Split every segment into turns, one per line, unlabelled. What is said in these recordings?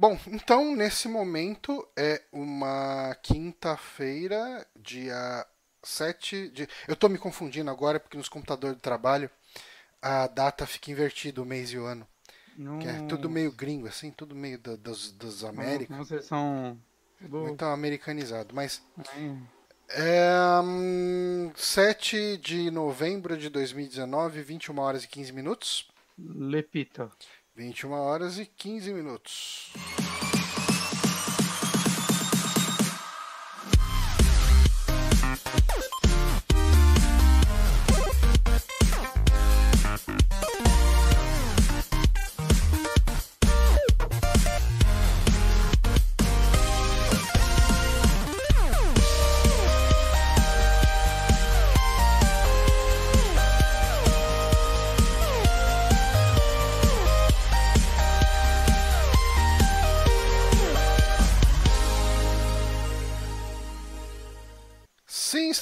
Bom, então nesse momento é uma quinta-feira, dia 7 de. Eu tô me confundindo agora porque nos computadores de trabalho a data fica invertida, o mês e o ano. Que é tudo meio gringo, assim, tudo meio da, das, das Américas.
Vocês são.
Muito americanizado. Mas. É, hum, 7 de novembro de 2019, 21 horas e 15 minutos.
Lepita.
21 horas e 15 minutos.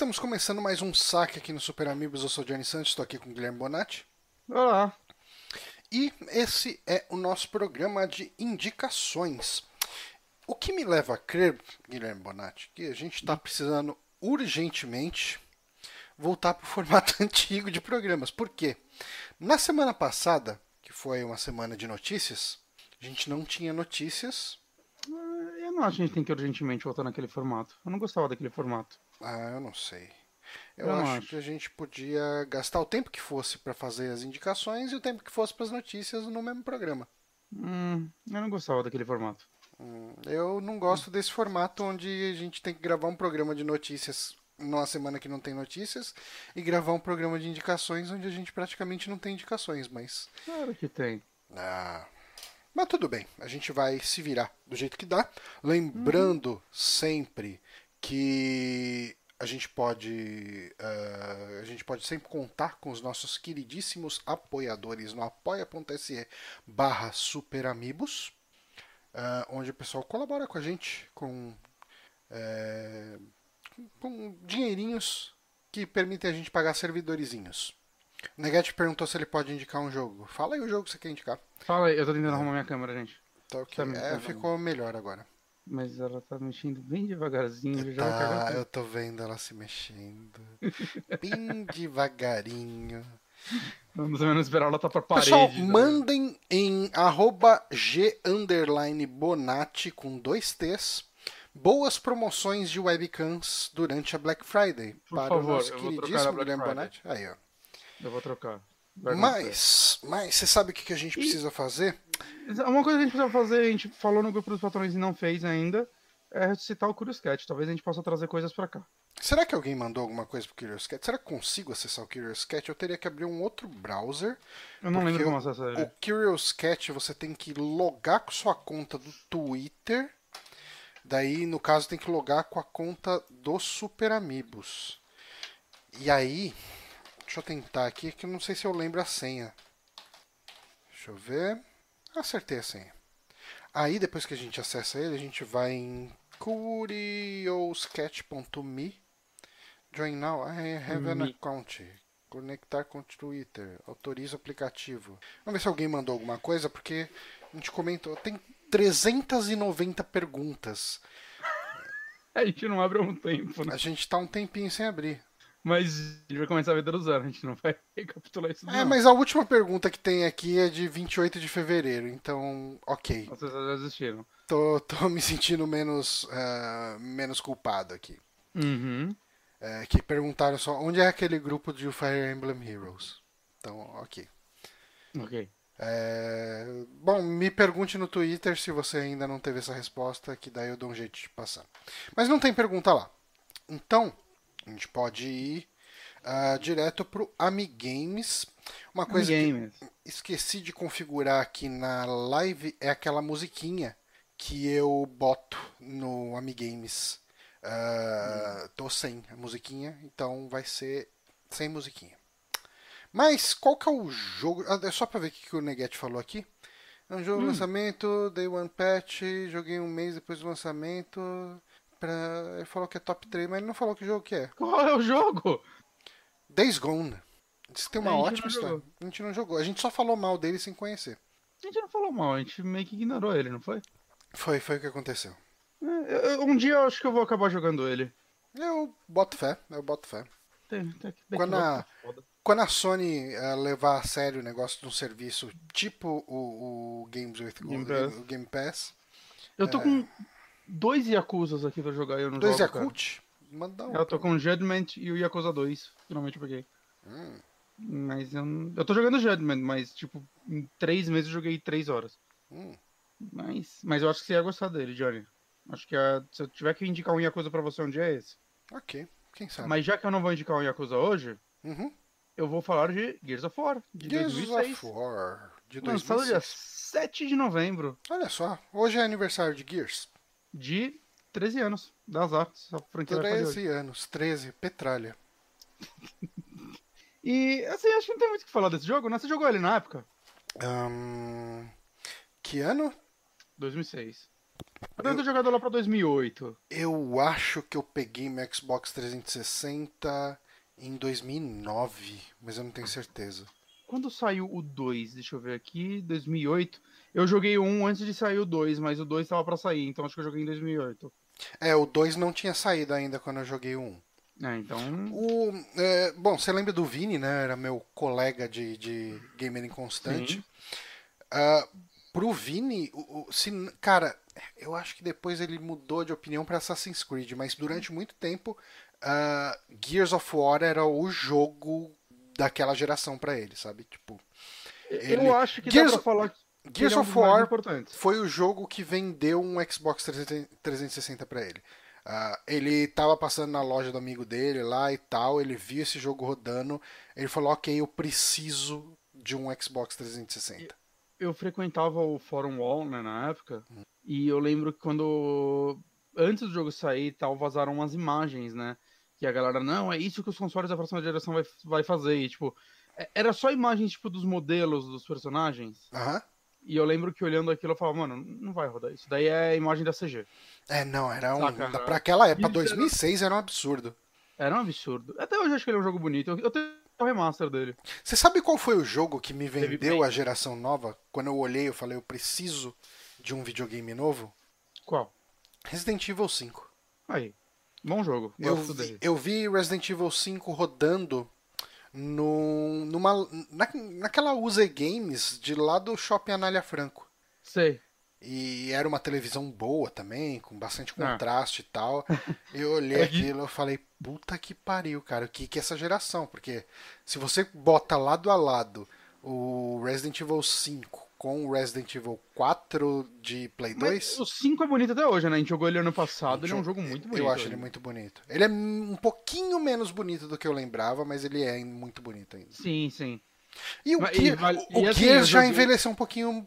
Estamos começando mais um saque aqui no Super Amigos. Eu sou o Johnny Santos, estou aqui com o Guilherme Bonatti.
Olá.
E esse é o nosso programa de indicações. O que me leva a crer, Guilherme Bonatti, que a gente está precisando urgentemente voltar para o formato antigo de programas. Por quê? Na semana passada, que foi uma semana de notícias, a gente não tinha notícias.
Eu não acho que a gente tem que urgentemente voltar naquele formato. Eu não gostava daquele formato.
Ah, eu não sei. Eu,
Eu
acho,
acho.
que a gente podia gastar o tempo que fosse para fazer as indicações e o tempo que fosse para as notícias no mesmo programa.
Hum, eu não gostava daquele formato.
Hum, Eu não gosto desse formato onde a gente tem que gravar um programa de notícias numa semana que não tem notícias e gravar um programa de indicações onde a gente praticamente não tem indicações, mas
Claro que tem.
ah, mas tudo bem, a gente vai se virar do jeito que dá, lembrando sempre que a gente pode ah, a gente pode sempre contar com os nossos queridíssimos apoiadores no apoia.se barra superamigos ah, onde o pessoal colabora com a gente com, é, com dinheirinhos que permitem a gente pagar servidorizinhos. Negat perguntou se ele pode indicar um jogo. Fala aí o jogo que você quer indicar.
Fala aí, eu tô tentando arrumar minha câmera, gente.
Tá ok.
Tá me-
É,
tá
ficou melhor agora.
Mas ela tá mexendo bem devagarzinho, já
Tá, eu tô vendo ela se mexendo. Bem devagarinho.
Vamos menos esperar ela tá pra parede.
Pessoal,
né?
mandem em arroba G Bonatti com dois T's boas promoções de webcams durante a Black Friday.
Por
para
favor,
o nosso queridíssimo Guilherme. Bonatti. Aí, ó.
Eu vou trocar. Vai.
Mas, mas você sabe o que que a gente precisa fazer?
Uma coisa que a gente precisa fazer, a gente falou no grupo dos patrões e não fez ainda, é ressuscitar o Curious Cat. Talvez a gente possa trazer coisas pra cá.
Será que alguém mandou alguma coisa pro Curious Cat? Será que consigo acessar o Curious Cat? Eu teria que abrir um outro browser.
Eu não lembro como
o-
acessar ele.
O Curious Cat você tem que logar com sua conta do Twitter. Daí, no caso, tem que logar com a conta do Super Amigos. E aí, deixa eu tentar aqui, que eu não sei se eu lembro a senha. Deixa eu ver. Acertei a senha. Aí, depois que a gente acessa ele, a gente vai em curioscat.me. Join now. I have an account. Conectar com o Twitter. Autoriza o aplicativo. Vamos ver se alguém mandou alguma coisa, porque a gente comentou. Tem 390 perguntas.
A gente não abre há um tempo, né?
A gente tá um tempinho sem abrir.
Mas a gente vai começar a vida do zero, a gente não vai recapitular isso
É,
não.
mas a última pergunta que tem aqui é de 28 de fevereiro, então, ok.
Vocês já desistiram.
Tô, tô me sentindo menos, ah, menos culpado aqui.
Uhum.
É, que perguntaram só onde é aquele grupo de Fire Emblem Heroes. Então, ok.
Ok.
É, bom, me pergunte no Twitter se você ainda não teve essa resposta, que daí eu dou um jeito de passar. Mas não tem pergunta lá. Então, a gente pode ir ah, direto pro Amigames. Uma coisa que
Games.
esqueci de configurar aqui na live é aquela musiquinha que eu boto no Amigames. Ah, Tô sem a musiquinha, então vai ser sem musiquinha. Mas qual que é o jogo? Ah, é só pra ver o que que o Neguete falou aqui. É um jogo de lançamento, Day One Patch, joguei um mês depois do lançamento. Pra... Ele falou que é top 3, mas ele não falou que jogo que é.
Qual é o jogo?
Days Gone. Diz que tem uma ótima história.
jogou.
A gente não jogou. A gente só falou mal dele sem conhecer.
A gente não falou mal, a gente meio que ignorou ele, não foi?
Foi, foi o que aconteceu.
É, eu- um dia eu acho que eu vou acabar jogando ele.
Eu boto fé, eu boto fé.
Tem, tem, bem
Quando
que
a-
tá.
Quando a Sony eh, levar a sério o negócio de um serviço tipo o, o Games with
Game
Gold,
Pass.
o Game Pass,
Eu tô com dois Yakuzas aqui pra jogar eu não
dois
jogo, cara.
Yakult, manda um.
Eu tô com o Judgment e o Yakuza 2. Finalmente eu peguei.
Hum,
Mas eu, não- eu tô jogando Judgment, mas tipo, em três meses eu joguei três horas.
hum.
Mas, mas eu acho que você ia gostar dele, Johnny. Acho que ah, se eu tiver que indicar um Yakuza pra você um dia é esse.
Ok, quem sabe.
Mas já que eu não vou indicar um Yakuza hoje,
Uhum.
eu vou falar de Gears of War, de
Gears
2006.
of War de
Lançado dia
2006.
7 de novembro
Olha só, hoje é aniversário de Gears.
De 13 anos. Da Azar, essa franquia vai fazer hoje.
13 anos, 13, Petralha.
E assim, acho que não tem muito o que falar desse jogo, né? Você jogou ele na época?
Ahn, que ano?
2006. Eu devo ter jogado lá pra 2008.
Eu acho que eu peguei meu Xbox 360 em 2009, mas eu não tenho certeza.
Quando saiu o 2, deixa eu ver aqui, 2008. Eu joguei o 1 antes de sair o 2, mas o 2 tava pra sair, então acho que eu joguei em 2008.
É, o 2 não tinha saído ainda quando eu joguei o 1.
É, então.
O, é, bom, você lembra do Vini, né? Era meu colega de, de gamer inconstante. Ah, pro Vini, o, o- se, cara, eu acho que depois ele mudou de opinião pra Assassin's Creed, mas durante muito tempo, ah, Gears of War era o jogo daquela geração pra ele, sabe? Tipo, Ele-
Eu acho que
Gears-
dá pra falar que
Gears
é um
of War foi o jogo que vendeu um Xbox 360 pra ele. Ah, ele tava passando na loja do amigo dele lá e tal, ele viu esse jogo rodando, ele falou, ok, eu preciso de um Xbox 360.
Eu frequentava o Forum Wall, né, na época, e eu lembro que quando. Antes do jogo sair e tal, vazaram umas imagens, né? Que a galera, não, é isso que os consoles da próxima geração vai, vai fazer. E, tipo, é- era só imagens, tipo, dos modelos dos personagens.
Aham.
E eu lembro que olhando aquilo eu falava, mano, não vai rodar isso. Daí é a imagem da CG.
É, não, era um.
Saca,
pra aquela época,
isso era-
2006 era um absurdo.
Era um absurdo. Até hoje eu acho que ele é um jogo bonito. Eu, eu tenho o remaster dele.
Você sabe qual foi o jogo que me vendeu a geração nova? Quando eu olhei, eu falei, eu preciso de um videogame novo?
Qual?
Resident Evil 5.
Aí. Bom jogo.
Eu
Gosto
vi, eu vi Resident Evil 5 rodando no, numa, na, naquela USA Games de lá do Shopping Anália Franco.
Sei.
E era uma televisão boa também, com bastante
Ah.
contraste e tal. Eu olhei aquilo e falei, puta que pariu, cara, o que, que é essa geração? Porque se você bota lado a lado o Resident Evil 5 com o Resident Evil 4 de Play 2,
Mas o 5 é bonito até hoje, né? A gente jogou ele ano passado, ele é um jogo muito bonito.
eu acho ele
ainda.
muito bonito. Ele é um pouquinho menos bonito do que eu lembrava, mas ele é muito bonito ainda.
Sim, sim.
E o,
Mas- e vale-
o
e assim,
Gears já
joguei-
envelheceu um pouquinho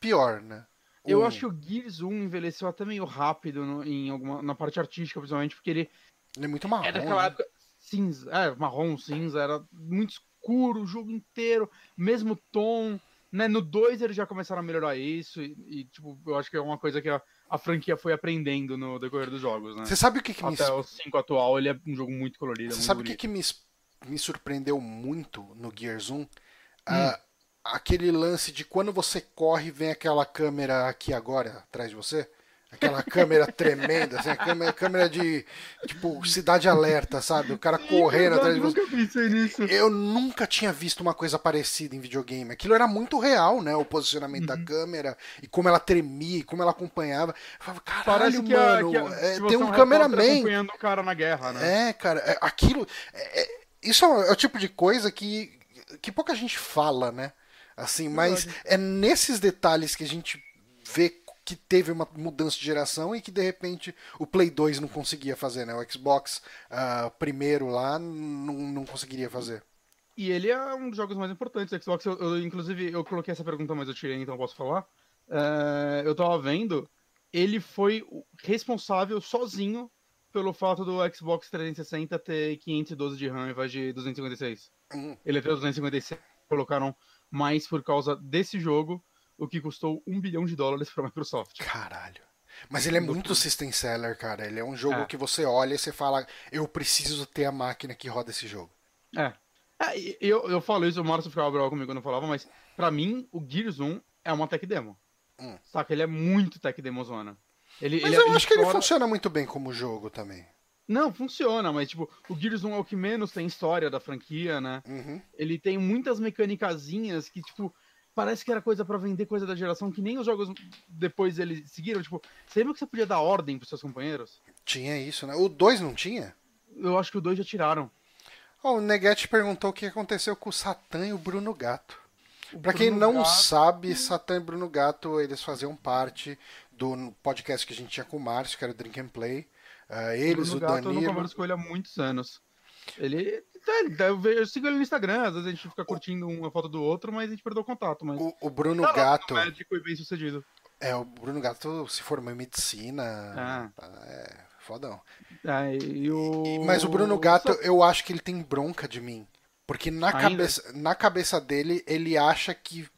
pior, né?
Eu acho que o Gears 1 envelheceu até meio rápido no- em alguma, na parte artística, principalmente, porque ele
Ele é muito marrom.
era daquela
né?
época cinza, é, marrom, cinza, era muito escuro o jogo inteiro, mesmo tom, né? No 2 eles já começaram a melhorar isso e, e, tipo, eu acho que é uma coisa que a, a franquia foi aprendendo no decorrer dos jogos, né?
Você sabe o que, que me
Até o 5 atual, ele é um jogo muito colorido,
Você
muito
sabe o que, que me, me surpreendeu muito no Gears 1?
Hum.
Ah, aquele lance de quando você corre, vem aquela câmera aqui agora, atrás de você. Aquela câmera tremenda, assim, a câmera, câmera de, tipo, cidade alerta, sabe? O cara correndo atrás de você.
nunca pensei nisso.
Eu nunca tinha visto uma coisa parecida em videogame. Aquilo era muito real, né? O posicionamento
Uhum.
da câmera e como ela tremia, e como ela acompanhava. Eu falava, caralho,
Parece que, a,
mano,
que a,
é,
se você
tem
é
um cameraman
acompanhando o cara na guerra, né?
é, cara, é, aquilo. é- é- isso é o tipo de coisa que, que pouca gente fala, né? Assim, mas é nesses detalhes que a gente vê que teve uma mudança de geração e que de repente o Play 2 não conseguia fazer, né? O Xbox ah, primeiro lá não, não conseguiria fazer.
E ele é um dos jogos mais importantes do Xbox. Eu, eu, inclusive, eu coloquei essa pergunta, mas eu tirei, então eu posso falar. É, eu tava vendo, ele foi responsável sozinho pelo fato do Xbox 360 ter 512 de RAM ao invés de 256.
Hum.
Ele tem 256, colocaram mais por causa desse jogo, o que custou um bilhão de dólares para a Microsoft.
Caralho. Mas ele é muito system seller, cara. Ele é um jogo
É.
que você olha e você fala, eu preciso ter a máquina que roda esse jogo.
É. É, eu, eu falo isso, o Márcio ficava bravo comigo quando eu falava, mas pra mim, o Gears 1 é uma tech demo. Hum. Saca? Ele é muito tech demozona.
Ele, mas ele, eu ele acho que ele funciona muito bem como jogo também.
Não, funciona, mas tipo, o Gears 1 é o que menos tem história da franquia, né? Uhum. Ele tem muitas mecânicazinhas que, tipo, parece que era coisa para vender coisa da geração que nem os jogos depois eles seguiram. Tipo, você lembra que você podia dar ordem pros seus companheiros?
Tinha isso, né? O 2 não tinha?
Eu acho que o 2 já tiraram.
Oh, o Neguete perguntou o que aconteceu com o Satã e o Bruno Gato. Para quem não Gato... sabe, Satã e Bruno Gato, eles faziam parte do podcast que a gente tinha com o Márcio, que era o Drink and Play. Uh, eles,
o,
o Gato,
Danilo... Eu não converso com ele há muitos anos. Ele... Tá, eu, vejo, eu sigo ele no Instagram, às vezes a gente fica curtindo uma foto do outro, mas a gente perdeu o contato. Mas...
O, o Bruno tá Gato...
médico e bem sucedido.
É, o Bruno Gato se formou em medicina. Ah. É, fodão.
Ah, e o...
Mas o Bruno Gato, eu acho que ele tem bronca de mim. Porque na, cabeça, na cabeça dele, ele acha que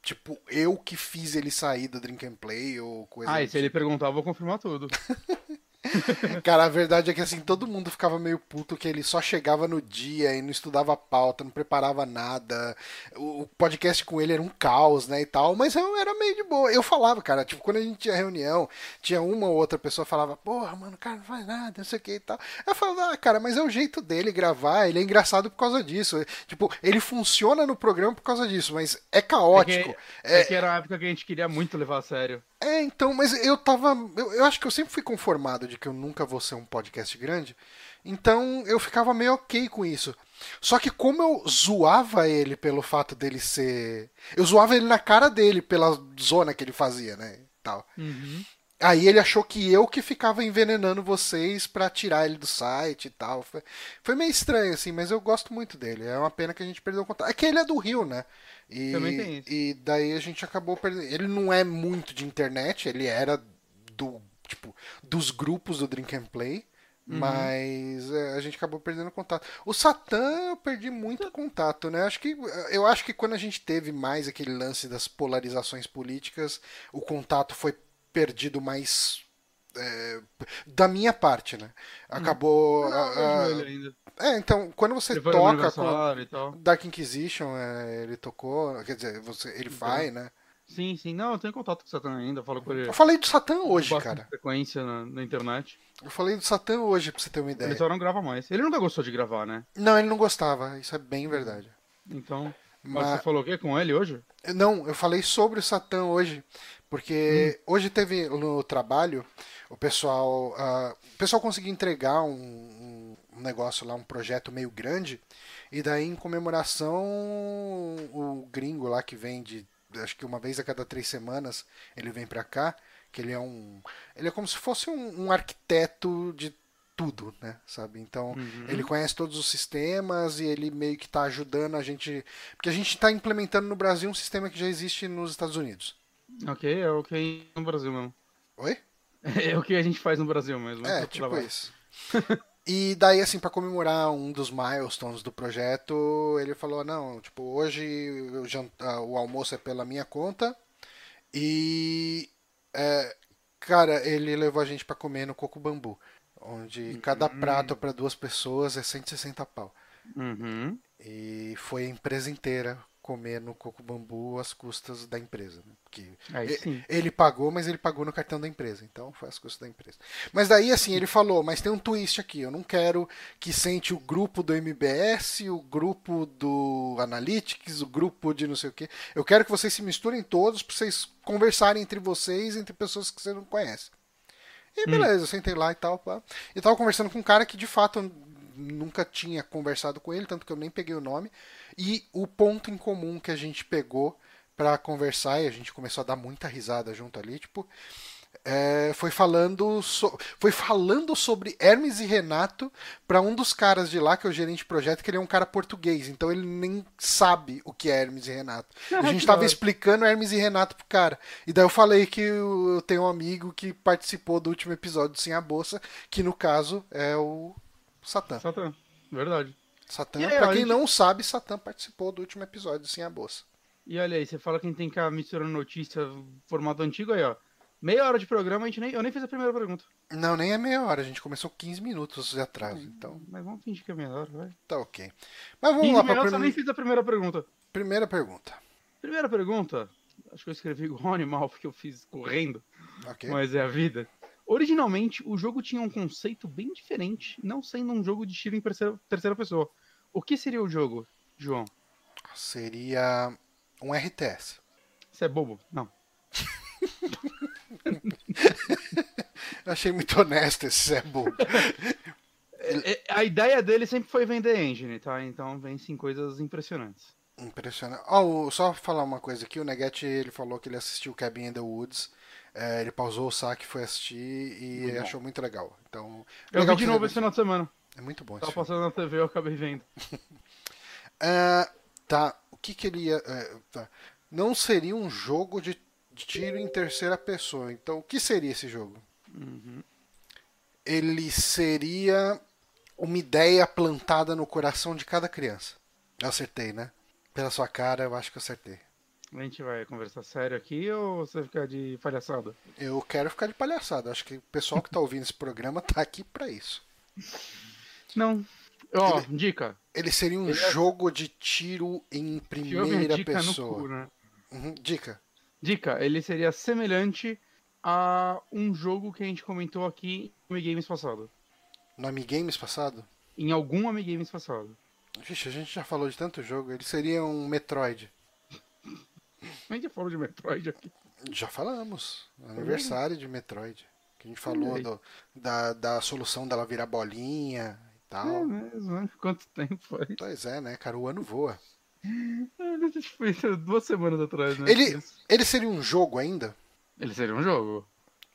tipo, eu que fiz ele sair do Drink and Play ou coisa
Ah, e se tipo. ele perguntar, eu vou confirmar tudo.
Cara, a verdade é que assim, todo mundo ficava meio puto que ele só chegava no dia e não estudava pauta, não preparava nada. O podcast com ele era um caos, né, e tal, mas eu era meio de boa. Eu falava, cara, tipo, quando a gente tinha reunião, tinha uma ou outra pessoa falava, porra, mano, cara, não faz nada, não sei o que e tal. Eu falava, ah, cara, mas é o jeito dele gravar, ele é engraçado por causa disso. Tipo, ele funciona no programa por causa disso, mas é caótico.
É que, é... É que era uma época que a gente queria muito levar a sério.
É, então, mas eu tava. Eu, eu, acho que eu sempre fui conformado de que eu nunca vou ser um podcast grande. Então eu ficava meio ok com isso. Só que como eu zoava ele pelo fato dele ser. Eu zoava ele na cara dele pela zona que ele fazia, né? Tal. Uhum. Aí ele achou que eu que ficava envenenando vocês para tirar ele do site e tal. Foi, foi meio estranho, assim, mas eu gosto muito dele. É uma pena que a gente perdeu o contato. É que ele é do Rio, né? E,
Também tem isso.
E daí a gente acabou perdendo. Ele não é muito de internet, ele era do tipo dos grupos do Drink and Play. Uhum. Mas é, a gente acabou perdendo contato. O Satã eu perdi muito contato, né? Acho que, eu acho que quando a gente teve mais aquele lance das polarizações políticas, o contato foi perdido mais é, da minha parte, né? Acabou. Não, a, a, é, então, quando você toca com Dark Inquisition, é, ele tocou, quer dizer, você, ele então, vai, né?
Sim, sim. Não, eu tenho contato com o Satã ainda, eu falo com ele.
Eu falei do Satã hoje, cara.
frequência na, na, internet.
Eu falei do Satã hoje, pra você ter uma ideia.
Ele só não grava mais. Ele nunca gostou de gravar, né?
Não, ele não gostava, isso é bem verdade.
Então, mas, mas você falou o quê com ele hoje?
Não, eu falei sobre o Satã hoje, porque hum. hoje teve no trabalho, o pessoal, uh, o pessoal conseguiu entregar um um negócio lá, um projeto meio grande. E daí, em comemoração, o gringo lá que vem de. Acho que uma vez a cada três semanas ele vem pra cá. Que ele é um. Ele é como se fosse um, um arquiteto de tudo, né? Sabe? Então, uhum. ele conhece todos os sistemas e ele meio que está ajudando a gente. Porque a gente está implementando no Brasil um sistema que já existe nos Estados Unidos.
Ok, é o que no Brasil mesmo.
Oi?
É o que a gente faz no Brasil mesmo.
É, tipo trabalho. isso. E daí, assim, para comemorar um dos milestones do projeto, ele falou: não, tipo, hoje o, janta, o almoço é pela minha conta. E, é, cara, ele levou a gente para comer no Coco Bambu, onde cada uhum. prato para duas pessoas é 160 pau.
Uhum.
E foi a empresa inteira comer no Coco Bambu às custas da empresa. Né? Porque
ele,
ele, pagou, mas ele pagou no cartão da empresa. Então foi às custas da empresa. Mas daí, assim, ele falou: Mas tem um twist aqui. Eu não quero que sente o grupo do MBS, o grupo do Analytics, o grupo de não sei o quê. Eu quero que vocês se misturem todos para vocês conversarem entre vocês, entre pessoas que você não conhece. E hum. beleza, hum. eu sentei lá e tal. Pá. E tava conversando com um cara que de fato nunca tinha conversado com ele, tanto que eu nem peguei o nome. E o ponto em comum que a gente pegou para conversar, e a gente começou a dar muita risada junto ali, tipo, é, foi falando so, foi falando sobre Hermes e Renato para um dos caras de lá, que é o gerente de projeto, que ele é um cara português, então ele nem sabe o que é Hermes e Renato. a gente estava explicando Hermes e Renato pro cara. E daí eu falei que eu tenho um amigo que participou do último episódio de Sem a Bolsa, que no caso é o Satã.
Satã, verdade.
Satã, aí, pra quem gente... não sabe, Satã participou do último episódio Sem a Bolsa.
E olha aí, você fala que a gente tem que ficar misturando notícia, formato antigo aí, ó. Meia hora de programa, a gente nem, eu nem fiz a primeira pergunta.
Não, nem é meia hora, a gente começou 15 minutos de atraso, então.
Mas vamos fingir que é meia hora, vai.
Tá ok. Mas vamos lá
pra primeira. Eu nem fiz a primeira pergunta.
Primeira pergunta.
Primeira pergunta. Acho que eu escrevi igual animal porque eu fiz correndo,
Ok.
mas é a vida. Originalmente, o jogo tinha um conceito bem diferente, não sendo um jogo de tiro em terceira, terceira pessoa. O que seria o jogo, João?
Seria um RTS.
Você é bobo? Não.
Eu achei muito honesto esse Zé Bobo.
É, A ideia dele sempre foi vender engine, tá? Então vem sim coisas impressionantes.
Impressionante. Ó, o- só falar uma coisa aqui, o Neguete ele falou que ele assistiu Cabin in the Woods. É, ele pausou o saque, foi assistir e
Muito bom.
achou muito legal. Então,
Eu
legal
vi de novo esse final de semana.
É muito bom
Tava passando na TV, eu acabei vendo.
Ah, tá, o que que ele ia... é, tá. Não seria um jogo de de tiro em terceira pessoa. Então, o que seria esse jogo?
Uhum.
Ele seria uma ideia plantada no coração de cada criança. Eu acertei, né? Pela sua cara, eu acho que eu acertei.
A gente vai conversar sério aqui ou você ficar de palhaçada?
Eu quero ficar de palhaçada. Acho que o pessoal que tá ouvindo esse programa tá aqui pra isso.
Não. Ó, dica.
Ele seria um
Ele é-
jogo de tiro em primeira
dica
pessoa.
cu, né?
Uhum, Dica.
Dica, ele seria semelhante a um jogo que a gente comentou aqui no Amigames passado.
No Amigames passado?
Em algum Amigames passado.
Vixe, a gente já falou de tanto jogo. Ele seria um Metroid.
A gente já falou de Metroid aqui.
Já falamos. Aniversário de Metroid. Que a gente falou do- da, da solução dela virar bolinha e
É
tal.
mesmo, né? Quanto tempo faz?
Pois é, né, cara? O ano voa.
É, Foi isso duas semanas atrás, né?
Ele, ele seria um jogo ainda?
Ele seria um jogo.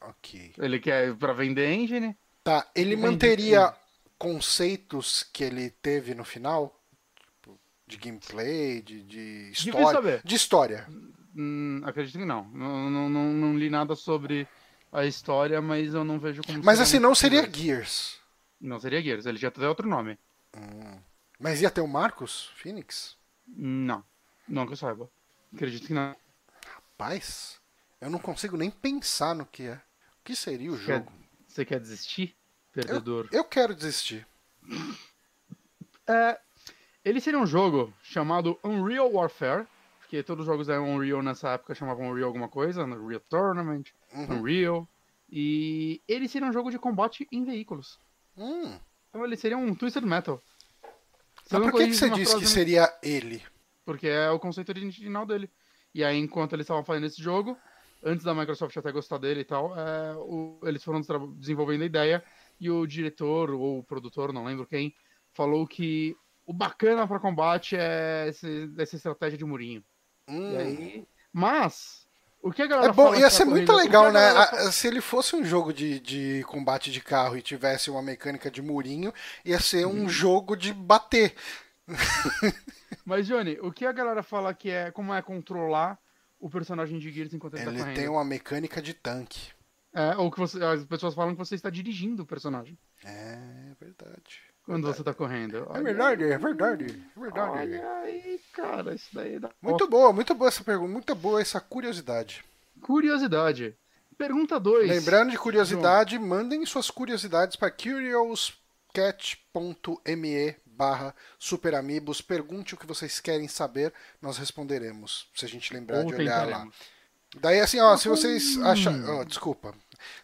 Ok.
Ele quer pra vender engine?
Tá, ele manteria conceitos que ele teve no final? De gameplay, de, de história.
saber.
De história.
Hum, acredito que não. Não, não, não. não li nada sobre a história, mas eu não vejo como.
Mas assim, não seria
diverso.
Gears.
Não seria Gears, ele já tem outro nome.
Mas ia ter o Marcos Phoenix?
Não. Não que eu saiba. Acredito que não.
Rapaz, eu não consigo nem pensar no que é. O que seria o
Quer-
jogo?
Você quer desistir? Perdedor.
Eu quero desistir.
É, ele seria um jogo chamado Unreal Warfare, porque todos os jogos eram Unreal nessa época chamavam Unreal alguma coisa, Unreal Tournament,
Uhum.
Unreal. E ele seria um jogo de combate em veículos.
Hum,
Então ele seria um Twisted Metal.
mas por que, que você disse que
frase-
seria ele?
Porque é o conceito original dele. E aí, enquanto eles estavam fazendo esse jogo, antes da Microsoft até gostar dele e tal, é, o- eles foram desenvolvendo a ideia e o diretor ou o produtor, não lembro quem, falou que o bacana pra combate é esse- essa estratégia de murinho.
Hum.
Aí, mas o que a galera
É bom,
fala
ia ser
tá
muito
que
legal, né?
galera
A- Se ele fosse um jogo de, de combate de carro e tivesse uma mecânica de murinho, ia ser
Uhum.
um jogo de bater.
Mas, Johnny, o que a galera fala que é como é controlar o personagem de Gears enquanto ele, tá
Ele
correndo?
tem uma mecânica de tanque.
É, ou que você, as pessoas falam que você está dirigindo o personagem
É verdade.
Quando você tá correndo.
É
Olha
verdade, é verdade, é verdade.
Olha aí, cara, isso daí dá
Muito boa, muito boa essa pergunta, muito boa essa curiosidade.
curiosidade. Pergunta 2.
Lembrando de curiosidade, mandem suas curiosidades para curiouscat.me barra superamigos. Pergunte o que vocês querem saber, nós responderemos, se a gente lembrar
Ou
de olhar lá. Daí assim, ó, se vocês acharem... ó, desculpa.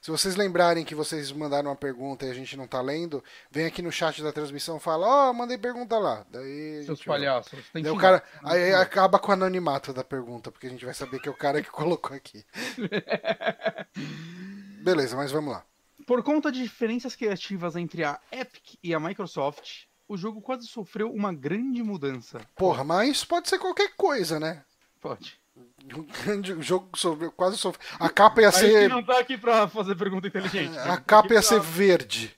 Se vocês lembrarem que vocês mandaram uma pergunta e a gente não tá lendo, vem aqui no chat da transmissão e fala, ó, mandei pergunta lá. Daí
Seus palhaços. Tem
Daí o cara, aí acaba com o anonimato da pergunta, porque a gente vai saber que é o cara que colocou aqui. Beleza, mas vamos lá.
Por conta de diferenças criativas entre a Epic e a Microsoft, o jogo quase sofreu uma grande mudança.
Porra, mas pode ser qualquer coisa, né?
Pode.
Um grande o jogo sofreu, quase sofreu. A capa ia
A gente
ser.
não tá aqui pra fazer pergunta inteligente.
A
tá
capa
aqui
ia
pra-
ser verde.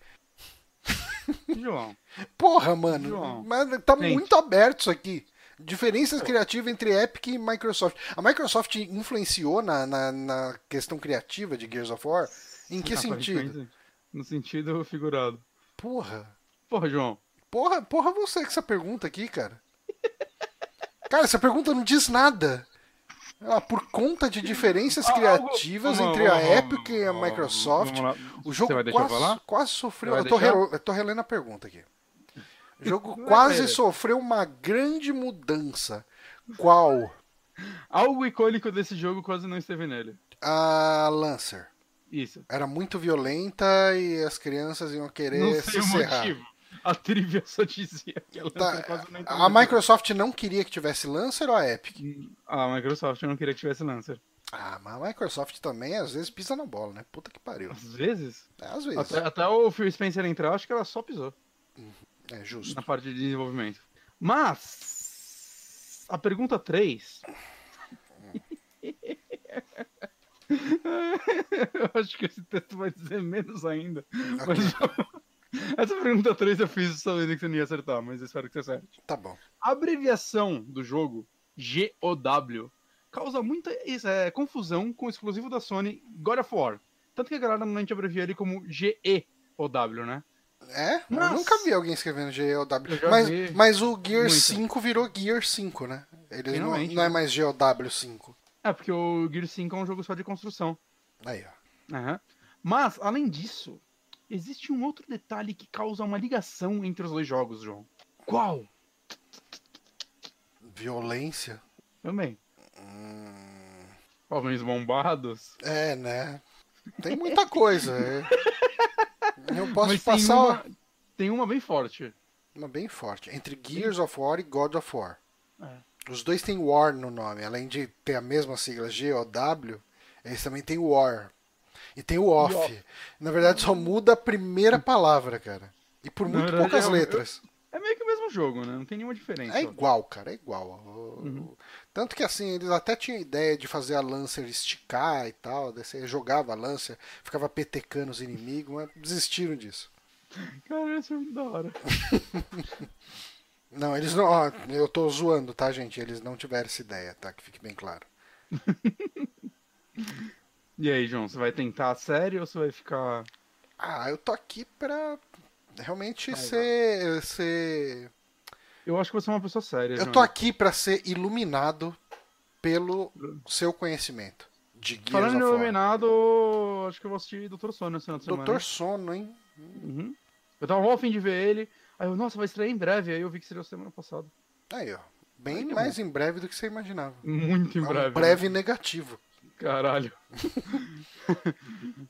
João,
Porra, mano.
João.
Mas tá
Gente.
muito aberto isso aqui. Diferenças criativas entre Epic e Microsoft. A Microsoft influenciou na, na, na questão criativa de Gears of War? Em que sentido?
aparentemente, No sentido figurado.
Porra.
Porra, João.
Porra, porra você com essa pergunta aqui, cara. Cara, essa pergunta não diz nada. Ah, por conta de diferenças
Ah,
criativas
algo-
entre a Epic e a Microsoft, o jogo quase, quase sofreu. Eu tô, relo- eu tô relendo a pergunta aqui. O jogo quase sofreu uma grande mudança. Qual?
Algo icônico desse jogo quase não esteve nele.
A Lancer.
Isso.
Era muito violenta e as crianças iam
Não
querer se
sei o
serrar.
motivo. A trivia só dizia que ela
Tá,
quase não esteve
a. Microsoft não queria que tivesse Lancer ou a Epic?
A Microsoft não queria que tivesse Lancer.
Ah, mas a Microsoft também às vezes pisa na bola, né? Puta que pariu.
Às vezes.
É, às vezes.
Até, até o Phil Spencer entrar, acho que ela só pisou
É justo.
na parte de desenvolvimento. Mas. A pergunta 3. eu acho que esse texto vai dizer menos ainda. Mas essa pergunta 3 eu fiz sabendo que você não ia acertar, mas espero que você acerte.
Tá bom.
A abreviação do jogo, GOW, causa muita é, confusão com o exclusivo da Sony God of War. Tanto que a galera normalmente abrevia ele como GEOW, né?
É?
Nossa.
Eu nunca vi alguém escrevendo GOW.
já
Mas,
vi
mas o Gear
muito.
5 virou Gear 5, né? Ele não, não é
né?
mais GOW5.
É, porque o Gear 5 é um jogo só de construção.
Aí, ó.
Aham. Mas, além disso, existe um outro detalhe que causa uma ligação entre os dois jogos, João. Qual?
Violência.
Também.
Hum,
Homens bombados.
é, né? Tem muita coisa. Eu posso
Mas tem
passar
uma, tem uma bem forte.
uma bem forte. Entre Gears of War e God of War.
É.
Os dois têm War no nome. Além de ter a mesma sigla GOW, eles também têm War. E tem o Off.
off.
Na verdade, só muda a primeira palavra, cara. E por muito
verdade,
poucas
é
letras.
É meio que o mesmo jogo, né? Não tem nenhuma diferença.
É igual, cara, é igual.
Uhum.
Tanto que assim, eles até tinham ideia de fazer a Lancer esticar e tal. Você jogava a Lancer, ficava petecando os inimigos, mas desistiram disso.
Cara, isso é muito da hora.
Não, eles não. Ó, eu tô zoando, tá, gente? Eles não tiveram essa ideia, tá? Que fique bem claro.
E aí, João, você vai tentar a série ou você vai ficar.
Ah, eu tô aqui pra realmente
Vai,
ser, ser.
Eu acho que você é uma pessoa séria.
Eu
João.
tô aqui pra ser iluminado pelo seu conhecimento de Gears
Falando em
of
iluminado, acho que eu vou assistir Doutor Sono de semana.
Doutor Sono, hein?
Uhum. Eu tava a fim de ver ele. Aí eu, nossa, vai estrear em breve. Aí eu vi que seria semana passada.
Aí, ó. Bem
Ai,
mais em breve do que você imaginava.
Muito em
É um
breve.
breve negativo.
Caralho.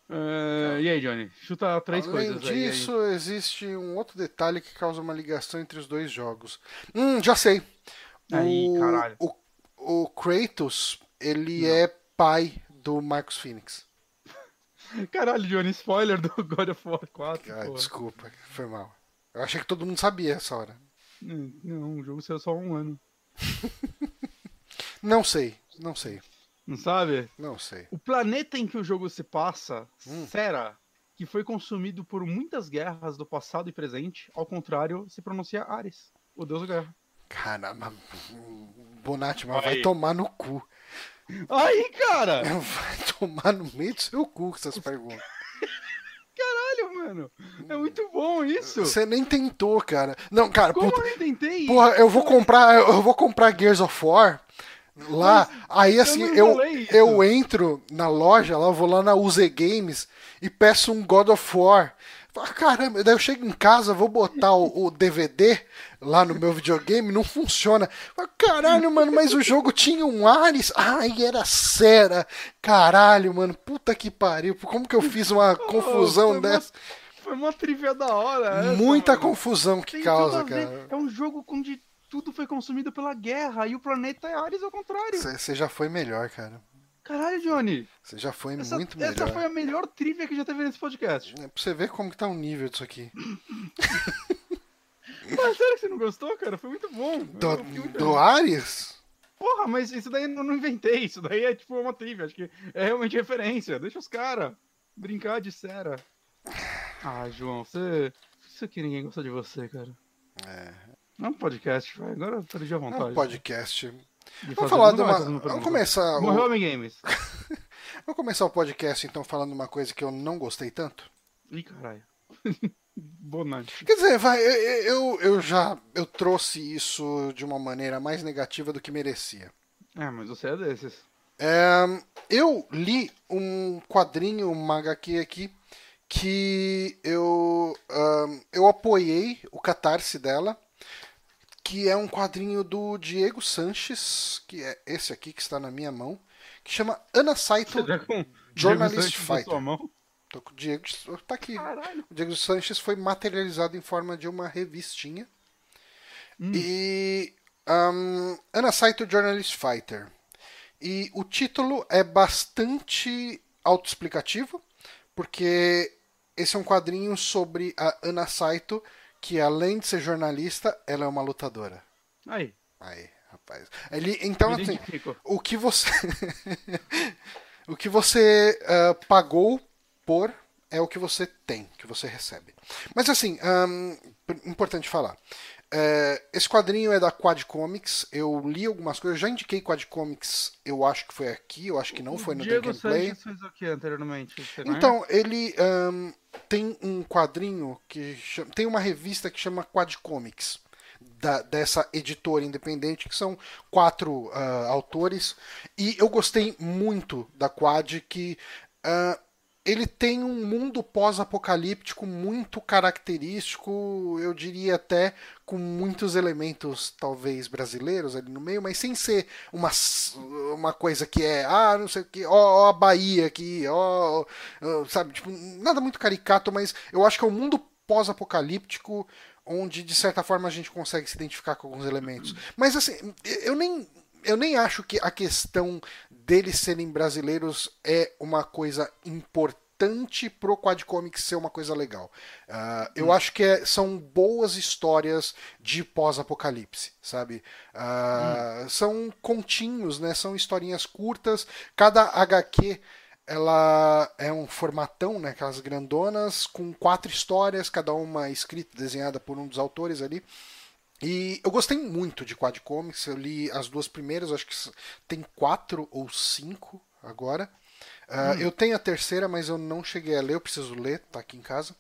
É, e aí, Johnny? Chuta três
Além
coisas aí, aí.
disso, existe um outro detalhe que causa uma ligação entre os dois jogos. Hum, já sei.
Aí,
o,
caralho.
O, o Kratos, ele
Não.
é pai do Marcos Phoenix.
Caralho, Johnny, spoiler do God of War 4.
Ah, desculpa, foi mal. Eu achei que todo mundo sabia essa hora.
Hum, Não, o jogo saiu só há um ano.
Não sei, não sei,
Não sabe?
não sei.
O planeta em que o jogo se passa,
Hum.
Sera, que foi consumido por muitas guerras do passado e presente, ao contrário, se pronuncia Ares, o deus da guerra.
Caramba, Bonatti, mas vai tomar no cu.
Aí, cara!
Vai tomar no meio do seu cu com essas perguntas.
Caralho, mano! É muito bom isso!
Você nem tentou, cara. Não, cara,
Como
puta,
eu não tentei?
Porra, eu vou comprar, eu vou comprar Gears of War lá, aí assim, eu,
isso.
eu entro na loja, lá, eu vou lá na UZ Games e peço um God of War. Fala, Caramba, daí eu chego em casa, vou botar o, o DVD lá no meu videogame, não funciona. Fala, Caralho, mano, mas o jogo tinha um Ares. Ai, era Sera. Caralho, mano, puta que pariu. Como que eu fiz uma confusão
uma-
dessa?
Foi uma trivia da hora. essa,
Muita
mano.
confusão que
Tem
causa, cara.
É um jogo onde tudo foi consumido pela guerra e o planeta é Ares ao contrário.
Você já foi melhor, cara.
Caralho, Johnny.
Você já foi
Essa,
muito melhor.
essa foi a melhor trivia que já teve nesse podcast.
É pra você ver como que tá o nível disso aqui.
Mas sério que você não gostou, cara? Foi muito bom.
Do,
muito
do. Ares?
Porra, mas isso daí eu não inventei. Isso daí é tipo uma trivia. Acho que é realmente referência. Deixa os caras brincar de cera. Ah, João, você. Isso aqui ninguém gosta de você, cara.
É.
Não é um podcast, vai. Agora eu perdi a
É
vontade.
um podcast.
de
Vamos falar
não
de uma. Vamos começar. o-
Morreu Homem Games.
Vamos começar o podcast então falando de uma coisa que eu não gostei tanto.
Ih, caralho. Bonante.
Quer dizer, vai, eu, eu, eu já eu trouxe isso de uma maneira mais negativa do que merecia.
É, mas você é desses.
É, eu li um quadrinho, uma HQ aqui, que eu, ahn, eu apoiei o catarse dela, que é um quadrinho do Diego Sanches, que é esse aqui que está na minha mão, que chama Ana Saito
tá com
Journalist Fighter. Tô com o Diego. Tá aqui.
Caralho.
O Diego Sanches foi materializado em forma de uma revistinha.
Hum.
E. Um, Ana Saito Journalist Fighter. E o título é bastante autoexplicativo, porque esse é um quadrinho sobre a Ana Saito, que além de ser jornalista, ela é uma lutadora.
Aí,
Aí, rapaz. Ele, então, assim, o que você o que você ah, pagou por é o que você tem, que você recebe. Mas assim, p- importante falar. É, esse quadrinho é da Quad Comics. Eu li algumas coisas, já indiquei Quad Comics. Eu acho que foi aqui, eu acho que não foi no
Diego
Drink and Play.
Sanches fez o que anteriormente?
Então, ele ahn, tem um quadrinho que chama- tem uma revista que chama Quad Comics, da- dessa editora independente, que são quatro ah, autores. E eu gostei muito da Quad, que ah, ele tem um mundo pós-apocalíptico muito característico, eu diria até com muitos elementos talvez brasileiros ali no meio, mas sem ser uma, uma coisa que é, ah, não sei o que, ó, ó a Bahia aqui, ó, ó, sabe, tipo, nada muito caricato, mas eu acho que é um mundo pós-apocalíptico onde de certa forma a gente consegue se identificar com alguns elementos. Mas assim, eu nem eu nem acho que a questão deles serem brasileiros é uma coisa importante pro Quadcomics ser uma coisa legal. Ah, eu acho que é- são boas histórias de pós-apocalipse, sabe? Ah, São continhos, né? São historinhas curtas. Cada HQ ela é um formatão, né? Aquelas grandonas, com quatro histórias, cada uma escrita, desenhada por um dos autores ali. E eu gostei muito de Quad Comics, eu li as duas primeiras, acho que tem quatro ou cinco agora. Ah, Eu tenho a terceira, mas eu não cheguei a ler, eu preciso ler, tá aqui em casa.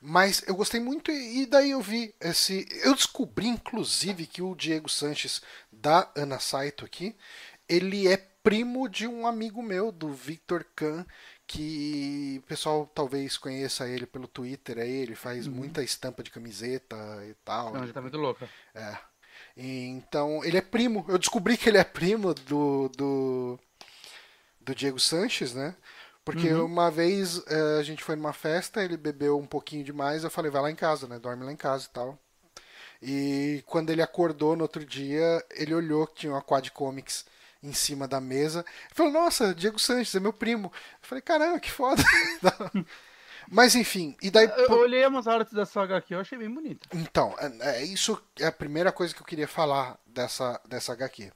Mas eu gostei muito e e daí eu vi esse. Eu descobri, inclusive, que o Diego Sanches da Ana Saito aqui, ele é primo de um amigo meu, do Victor Kahn, que o pessoal talvez conheça ele pelo Twitter aí, ele faz muita estampa de camiseta e tal.
Não, já tá muito louca.
É. Então, ele é primo. Eu descobri que ele é primo do, do, do Diego Sanches, né? Porque uma vez eh, a gente foi numa festa, ele bebeu um pouquinho demais, eu falei, vai lá em casa, né? Dorme lá em casa e tal. E quando ele acordou no outro dia, ele olhou que tinha uma Quad Comics em cima da mesa. Ele falou, nossa, Diego Sanches, é meu primo. Eu falei, caramba, que foda. Mas enfim, e daí.
Eu, eu olhei umas artes da saga aqui, eu achei bem bonita.
Então, é, é isso é a primeira coisa que eu queria falar dessa, dessa HQ.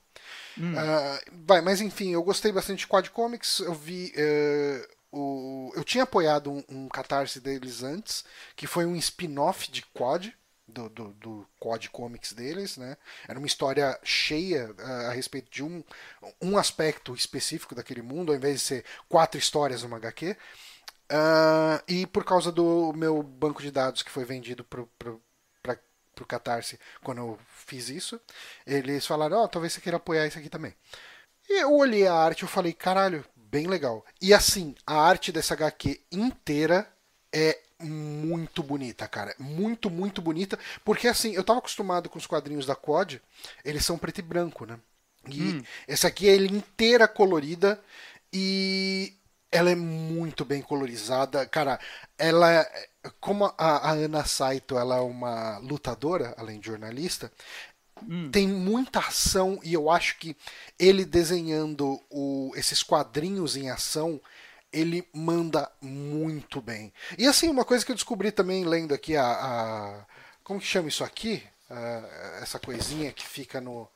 Ah, vai, mas enfim, eu gostei bastante de Quad Comics. Eu vi. eh, o, eu tinha apoiado um, um catarse deles antes, que foi um spin-off de Quad. Do, do, do Quad Comics deles, né? Era uma história cheia ah, a respeito de um, um aspecto específico daquele mundo, ao invés de ser quatro histórias numa HQ. Ah, e por causa do meu banco de dados que foi vendido pro, pro, pra, pro Catarse quando eu fiz isso, eles falaram, ó, talvez você queira apoiar isso aqui também. E eu olhei a arte e falei, caralho, bem legal. E assim, a arte dessa HQ inteira é muito bonita, cara. Muito, muito bonita. Porque assim, eu tava acostumado com os quadrinhos da Quad, eles são preto e branco, né? E essa aqui é ele inteira colorida e ela é muito bem colorizada. Cara, ela é- como a, a Ana Saito, ela é uma lutadora, além de jornalista, tem muita ação e eu acho que ele desenhando o- esses quadrinhos em ação, ele manda muito bem. E assim, uma coisa que eu descobri também lendo aqui a, a- como que chama isso aqui? Ah, essa coisinha que fica no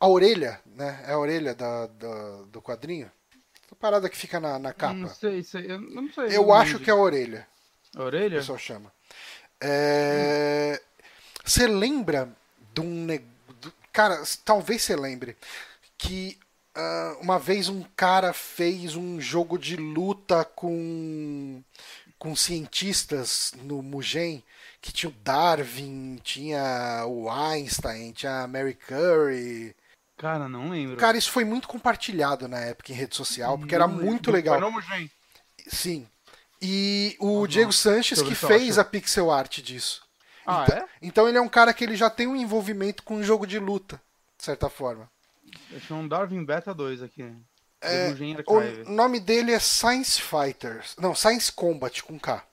a orelha, né? É a orelha da, da- do quadrinho. Essa parada que fica na, na capa.
Não sei, sei, eu não sei.
Eu acho que é a orelha
A orelha?
o pessoal chama. É, Você lembra de um. ne- do- Cara, talvez você lembre que ah, uma vez um cara fez um jogo de luta com, com cientistas no Mugen que tinha o Darwin, tinha o Einstein, tinha a Mary Curry.
Cara, não lembro.
Cara, isso foi muito compartilhado na época em rede social, porque era
Não lembro.
muito legal.
Foi no Mugen.
Sim. E o Diego Sanches que fez a pixel art disso.
Ah,
então,
é?
então ele é um cara que ele já tem um envolvimento com um jogo de luta, de certa forma.
Deixa um Darwin Beta 2 aqui.
É,
Mugen
O nome dele é Science Fighters. Não, Science Combat com K.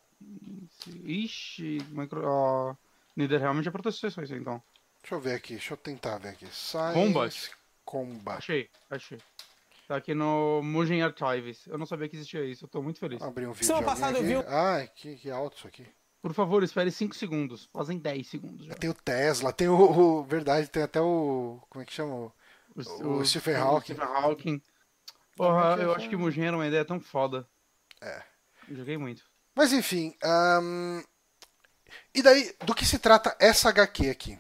Ixi, micro... ó, Netherrealm já protestou isso aí, então.
Deixa eu ver aqui, deixa eu tentar ver aqui. Science
Combat.
Combat.
Achei, achei. Tá aqui no Mugen Archives. Eu não sabia que existia isso, eu tô muito feliz.
Vou abrir um vídeo
Semana passada eu
aqui.
vi
Ai, que, que alto isso aqui.
Por favor, espere 5 segundos. Fazem 10 segundos já.
Tem o Tesla, tem o, o- Verdade, tem até o. Como é que chama? O Stephen Hawking.
Stephen Hawking. Porra,
é que
eu
é?
acho que Mugen era uma ideia tão foda.
É.
Eu Joguei muito.
Mas enfim. ahn, E daí, do que se trata essa HQ aqui?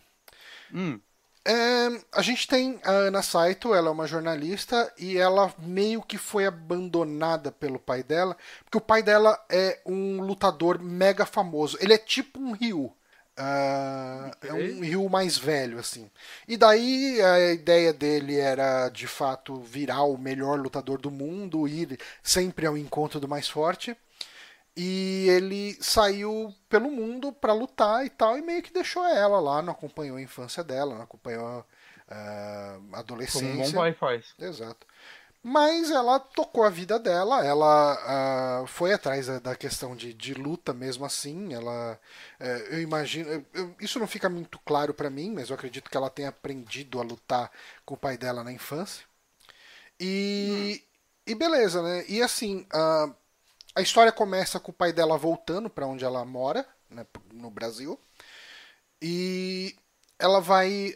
Hum,
É, a gente tem a Ana Saito, ela é uma jornalista e ela meio que foi abandonada pelo pai dela, porque o pai dela é um lutador mega famoso. Ele é tipo um Ryu. Ah, É um Ryu mais velho, assim. E daí a ideia dele era, de fato, virar o melhor lutador do mundo, ir sempre ao encontro do mais forte. E ele saiu pelo mundo pra lutar e tal, e meio que deixou ela lá, não acompanhou a infância dela, não acompanhou ah, a
como um bom
adolescência.
pai faz.
Exato. Mas ela tocou a vida dela, ela ah, foi atrás da, da questão de, de luta mesmo assim. Ela, eh, eu imagino, eu- isso não fica muito claro pra mim, mas eu acredito que ela tenha aprendido a lutar com o pai dela na infância. E, e beleza, né? E assim, ah, a história começa com o pai dela voltando pra onde ela mora, né, no Brasil. E ela vai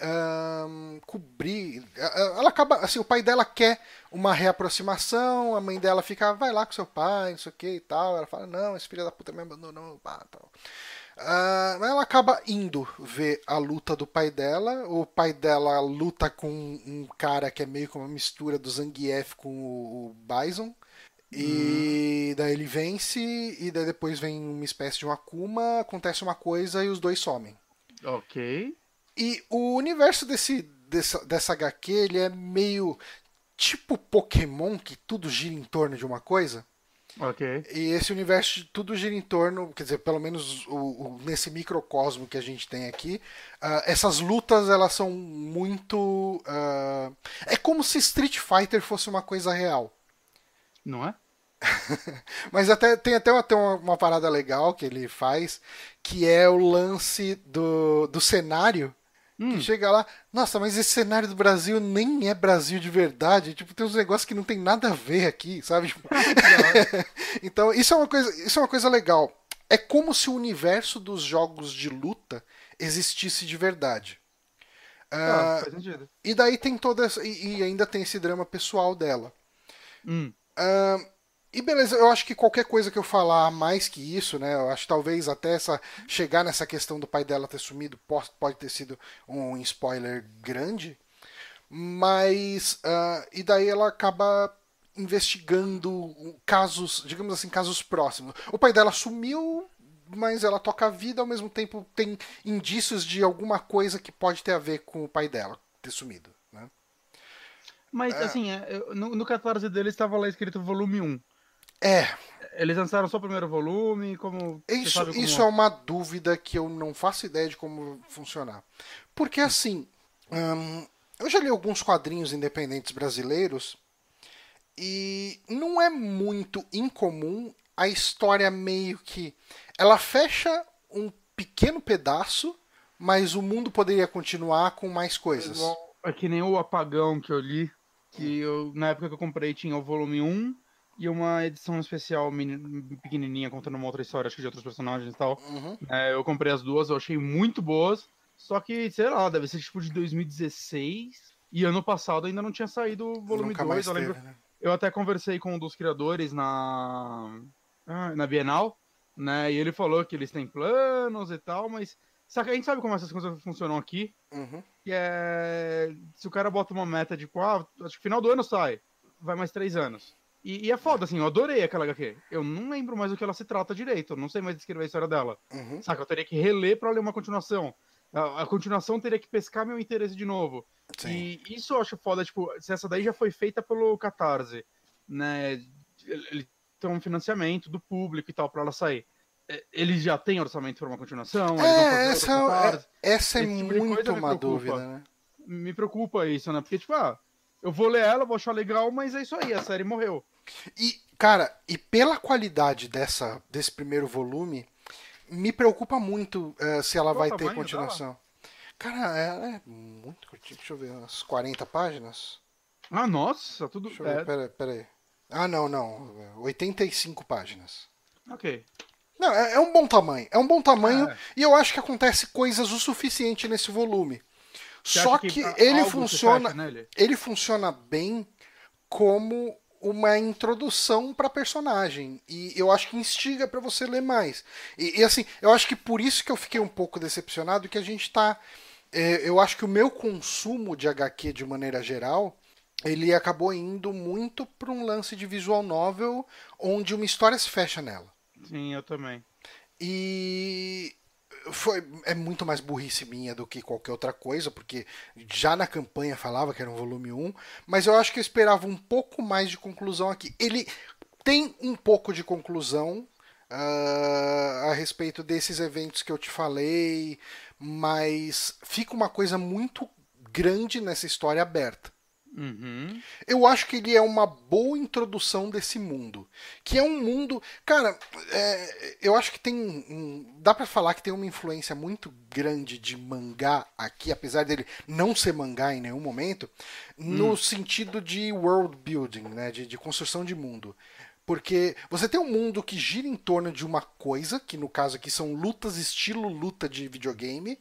cobrir. Ela acaba. Assim, o pai dela quer uma reaproximação, a mãe dela fica, "Ah, vai lá com seu pai, não sei o que e tal. Ela fala, não, esse filho da puta me abandonou, pá, tal. Mas ela acaba indo ver a luta do pai dela. O pai dela luta com um cara que é meio que uma mistura do Zangief com o, Bison. E daí ele vence, e daí depois vem uma espécie de um Akuma, acontece uma coisa e os dois somem.
Ok.
E o universo desse, dessa, dessa HQ, ele é meio tipo Pokémon, que tudo gira em torno de uma coisa.
Ok.
E esse universo tudo gira em torno, quer dizer, pelo menos o, o- nesse microcosmo que a gente tem aqui, ah, essas lutas elas são muito. ah, é como se Street Fighter fosse uma coisa real.
Não é?
Mas até tem até, uma, tem uma, uma parada legal que ele faz, que é o lance do, do cenário. Que chega lá, nossa, mas esse cenário do Brasil nem é Brasil de verdade. Tipo, tem uns negócios que não tem nada a ver aqui, sabe? Tipo, então, isso é uma coisa, isso é uma coisa legal. É como se o universo dos jogos de luta existisse de verdade.
Ah,
Ah,
sentido.
e daí tem toda essa, e, e ainda tem esse drama pessoal dela.
Hum.
Ahn, e beleza, eu acho que qualquer coisa que eu falar mais que isso, né? Eu acho que talvez até essa, chegar nessa questão do pai dela ter sumido pode, pode ter sido um spoiler grande. Mas. ah, e daí ela acaba investigando casos, digamos assim, casos próximos. O pai dela sumiu, mas ela toca a vida, ao mesmo tempo tem indícios de alguma coisa que pode ter a ver com o pai dela ter sumido. Né?
Mas, assim, é, eu- no, no catarse deles estava lá escrito volume 1.
É,
Eles lançaram só o primeiro volume, como...
Isso,
como
isso é uma dúvida que eu não faço ideia de como funcionar. Porque assim, hum, eu já li alguns quadrinhos independentes brasileiros e não é muito incomum a história meio que ela fecha um pequeno pedaço, mas o mundo poderia continuar com mais coisas.
Igual- É que nem o Apagão que eu li, que eu, na época que eu comprei tinha o volume 1 e uma edição especial pequenininha contando uma outra história, acho que de outros personagens e tal.
Uhum.
É, eu comprei as duas, eu achei muito boas, só que, sei lá, deve ser tipo de 2016 e ano passado ainda não tinha saído o volume
Nunca
2,
mais
eu lembro.
né?
Eu até conversei com um dos criadores na ah, na Bienal, né? E ele falou que eles têm planos e tal, mas saca, a gente sabe como essas coisas funcionam aqui,
Uhum.
que é se o cara bota uma meta de, tipo, ah, acho que final do ano sai, vai mais três anos. E, e é foda, assim, eu adorei aquela HQ. Eu não lembro mais do que ela se trata direito, eu não sei mais descrever a história dela.
Uhum.
Saca, eu teria que reler pra ler uma continuação. A, a continuação teria que pescar meu interesse de novo.
Sim.
E isso eu acho foda, tipo, se essa daí já foi feita pelo Catarse, né? Ele tem um financiamento do público e tal pra ela sair. é, eles já têm orçamento para uma continuação?
É, essa, é, essa é tipo muito uma dúvida, né?
Me preocupa isso, né? Porque, tipo, ah, eu vou ler ela, vou achar legal, mas é isso aí, a série morreu.
E, cara, e pela qualidade dessa, desse primeiro volume, me preocupa muito uh, se ela Qual vai ter continuação. Dela? Cara, ela é muito curtinha, deixa eu ver, umas 40 páginas.
Ah, nossa, tudo.
Deixa eu ver, é... pera, pera aí. Ah, não, não. 85 páginas.
Ok.
Não, é, é um bom tamanho. É um bom tamanho é. e eu acho que acontece coisas o suficiente nesse volume. Só que, que ele funciona. Ele funciona bem como uma introdução para personagem e eu acho que instiga para você ler mais e, e, assim eu acho que por isso que eu fiquei um pouco decepcionado que a gente tá é, eu acho que o meu consumo de HQ de maneira geral ele acabou indo muito para um lance de visual novel onde uma história se fecha nela.
Sim, eu também.
E foi é muito mais burrice minha do que qualquer outra coisa, porque já na campanha falava que era um volume 1, mas eu acho que eu esperava um pouco mais de conclusão aqui. Ele tem um pouco de conclusão uh, a respeito desses eventos que eu te falei, mas fica uma coisa muito grande nessa história aberta.
Uhum.
Eu acho que ele é uma boa introdução desse mundo. Que é um mundo. Cara, é, eu acho que tem. Um, dá para falar que tem uma influência muito grande de mangá aqui, apesar dele não ser mangá em nenhum momento, no hum. sentido de world building, né? De, de construção de mundo. Porque você tem um mundo que gira em torno de uma coisa, que no caso aqui são lutas estilo luta de videogame.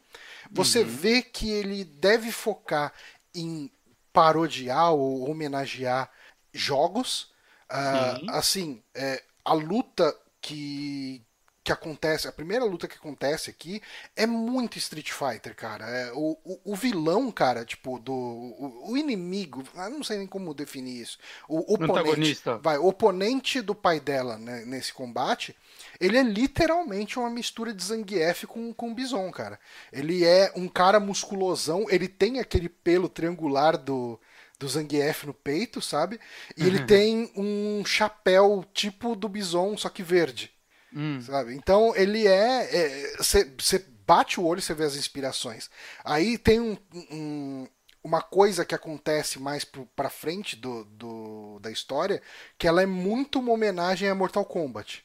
Você uhum. vê que ele deve focar em parodiar ou homenagear jogos. Uh, assim, é, a luta que, que acontece, a primeira luta que acontece aqui é muito Street Fighter, cara. É, o, o, o, vilão, cara, tipo, do. O, o, inimigo, não sei nem como definir isso. O oponente. Vai, o oponente do pai dela né, nesse combate. Ele é literalmente uma mistura de Zangief com, com Bison, cara. Ele é um cara musculosão, ele tem aquele pelo triangular do, do Zangief no peito, sabe? E uhum. ele tem um chapéu tipo do Bison, só que verde. Hum. Sabe? Então ele é. Você é, bate o olho e você vê as inspirações. Aí tem um, um, uma coisa que acontece mais pro, pra frente do, do, da história, que ela é muito uma homenagem a Mortal Kombat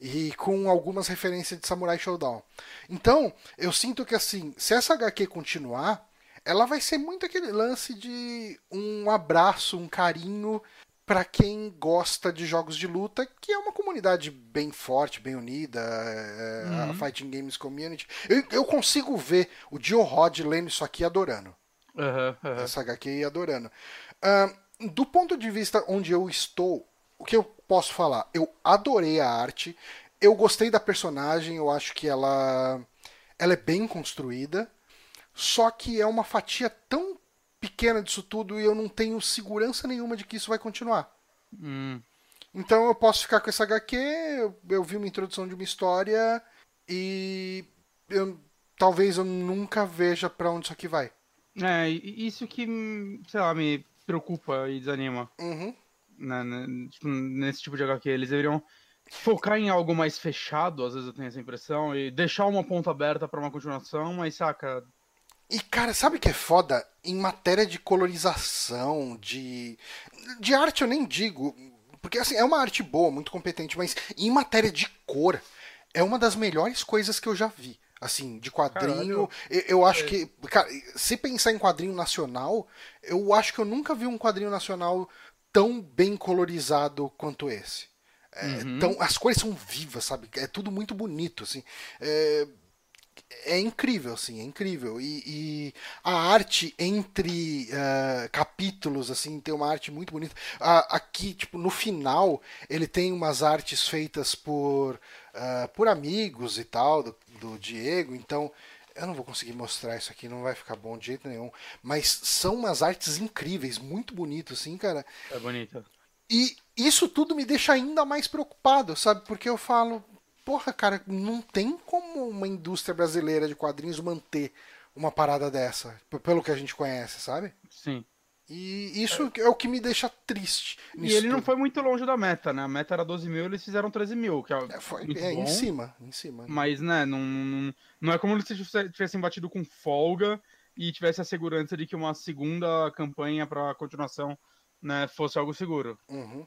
e com algumas referências de Samurai Showdown. Então, eu sinto que assim, se essa HQ continuar, ela vai ser muito aquele lance de um abraço, um carinho para quem gosta de jogos de luta, que é uma comunidade bem forte, bem unida, é, uhum. a Fighting Games Community. Eu, eu, consigo ver o Dio Rod lendo isso aqui adorando.
Uhum, uhum.
Essa HQ e adorando. Uh, do ponto de vista onde eu estou, o que eu posso falar? Eu adorei a arte, eu gostei da personagem, eu acho que ela, ela é bem construída, só que é uma fatia tão pequena disso tudo e eu não tenho segurança nenhuma de que isso vai continuar.
Hum.
Então eu posso ficar com essa HQ, eu, eu vi uma introdução de uma história e eu, talvez eu nunca veja para onde isso aqui vai.
É, isso que, sei lá, me preocupa e desanima.
Uhum
né, né, tipo, nesse tipo de HQ. Eles deveriam focar em algo mais fechado, às vezes eu tenho essa impressão, e deixar uma ponta aberta para uma continuação, mas saca.
E cara, sabe o que é foda? Em matéria de colorização, de. De arte eu nem digo. Porque assim, é uma arte boa, muito competente, mas em matéria de cor, é uma das melhores coisas que eu já vi. Assim, de quadrinho. Eu, eu, acho é. que. Cara, se pensar em quadrinho nacional, eu acho que eu nunca vi um quadrinho nacional tão bem colorizado quanto esse. É, uhum. tão, as cores são vivas, sabe? É tudo muito bonito, assim. É, é incrível, assim, é incrível. E, e a arte entre uh, capítulos, assim, tem uma arte muito bonita. Uh, aqui, tipo, no final, ele tem umas artes feitas por, uh, por amigos e tal, do, do Diego, então eu não vou conseguir mostrar isso aqui, não vai ficar bom de jeito nenhum. Mas são umas artes incríveis, muito bonito, assim, cara.
É bonito.
E isso tudo me deixa ainda mais preocupado, sabe? Porque eu falo, porra, cara, não tem como uma indústria brasileira de quadrinhos manter uma parada dessa, pelo que a gente conhece, sabe?
Sim.
E isso é, o que me deixa triste.
E ele tudo. não foi muito longe da meta, né? A meta era 12 mil, eles fizeram 13 mil, que é,
é, foi, é bom, em cima, em cima.
Mas, né, não, não, não é como se tivessem batido com folga e tivesse a segurança de que uma segunda campanha para continuação né, fosse algo seguro.
Uhum.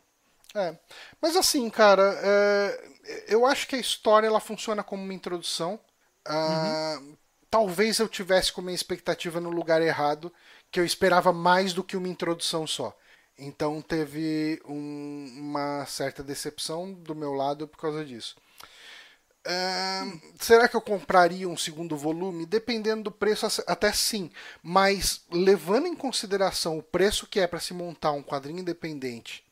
É. Mas assim, cara, é... eu acho que a história ela funciona como uma introdução. Uh, uhum. Talvez eu tivesse com minha expectativa no lugar errado, que eu esperava mais do que uma introdução só. Então teve um, uma certa decepção do meu lado por causa disso. será que eu compraria um segundo volume? Dependendo do preço, até sim. Mas levando em consideração o preço que é para se montar um quadrinho independente,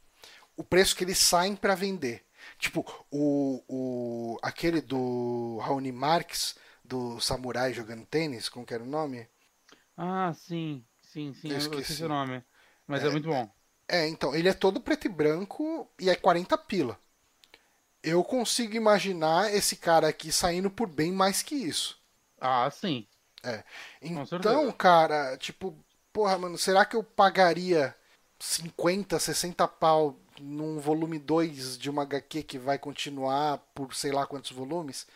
o preço que eles saem para vender. Tipo, o, o, aquele do Raoni Marques, do Samurai jogando tênis, como que era o nome?
Ah, sim. Sim, sim, eu, esqueci. eu esqueci o nome. Mas é, é muito bom.
É, então, ele é todo preto e branco e é 40 pila. Eu consigo imaginar esse cara aqui saindo por bem mais que isso.
Ah, sim.
É. Então, cara, tipo, porra, mano, será que eu pagaria 50, 60 pau num volume 2 de uma HQ que vai continuar por sei lá quantos volumes?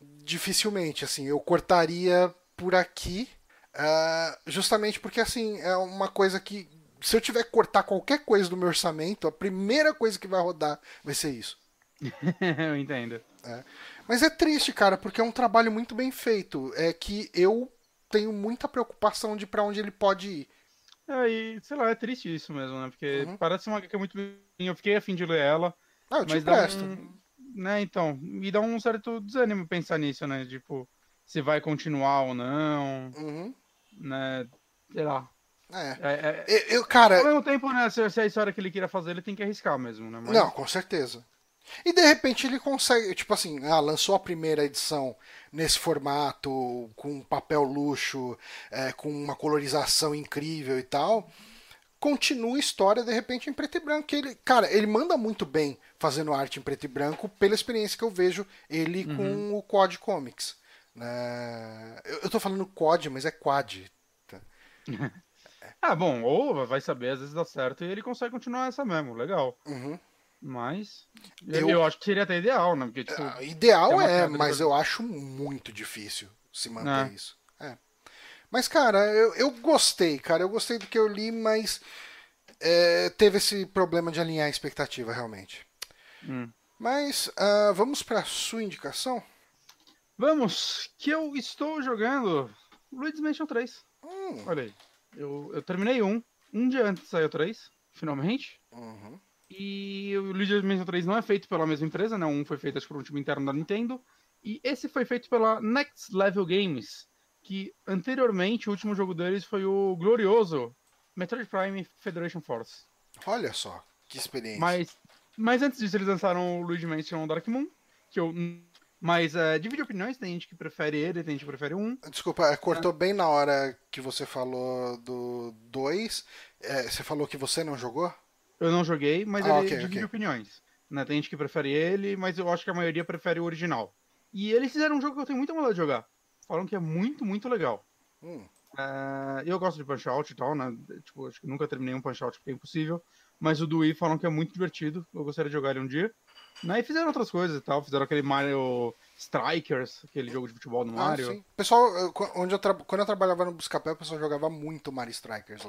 Dificilmente, assim, eu cortaria por aqui Uh, justamente porque assim é uma coisa que se eu tiver que cortar qualquer coisa do meu orçamento, a primeira coisa que vai rodar vai ser isso.
eu entendo.
É. Mas é triste, cara, porque é um trabalho muito bem feito. É que eu tenho muita preocupação de para onde ele pode ir.
É, e sei lá, é triste isso mesmo, né? Porque uhum. parece uma que é muito bem. Eu fiquei afim de ler ela.
Ah, eu te mas empresto. Um...
Né, então, me dá um certo desânimo pensar nisso, né? Tipo, se vai continuar ou não.
Uhum
né? Sei lá.
É. é, é eu, cara.
Ao mesmo tempo, né? Se, se é a história que ele queira fazer, ele tem que arriscar mesmo, né?
Mas... Não, com certeza. E de repente ele consegue, tipo assim, ah, lançou a primeira edição nesse formato, com papel luxo, é, com uma colorização incrível e tal. Continua a história de repente em preto e branco. Ele, cara, ele manda muito bem fazendo arte em preto e branco, pela experiência que eu vejo ele uhum. com o Quad Comics. Né? Eu, eu tô falando quad, mas é quad. Tá?
ah, bom, ou vai saber, às vezes dá certo e ele consegue continuar essa mesmo, legal.
Uhum.
Mas eu, eu, acho que seria até ideal, né? Porque, tipo,
uh, ideal é, mas eu acho muito difícil se manter é. isso. É. Mas, cara, eu, eu gostei, cara. Eu gostei do que eu li, mas é, teve esse problema de alinhar a expectativa, realmente.
Hum.
Mas uh, vamos para sua indicação?
Vamos, que eu estou jogando Luigi's Mansion 3.
Hum.
Olha aí. Eu, eu terminei um. Um dia antes saiu 3, finalmente.
Uhum.
E o Luigi's Mansion 3 não é feito pela mesma empresa, né? Um foi feito acho, por um time interno da Nintendo. E esse foi feito pela Next Level Games. Que anteriormente o último jogo deles foi o glorioso Metroid Prime Federation Force.
Olha só, que experiência.
Mas, mas antes disso eles lançaram o Luigi Mansion Dark Moon, que eu mas uh, divide opiniões, tem gente que prefere ele, tem gente que prefere um.
Desculpa, é, cortou é. bem na hora que você falou do 2. É, você falou que você não jogou?
Eu não joguei, mas ah, ele okay, divide okay. opiniões. Né? Tem gente que prefere ele, mas eu acho que a maioria prefere o original. E eles fizeram um jogo que eu tenho muita vontade de jogar. Falam que é muito, muito legal.
Hum.
Uh, eu gosto de Punch Out e tal, né? Tipo, acho que nunca terminei um Punch Out porque é impossível. Mas o do Wii falam que é muito divertido. Eu gostaria de jogar ele um dia. Né? E fizeram outras coisas e tal. Fizeram aquele Mario Strikers, aquele jogo de futebol do ah, Mario. Sim.
Pessoal, onde eu tra... quando eu trabalhava no Buscapé, o pessoal jogava muito Mario Strikers.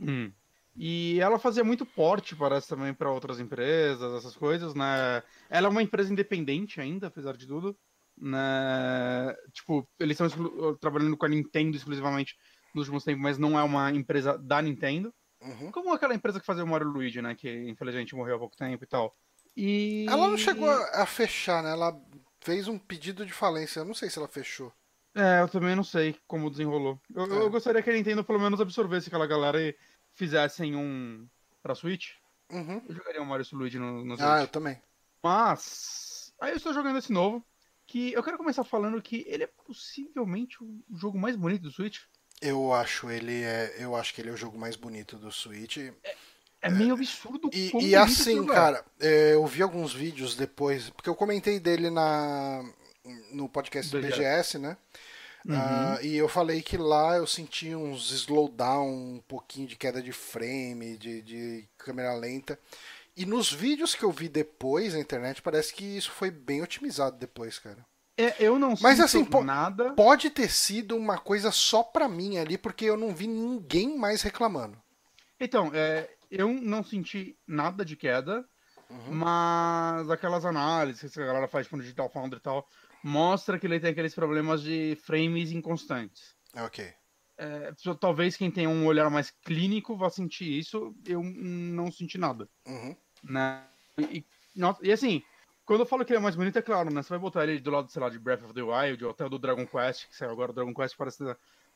Hum. E ela fazia muito porte, parece, também para outras empresas, essas coisas, né? Ela é uma empresa independente ainda, apesar de tudo. Né? Tipo, eles estão exclu... trabalhando com a Nintendo exclusivamente nos últimos tempos, mas não é uma empresa da Nintendo.
Uhum.
Como aquela empresa que fazia o Mario Luigi, né? Que infelizmente morreu há pouco tempo e tal. E...
Ela não chegou a fechar, né? Ela fez um pedido de falência. Eu não sei se ela fechou.
É, eu também não sei como desenrolou. Eu, é. eu gostaria que a Nintendo pelo menos absorvesse aquela galera e fizessem um pra Switch.
Uhum.
Eu jogaria o Mario Luigi no, no
Switch. Ah, eu também.
Mas. Aí eu estou jogando esse novo. Que eu quero começar falando que ele é possivelmente o jogo mais bonito do Switch.
Eu acho ele é. Eu acho que ele é o jogo mais bonito do Switch.
É, é meio absurdo.
E, e assim, cara, é, eu vi alguns vídeos depois, porque eu comentei dele na no podcast do BGS, né? Uhum. Uh, e eu falei que lá eu senti uns slowdown, um pouquinho de queda de frame, de, de câmera lenta. E nos vídeos que eu vi depois na internet, parece que isso foi bem otimizado depois, cara.
É, eu não
Mas assim, nada. Pode ter sido uma coisa só pra mim ali, porque eu não vi ninguém mais reclamando.
Então, é, eu não senti nada de queda, uhum. mas aquelas análises que a galera faz tipo, no Digital Foundry e tal, mostra que ele tem aqueles problemas de frames inconstantes.
Ok.
É, talvez quem tenha um olhar mais clínico vá sentir isso, eu não senti nada.
Uhum.
Né? E, e, assim, quando eu falo que ele é mais bonito, é claro, né? Você vai botar ele do lado, sei lá, de Breath of the Wild, ou até do Dragon Quest, que saiu agora, o Dragon Quest parece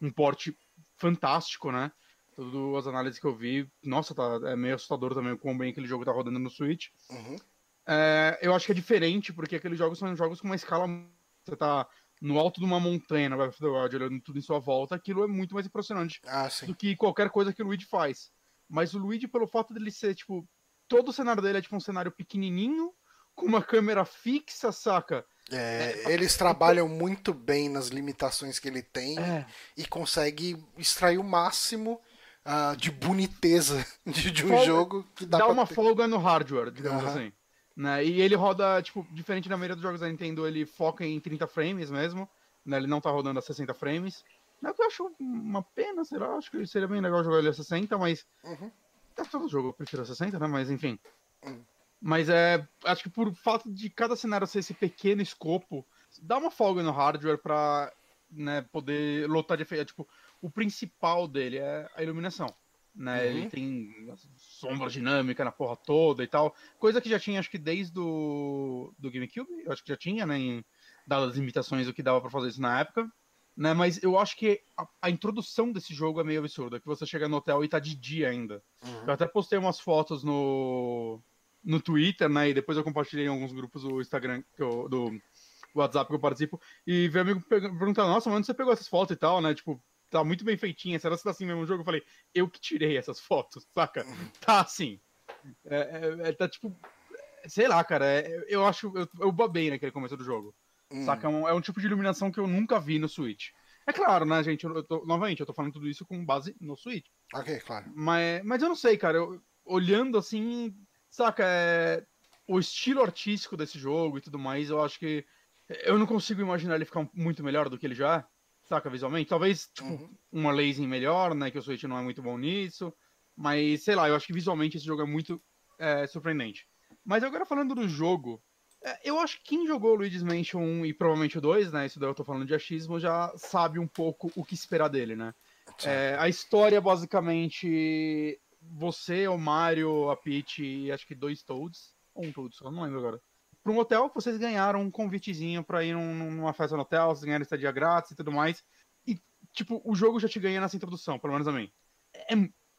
um porte fantástico, né? Todas as análises que eu vi, nossa, tá, é meio assustador também o quão bem aquele jogo tá rodando no Switch.
Uhum.
É, eu acho que é diferente, porque aqueles jogos são jogos com uma escala. Você tá no alto de uma montanha na Breath of the Wild, olhando tudo em sua volta, aquilo é muito mais impressionante
ah,
do que qualquer coisa que o Luigi faz. Mas o Luigi, pelo fato dele ser, tipo, todo o cenário dele é tipo um cenário pequenininho, com uma câmera fixa, saca?
É, é, eles trabalham muito bem nas limitações que ele tem é. e consegue extrair o máximo uh, de boniteza de, de um folga, jogo que dá,
dá uma ter. folga no hardware, digamos uhum. assim. Né? E ele roda, tipo, diferente da maioria dos jogos da Nintendo, ele foca em 30 frames mesmo, né? Ele não tá rodando a 60 frames. É que eu acho uma pena, sei lá, acho que seria bem legal jogar ele a 60, mas.
Uhum.
É todo jogo, eu prefiro a 60, né? Mas enfim.
Uhum.
Mas é. Acho que por fato de cada cenário ser esse pequeno escopo, dá uma folga no hardware pra né, poder lotar de efeito. É, tipo, o principal dele é a iluminação né? Uhum. Ele tem sombra dinâmica na porra toda e tal. Coisa que já tinha, acho que desde o do GameCube, eu acho que já tinha, né? Em, dadas as limitações do que dava para fazer isso na época. Né, mas eu acho que a, a, introdução desse jogo é meio absurda, que você chega no hotel e tá de dia ainda. Uhum. Eu até postei umas fotos no, no Twitter, né? E depois eu compartilhei em alguns grupos do Instagram, eu, do WhatsApp que eu participo, e veio amigo perguntando, nossa, mas onde você pegou essas fotos e tal, né? Tipo, tá muito bem feitinha. Será que tá assim mesmo no jogo? Eu falei, eu que tirei essas fotos, saca? Tá assim. É, é, é tá tipo. Sei lá, cara. É, eu acho. Eu, eu babei naquele começo do jogo. Hum. Saca? É um, é um, tipo de iluminação que eu nunca vi no Switch. É claro, né, gente? Eu tô, novamente, eu tô falando tudo isso com base no Switch.
Ok, claro.
Mas, mas eu não sei, cara. Eu, olhando assim, saca? É, o estilo artístico desse jogo e tudo mais, eu acho que. Eu não consigo imaginar ele ficar muito melhor do que ele já é saca, visualmente. Talvez, tipo, uhum. uma laser melhor, né? Que o Switch não é muito bom nisso. Mas, sei lá, eu acho que visualmente esse jogo é muito é, surpreendente. Mas agora falando do jogo, é, eu acho que quem jogou Luigi's Mansion 1 e provavelmente o 2, né? Isso daí eu tô falando de achismo, já sabe um pouco o que esperar dele, né? É, a história, basicamente, você, o Mario, a Peach e acho que dois Toads, ou um Toad só, não lembro agora para um hotel, vocês ganharam um convitezinho para ir num, numa festa no hotel, vocês ganharam estadia grátis e tudo mais. E, tipo, o jogo já te ganha nessa introdução, pelo menos a mim. É,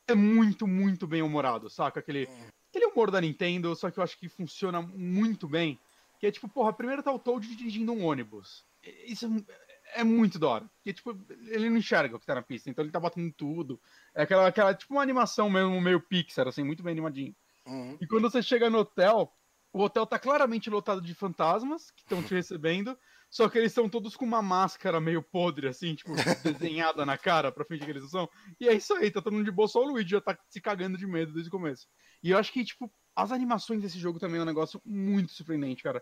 é muito, muito bem humorado, saca? Aquele, aquele humor da Nintendo, só que eu acho que funciona muito bem. Que é tipo, porra, primeiro tá o Toad dirigindo um ônibus. Isso é, é muito da hora. Porque, tipo, ele não enxerga o que tá na pista, então ele tá batendo tudo. É aquela, aquela tipo, uma animação mesmo, meio Pixar, assim, muito bem animadinho.
Uhum.
E quando você chega no hotel, o hotel tá claramente lotado de fantasmas que estão te recebendo, só que eles estão todos com uma máscara meio podre, assim, tipo, desenhada na cara pra fingir que eles são. E é isso aí, tá todo mundo de boa, só o Luigi já tá se cagando de medo desde o começo. E eu acho que, tipo, as animações desse jogo também é um negócio muito surpreendente, cara.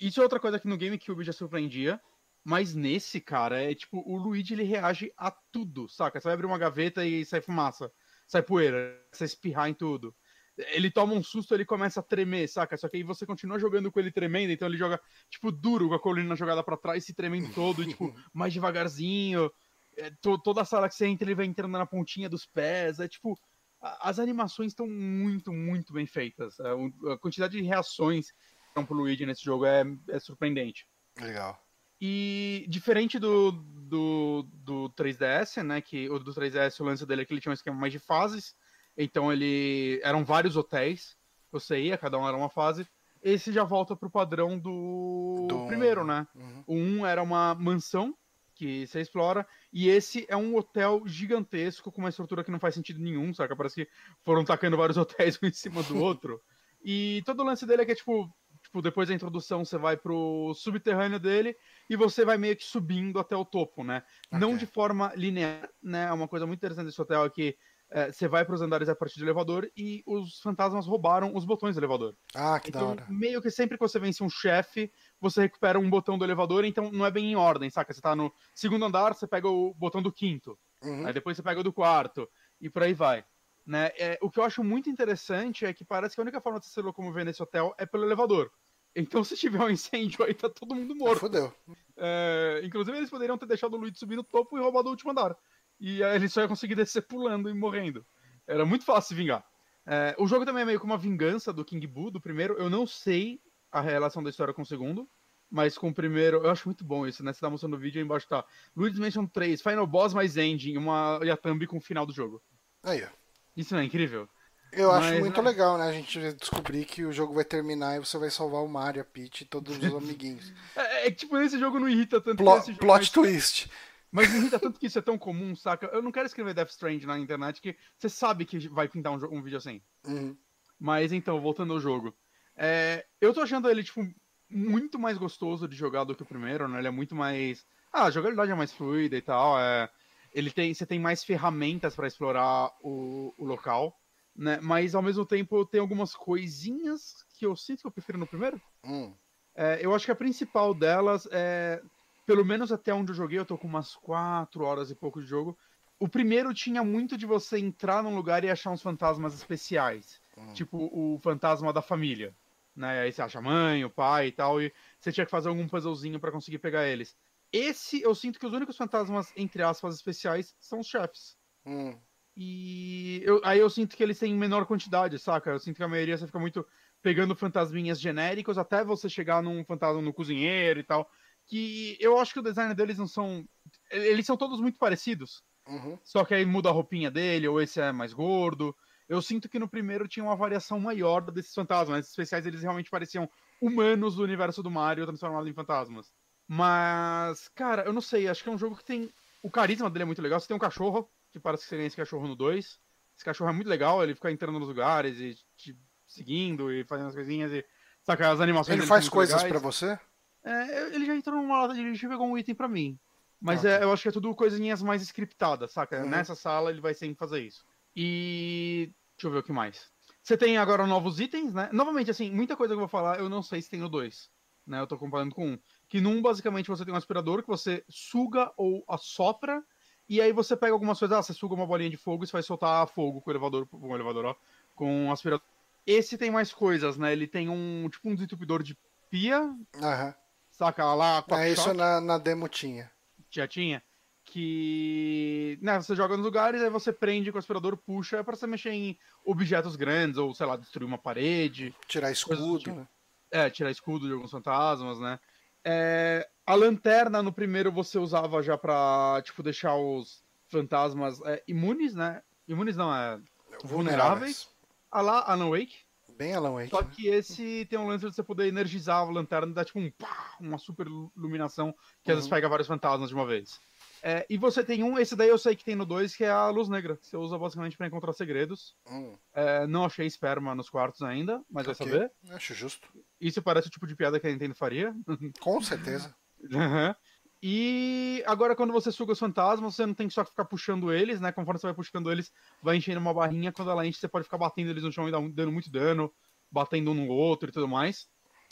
Isso é outra coisa que no GameCube já surpreendia, mas nesse, cara, é tipo, o Luigi ele reage a tudo, saca? Você vai abrir uma gaveta e sai fumaça, sai poeira, sai espirrar em tudo ele toma um susto, ele começa a tremer, saca? Só que aí você continua jogando com ele tremendo, então ele joga, tipo, duro, com a colina jogada para trás, se tremendo todo, e, tipo, mais devagarzinho. É, to, toda a sala que você entra, ele vai entrando na pontinha dos pés. É tipo, a, as animações estão muito, muito bem feitas. A, é, a quantidade de reações que estão pro Luigi nesse jogo é, é surpreendente.
Legal.
E diferente do, do, do 3DS, né? Que o do 3DS, o lance dele é que ele tinha um esquema mais de fases então ele. Eram vários hotéis. Você ia, cada um era uma fase. Esse já volta pro padrão do, do... primeiro, né? Uhum. O um era uma mansão que você explora. E esse é um hotel gigantesco com uma estrutura que não faz sentido nenhum, saca? Parece que foram tacando vários hotéis um em cima do outro. e todo o lance dele é que é tipo. Tipo, depois da introdução você vai pro subterrâneo dele e você vai meio que subindo até o topo, né? Okay. Não de forma linear, né? É uma coisa muito interessante desse hotel é que é, você vai para os andares a partir do elevador e os fantasmas roubaram os botões do elevador.
Ah, que
então,
da hora.
Meio que sempre que você vence um chefe, você recupera um botão do elevador, então não é bem em ordem, saca? Você tá no segundo andar, você pega o botão do quinto. Uhum. Aí depois você pega o do quarto. E por aí vai. Né? É, o que eu acho muito interessante é que parece que a única forma de se locomover nesse hotel é pelo elevador. Então, se tiver um incêndio aí, tá todo mundo morto.
Fudeu.
É, inclusive, eles poderiam ter deixado o Luigi subir no topo e roubado o último andar. E ele só ia conseguir descer pulando e morrendo. Era muito fácil se vingar. É, o jogo também é meio que uma vingança do King Boo, do primeiro. Eu não sei a relação da história com o segundo. Mas com o primeiro, eu acho muito bom isso, né? Você tá mostrando o vídeo aí embaixo tá Luigi's Mansion 3, Final Boss mais Ending, uma, e a thumb com o final do jogo.
Aí, ó.
Isso não é incrível?
Eu Mas, acho muito né? legal, né? A gente descobrir que o jogo vai terminar e você vai salvar o Mario, a Peach e todos os amiguinhos.
É, é, tipo, esse jogo não irrita tanto
Plo Plot twist.
Mas não irrita tanto que isso é tão comum, saca? Eu não quero escrever Death Strange na internet que você sabe que vai pintar um, um vídeo assim.
Uhum.
Mas então, voltando ao jogo. É, eu tô achando ele, tipo, muito mais gostoso de jogar do que o primeiro, né? Ele é muito mais. Ah, a jogabilidade é mais fluida e tal. É... Ele tem, você tem mais ferramentas para explorar o, o local, né? Mas ao mesmo tempo tem algumas coisinhas que eu sinto que eu prefiro no primeiro.
Hum.
É, eu acho que a principal delas é, pelo menos até onde eu joguei, eu tô com umas 4 horas e pouco de jogo. O primeiro tinha muito de você entrar num lugar e achar uns fantasmas especiais. Hum. Tipo o fantasma da família né? Aí você acha a mãe, o pai e tal, e você tinha que fazer algum puzzlezinho para conseguir pegar eles. Esse, eu sinto que os únicos fantasmas, entre aspas, especiais são os chefes.
Hum.
E eu, aí eu sinto que eles têm menor quantidade, saca? Eu sinto que a maioria você fica muito pegando fantasminhas genéricos até você chegar num fantasma no cozinheiro e tal. Que eu acho que o design deles não são. Eles são todos muito parecidos.
Uhum.
Só que aí muda a roupinha dele, ou esse é mais gordo, eu sinto que no primeiro tinha uma variação maior desses fantasmas. Esses especiais eles realmente pareciam humanos do universo do Mario transformados em fantasmas. Mas, cara, eu não sei, acho que é um jogo que tem. O carisma dele é muito legal. Você tem um cachorro, que parece que seria esse cachorro no 2. Esse cachorro é muito legal, ele fica entrando nos lugares e te seguindo e fazendo as coisinhas e. Saca, as animações.
Ele faz coisas para você?
É, ele já entrou numa lata de lixo e pegou um item para mim. Mas okay. é, eu acho que é tudo coisinhas mais scriptadas, saca? Uhum. Nessa sala ele vai sempre fazer isso. E. Deixa eu ver o que mais. Você tem agora novos itens, né? Novamente, assim, muita coisa que eu vou falar, eu não sei se tem no 2. Né? Eu tô comparando com um. Que num, basicamente, você tem um aspirador que você suga ou assopra. E aí você pega algumas coisas, ah, você suga uma bolinha de fogo e você vai soltar fogo com o elevador, com o elevador, ó, com um aspirador. Esse tem mais coisas, né? Ele tem um tipo um desentupidor de pia.
Aham.
Saca lá?
É, isso na, na demo tinha.
Já tinha? que né, você joga nos lugares, aí você prende com o aspirador, puxa, é para você mexer em objetos grandes, ou sei lá, destruir uma parede.
Tirar escudo, tipo. né?
É, tirar escudo de alguns fantasmas, né? É, a lanterna no primeiro você usava já pra, tipo, deixar os fantasmas é, imunes, né? Imunes não, é vulneráveis. vulneráveis. A lá, Alan Wake.
Bem Alan Wake.
Só né? que esse tem um lance de você poder energizar a lanterna e dar tipo um pá, uma super iluminação que uhum. às vezes uhum. pega vários fantasmas de uma vez. É, e você tem um, esse daí eu sei que tem no 2, que é a luz negra, que você usa basicamente para encontrar segredos.
Hum.
É, não achei esperma nos quartos ainda, mas okay. vai saber.
Acho justo.
Isso parece o tipo de piada que a Nintendo faria.
Com certeza.
uhum. E agora, quando você suga os fantasmas, você não tem que só ficar puxando eles, né? Conforme você vai puxando eles, vai enchendo uma barrinha. Quando ela enche, você pode ficar batendo eles no chão e dando muito dano, batendo um no outro e tudo mais.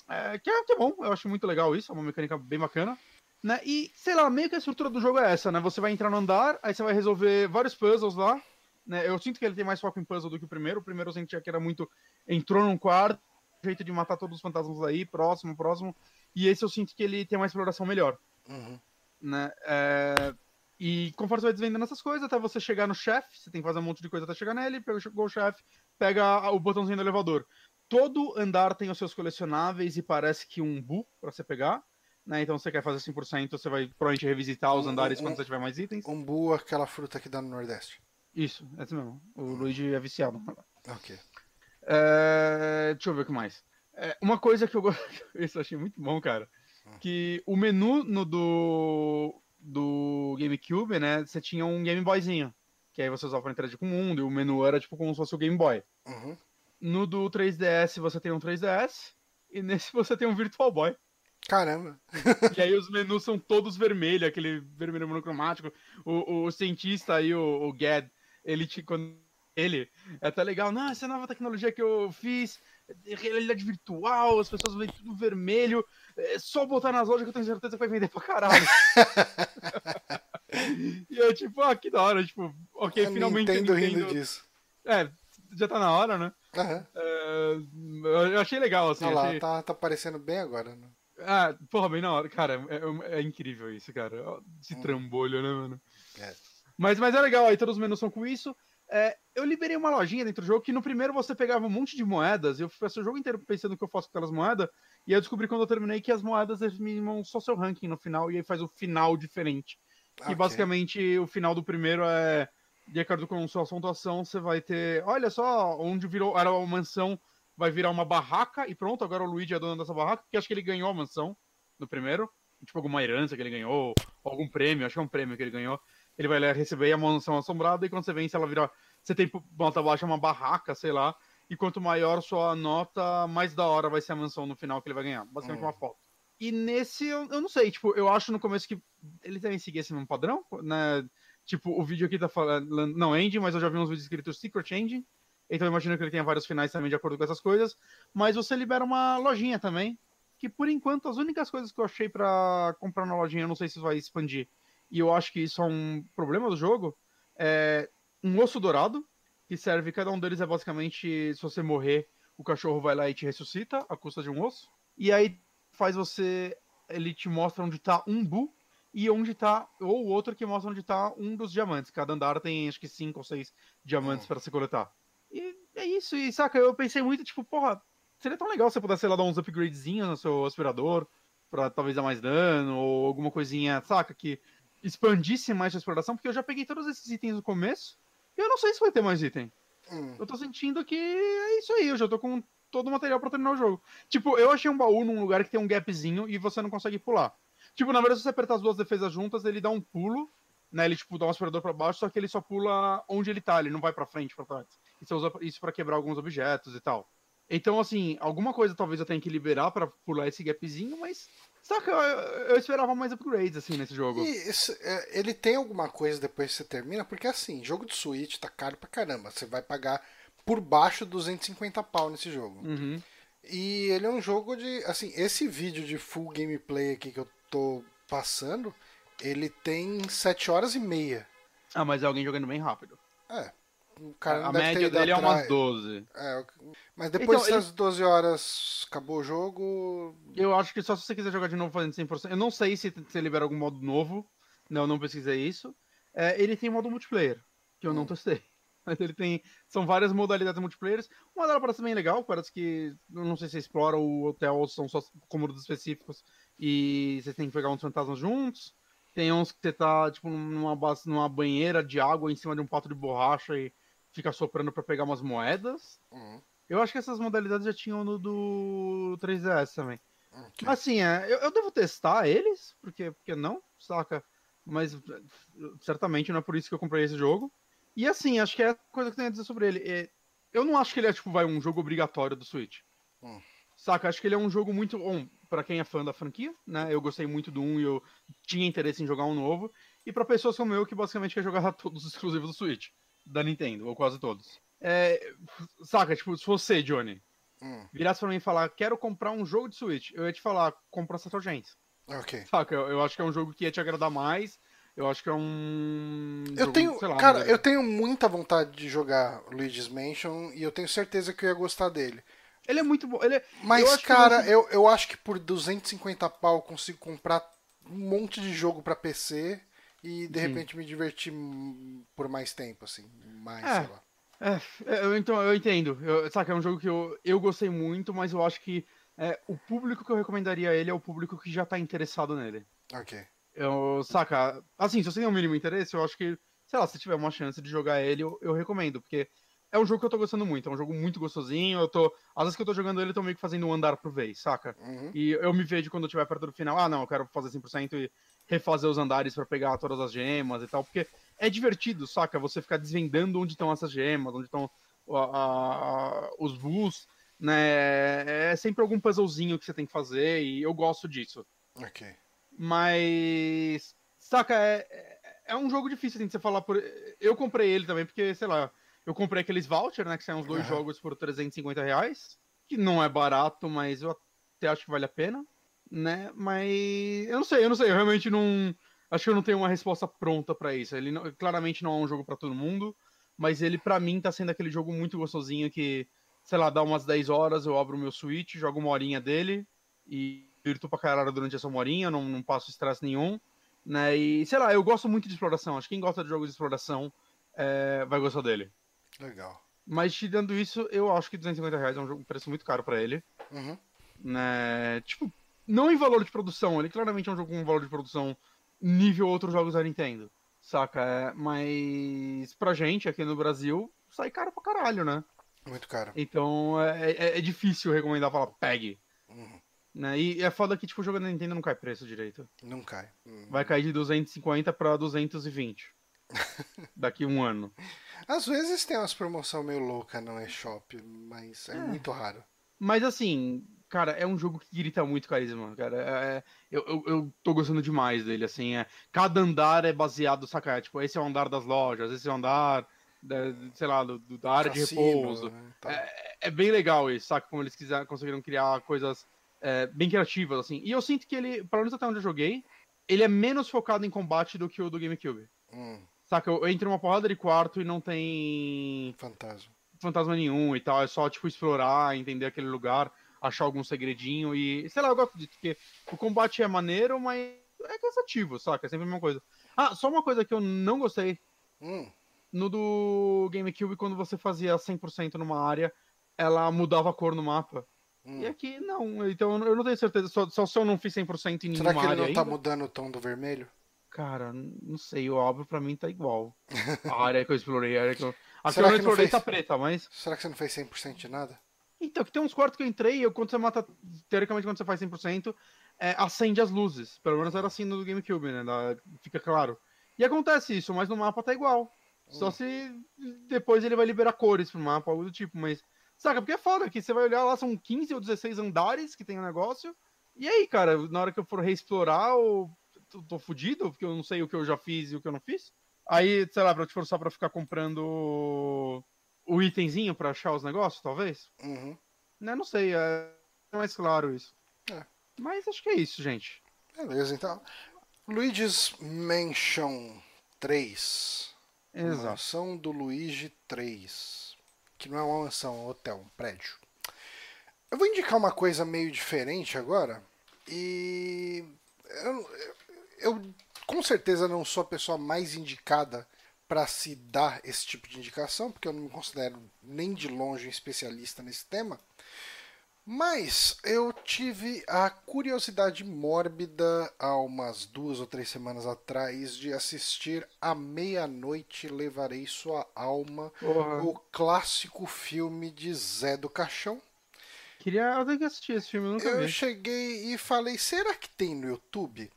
É, que, é, que é bom, eu acho muito legal isso, é uma mecânica bem bacana. Né? E, sei lá, meio que a estrutura do jogo é essa, né? Você vai entrar no andar, aí você vai resolver vários puzzles lá. Né? Eu sinto que ele tem mais foco em puzzle do que o primeiro. O primeiro eu sentia que era muito. Entrou num quarto, jeito de matar todos os fantasmas aí, próximo, próximo. E esse eu sinto que ele tem uma exploração melhor.
Uhum.
Né? É... E conforme você vai desvendando essas coisas, até você chegar no chefe, você tem que fazer um monte de coisa até chegar nele, pega o chefe, pega o botãozinho do elevador. Todo andar tem os seus colecionáveis e parece que um bu para você pegar né? Então você quer fazer 100%, você vai provavelmente revisitar os andares um, quando você tiver mais itens.
Umbu, aquela fruta que dá no Nordeste.
Isso, é isso mesmo. O Luigi é viciado.
Ok.
É... Deixa eu ver o que mais. É, uma coisa que eu gosto. Isso eu achei muito bom, cara. Que o menu no do, do GameCube, né? Você tinha um Game Boyzinho. Que aí você usava pra interagir com o mundo, e o menu era tipo como se fosse o Game Boy.
Uhum.
No do 3DS você tem um 3DS e nesse você tem um Virtual Boy.
Caramba.
E aí os menus são todos vermelhos, aquele vermelho monocromático. O, o cientista aí, o, o Gad, ele te. Quando ele é até legal. Não, essa nova tecnologia que eu fiz, realidade virtual, as pessoas veem tudo vermelho. É só botar nas lojas que eu tenho certeza que vai vender pra caralho. e eu, tipo, ah, que da hora, tipo, ok,
A
finalmente.
Nintendo
Nintendo-
rindo disso.
É, já tá na hora, né?
Aham.
É, eu achei legal, assim.
Olha lá,
achei...
tá, tá aparecendo bem agora. Né?
Ah, porra, bem na hora. Cara, é, é incrível isso, cara. Esse
Hum.
trambolho, né, mano?
É.
Mas, mas é legal, aí todos os menus são com isso. É, eu liberei uma lojinha dentro do jogo que no primeiro você pegava um monte de moedas. Eu passei o jogo inteiro pensando o que eu faço com aquelas moedas. E eu descobri quando eu terminei que as moedas determinam só seu ranking no final. E aí faz o final diferente. Que
Ok.
basicamente o final do primeiro é. De acordo com sua pontuação, você vai ter. Olha só, onde virou. Era uma mansão, vai virar uma barraca. E pronto, agora o Luigi é dono dessa barraca. Porque acho que ele ganhou a mansão no primeiro. Tipo, alguma herança que ele ganhou. Ou algum prêmio, acho que é um prêmio que ele ganhou. Ele vai lá receber a mansão assombrada. E quando você vence, ela vira. Você tem nota baixa, uma barraca, sei lá. E quanto maior sua nota, mais da hora vai ser a mansão no final que ele vai ganhar. Basicamente
Hum.
uma foto. E nesse, eu, eu não sei, tipo, eu acho no começo que eles devem seguir esse mesmo padrão, né? Tipo, o vídeo aqui tá falando, não Ending, mas eu já vi uns vídeos escritos Secret Ending, então eu imagino que ele tenha vários finais também de acordo com essas coisas, mas você libera uma lojinha também, que por enquanto as únicas coisas que eu achei pra comprar na lojinha, eu não sei se vai expandir, e eu acho que isso é um problema do jogo, é um osso dourado, que serve, cada um deles é basicamente, se você morrer, o cachorro vai lá e te ressuscita, à custa de um osso, e aí faz você. Ele te mostra onde tá um bu e onde tá. Ou o outro que mostra onde tá um dos diamantes. Cada andar tem acho que cinco ou seis diamantes
Hum.
pra se coletar. E é isso, e saca, eu pensei muito, tipo, porra, seria tão legal se você pudesse, sei lá, dar uns upgradezinhos no seu aspirador, pra talvez dar mais dano, ou alguma coisinha, saca, que expandisse mais sua exploração, porque eu já peguei todos esses itens no começo, e eu não sei se vai ter mais item.
Hum.
Eu tô sentindo que é isso aí, eu já tô com todo o material pra terminar o jogo. Tipo, eu achei um baú num lugar que tem um gapzinho e você não consegue pular. Tipo, na verdade, se você apertar as duas defesas juntas, ele dá um pulo, né? Ele, tipo, dá um aspirador pra baixo, só que ele só pula onde ele tá, ele não vai pra frente, pra trás. E você usa isso pra quebrar alguns objetos e tal. Então, assim, alguma coisa talvez eu tenha que liberar pra pular esse gapzinho, mas. Saca, eu, eu esperava mais upgrades, assim, nesse jogo.
Esse- é, ele tem alguma coisa depois que você termina? Porque assim, jogo de Switch tá caro pra caramba. Você vai pagar por baixo 250 pau nesse jogo.
Uhum.
E ele é um jogo de. Assim, esse vídeo de full gameplay aqui que eu tô passando, ele tem 7 horas e meia.
Ah, mas é alguém jogando bem rápido.
É. O cara não
a média dele é umas 12.
É, mas depois
Então,
dessas 12 horas acabou o jogo.
Eu acho que só se você quiser jogar de novo fazendo 100%. Eu não sei se você libera algum modo novo. Não, eu não pesquisei isso. É, ele tem modo multiplayer, que eu não
Hum.
testei. Mas ele tem. São várias modalidades multiplayer. Uma delas parece bem legal, parece que. Não sei se você explora o hotel ou são só cômodos específicos e você tem que pegar uns fantasmas juntos. Tem uns que você tá, tipo, numa, base, numa banheira de água em cima de um pato de borracha e fica soprando pra pegar umas moedas.
Hum,
Eu acho que essas modalidades já tinham no do 3DS também.
ok.
Assim, é, eu, eu devo testar eles, porque, porque não, saca? Mas certamente não é por isso que eu comprei esse jogo. E assim, acho que é a coisa que eu tenho a dizer sobre ele. É, eu não acho que ele é, tipo, vai, um jogo obrigatório do Switch.
Hum.
Saca? Acho que ele é um jogo muito bom pra quem é fã da franquia, né? Eu gostei muito do 1 e eu tinha interesse em jogar um novo. E pra pessoas como eu que basicamente quer jogar todos os exclusivos do Switch, da Nintendo, ou quase todos. É, saca? Tipo, se você, Johnny,
Hum,
virasse pra mim e falar, quero comprar um jogo de Switch, eu ia te falar, compra Sator Gens.
ok.
Saca? Eu, eu acho que é um jogo que ia te agradar mais. Eu acho que é um.
Eu
jogo,
tenho,
lá,
cara, eu tenho muita vontade de jogar Luigi's Mansion e eu tenho certeza que eu ia gostar dele.
Ele é muito bom. Ele é... eu
Mas,
que
cara,
ser-
eu, eu acho que por 250 pau eu consigo comprar um monte de jogo pra PC e de
Sim.
repente me divertir por mais tempo, assim. Mais,
É.
sei lá.
É, eu, então, eu entendo. Eu, saca, é um jogo que eu, eu gostei muito, mas eu acho que é, o público que eu recomendaria ele é o público que já tá interessado nele.
Ok.
Eu, saca, assim, se você tem o mínimo interesse, eu acho que, sei lá, se tiver uma chance de jogar ele, eu, eu recomendo, porque é um jogo que eu tô gostando muito, é um jogo muito gostosinho, eu tô, às vezes que eu tô jogando ele, eu tô meio que fazendo um andar por vez, saca?
Uhum.
E eu me vejo quando eu estiver perto do final, ah, não, eu quero fazer 100% e refazer os andares pra pegar todas as gemas e tal, porque é divertido, saca? Você ficar desvendando onde estão essas gemas, onde estão os bus. né? É sempre algum puzzlezinho que você tem que fazer e eu gosto disso.
Ok.
Mas. Saca, é, é, é um jogo difícil assim, de você falar por. Eu comprei ele também, porque, sei lá, eu comprei aqueles vouchers, né? Que são uns dois uhum. jogos por 350 reais. Que não é barato, mas eu até acho que vale a pena. Né? Mas. Eu não sei, eu não sei. Eu realmente não. Acho que eu não tenho uma resposta pronta para isso. Ele não, claramente não é um jogo para todo mundo. Mas ele, para mim, tá sendo aquele jogo muito gostosinho que, sei lá, dá umas 10 horas, eu abro o meu Switch, jogo uma horinha dele e virto pra caralho durante essa horinha, não, não passo estresse nenhum. Né? E, sei lá, eu gosto muito de exploração. Acho que quem gosta de jogos de exploração é, vai gostar dele.
Legal.
Mas tirando isso, eu acho que 250 reais é um, jogo, um preço muito caro para ele.
Uhum.
Né? Tipo, não em valor de produção, ele claramente é um jogo com valor de produção nível outros jogos da Nintendo. Saca? É, mas pra gente aqui no Brasil, sai caro pra caralho, né?
Muito caro.
Então é, é, é difícil recomendar falar, pegue.
Uhum.
Né? E é foda que tipo, o jogo da Nintendo não cai preço direito.
Não cai.
Uhum. Vai cair de 250 pra 220. daqui um ano.
Às vezes tem umas promoções meio loucas no eShop, mas é, é, muito raro.
Mas assim, cara, é um jogo que grita muito carisma, cara. É, é, eu, eu, eu, tô gostando demais dele, assim. É, cada andar é baseado, saca? Tipo, esse é o andar das lojas, esse é o andar, da, sei lá, do, da área Cassino, de repouso. Né, tá. é, é, bem legal isso, saca? Como eles quiser, conseguiram criar coisas é, bem criativas, assim. E eu sinto que ele, pelo menos até onde eu joguei, ele é menos focado em combate do que o do GameCube.
Hum.
Saca? Eu entro uma porrada de quarto e não tem.
Fantasma.
Fantasma nenhum e tal. É só, tipo, explorar, entender aquele lugar, achar algum segredinho e. Sei lá, eu gosto disso, porque o combate é maneiro, mas é cansativo, saca? É sempre a mesma coisa. Ah, só uma coisa que eu não gostei.
Hum.
No do GameCube, quando você fazia 100% numa área, ela mudava a cor no mapa. Hum. E aqui não, então eu não tenho certeza. Só, só se eu não fiz 100% em nenhuma
área. Será que ele não tá
ainda.
mudando o tom do vermelho?
Cara, não sei, o álbum pra mim tá igual. A área que eu explorei, a área que eu. A Será que eu explorei fez... tá preta, mas.
Será que você não fez 100% de nada?
Então, que tem uns quartos que eu entrei, eu, quando você mata. Teoricamente, quando você faz 100%, é, acende as luzes. Pelo menos era assim no GameCube, né? Da, fica claro. E acontece isso, mas no mapa tá igual. Só hum. se depois ele vai liberar cores pro mapa, algo do tipo, mas. Saca, porque é foda que você vai olhar lá, são 15 ou 16 andares que tem o um negócio. E aí, cara, na hora que eu for reexplorar, ou tô, tô fudido, porque eu não sei o que eu já fiz e o que eu não fiz. Aí, sei lá, pra te forçar pra ficar comprando o itemzinho pra achar os negócios, talvez?
Uhum.
Né, não sei, é mais claro isso.
É.
Mas acho que é isso, gente.
Beleza, então. Luigi's Mansion 3.
Exato.
Mansão do Luigi 3. Que não é uma mansão, é um hotel, um prédio. Eu vou indicar uma coisa meio diferente agora. E. Eu, eu com certeza não sou a pessoa mais indicada para se dar esse tipo de indicação, porque eu não me considero nem de longe um especialista nesse tema. Mas eu tive a curiosidade mórbida há umas duas ou três semanas atrás de assistir A Meia-Noite Levarei Sua Alma,
uhum.
o clássico filme de Zé do Caixão.
Queria alguém que assistir esse filme, eu nunca
eu
vi.
cheguei e falei, será que tem no YouTube?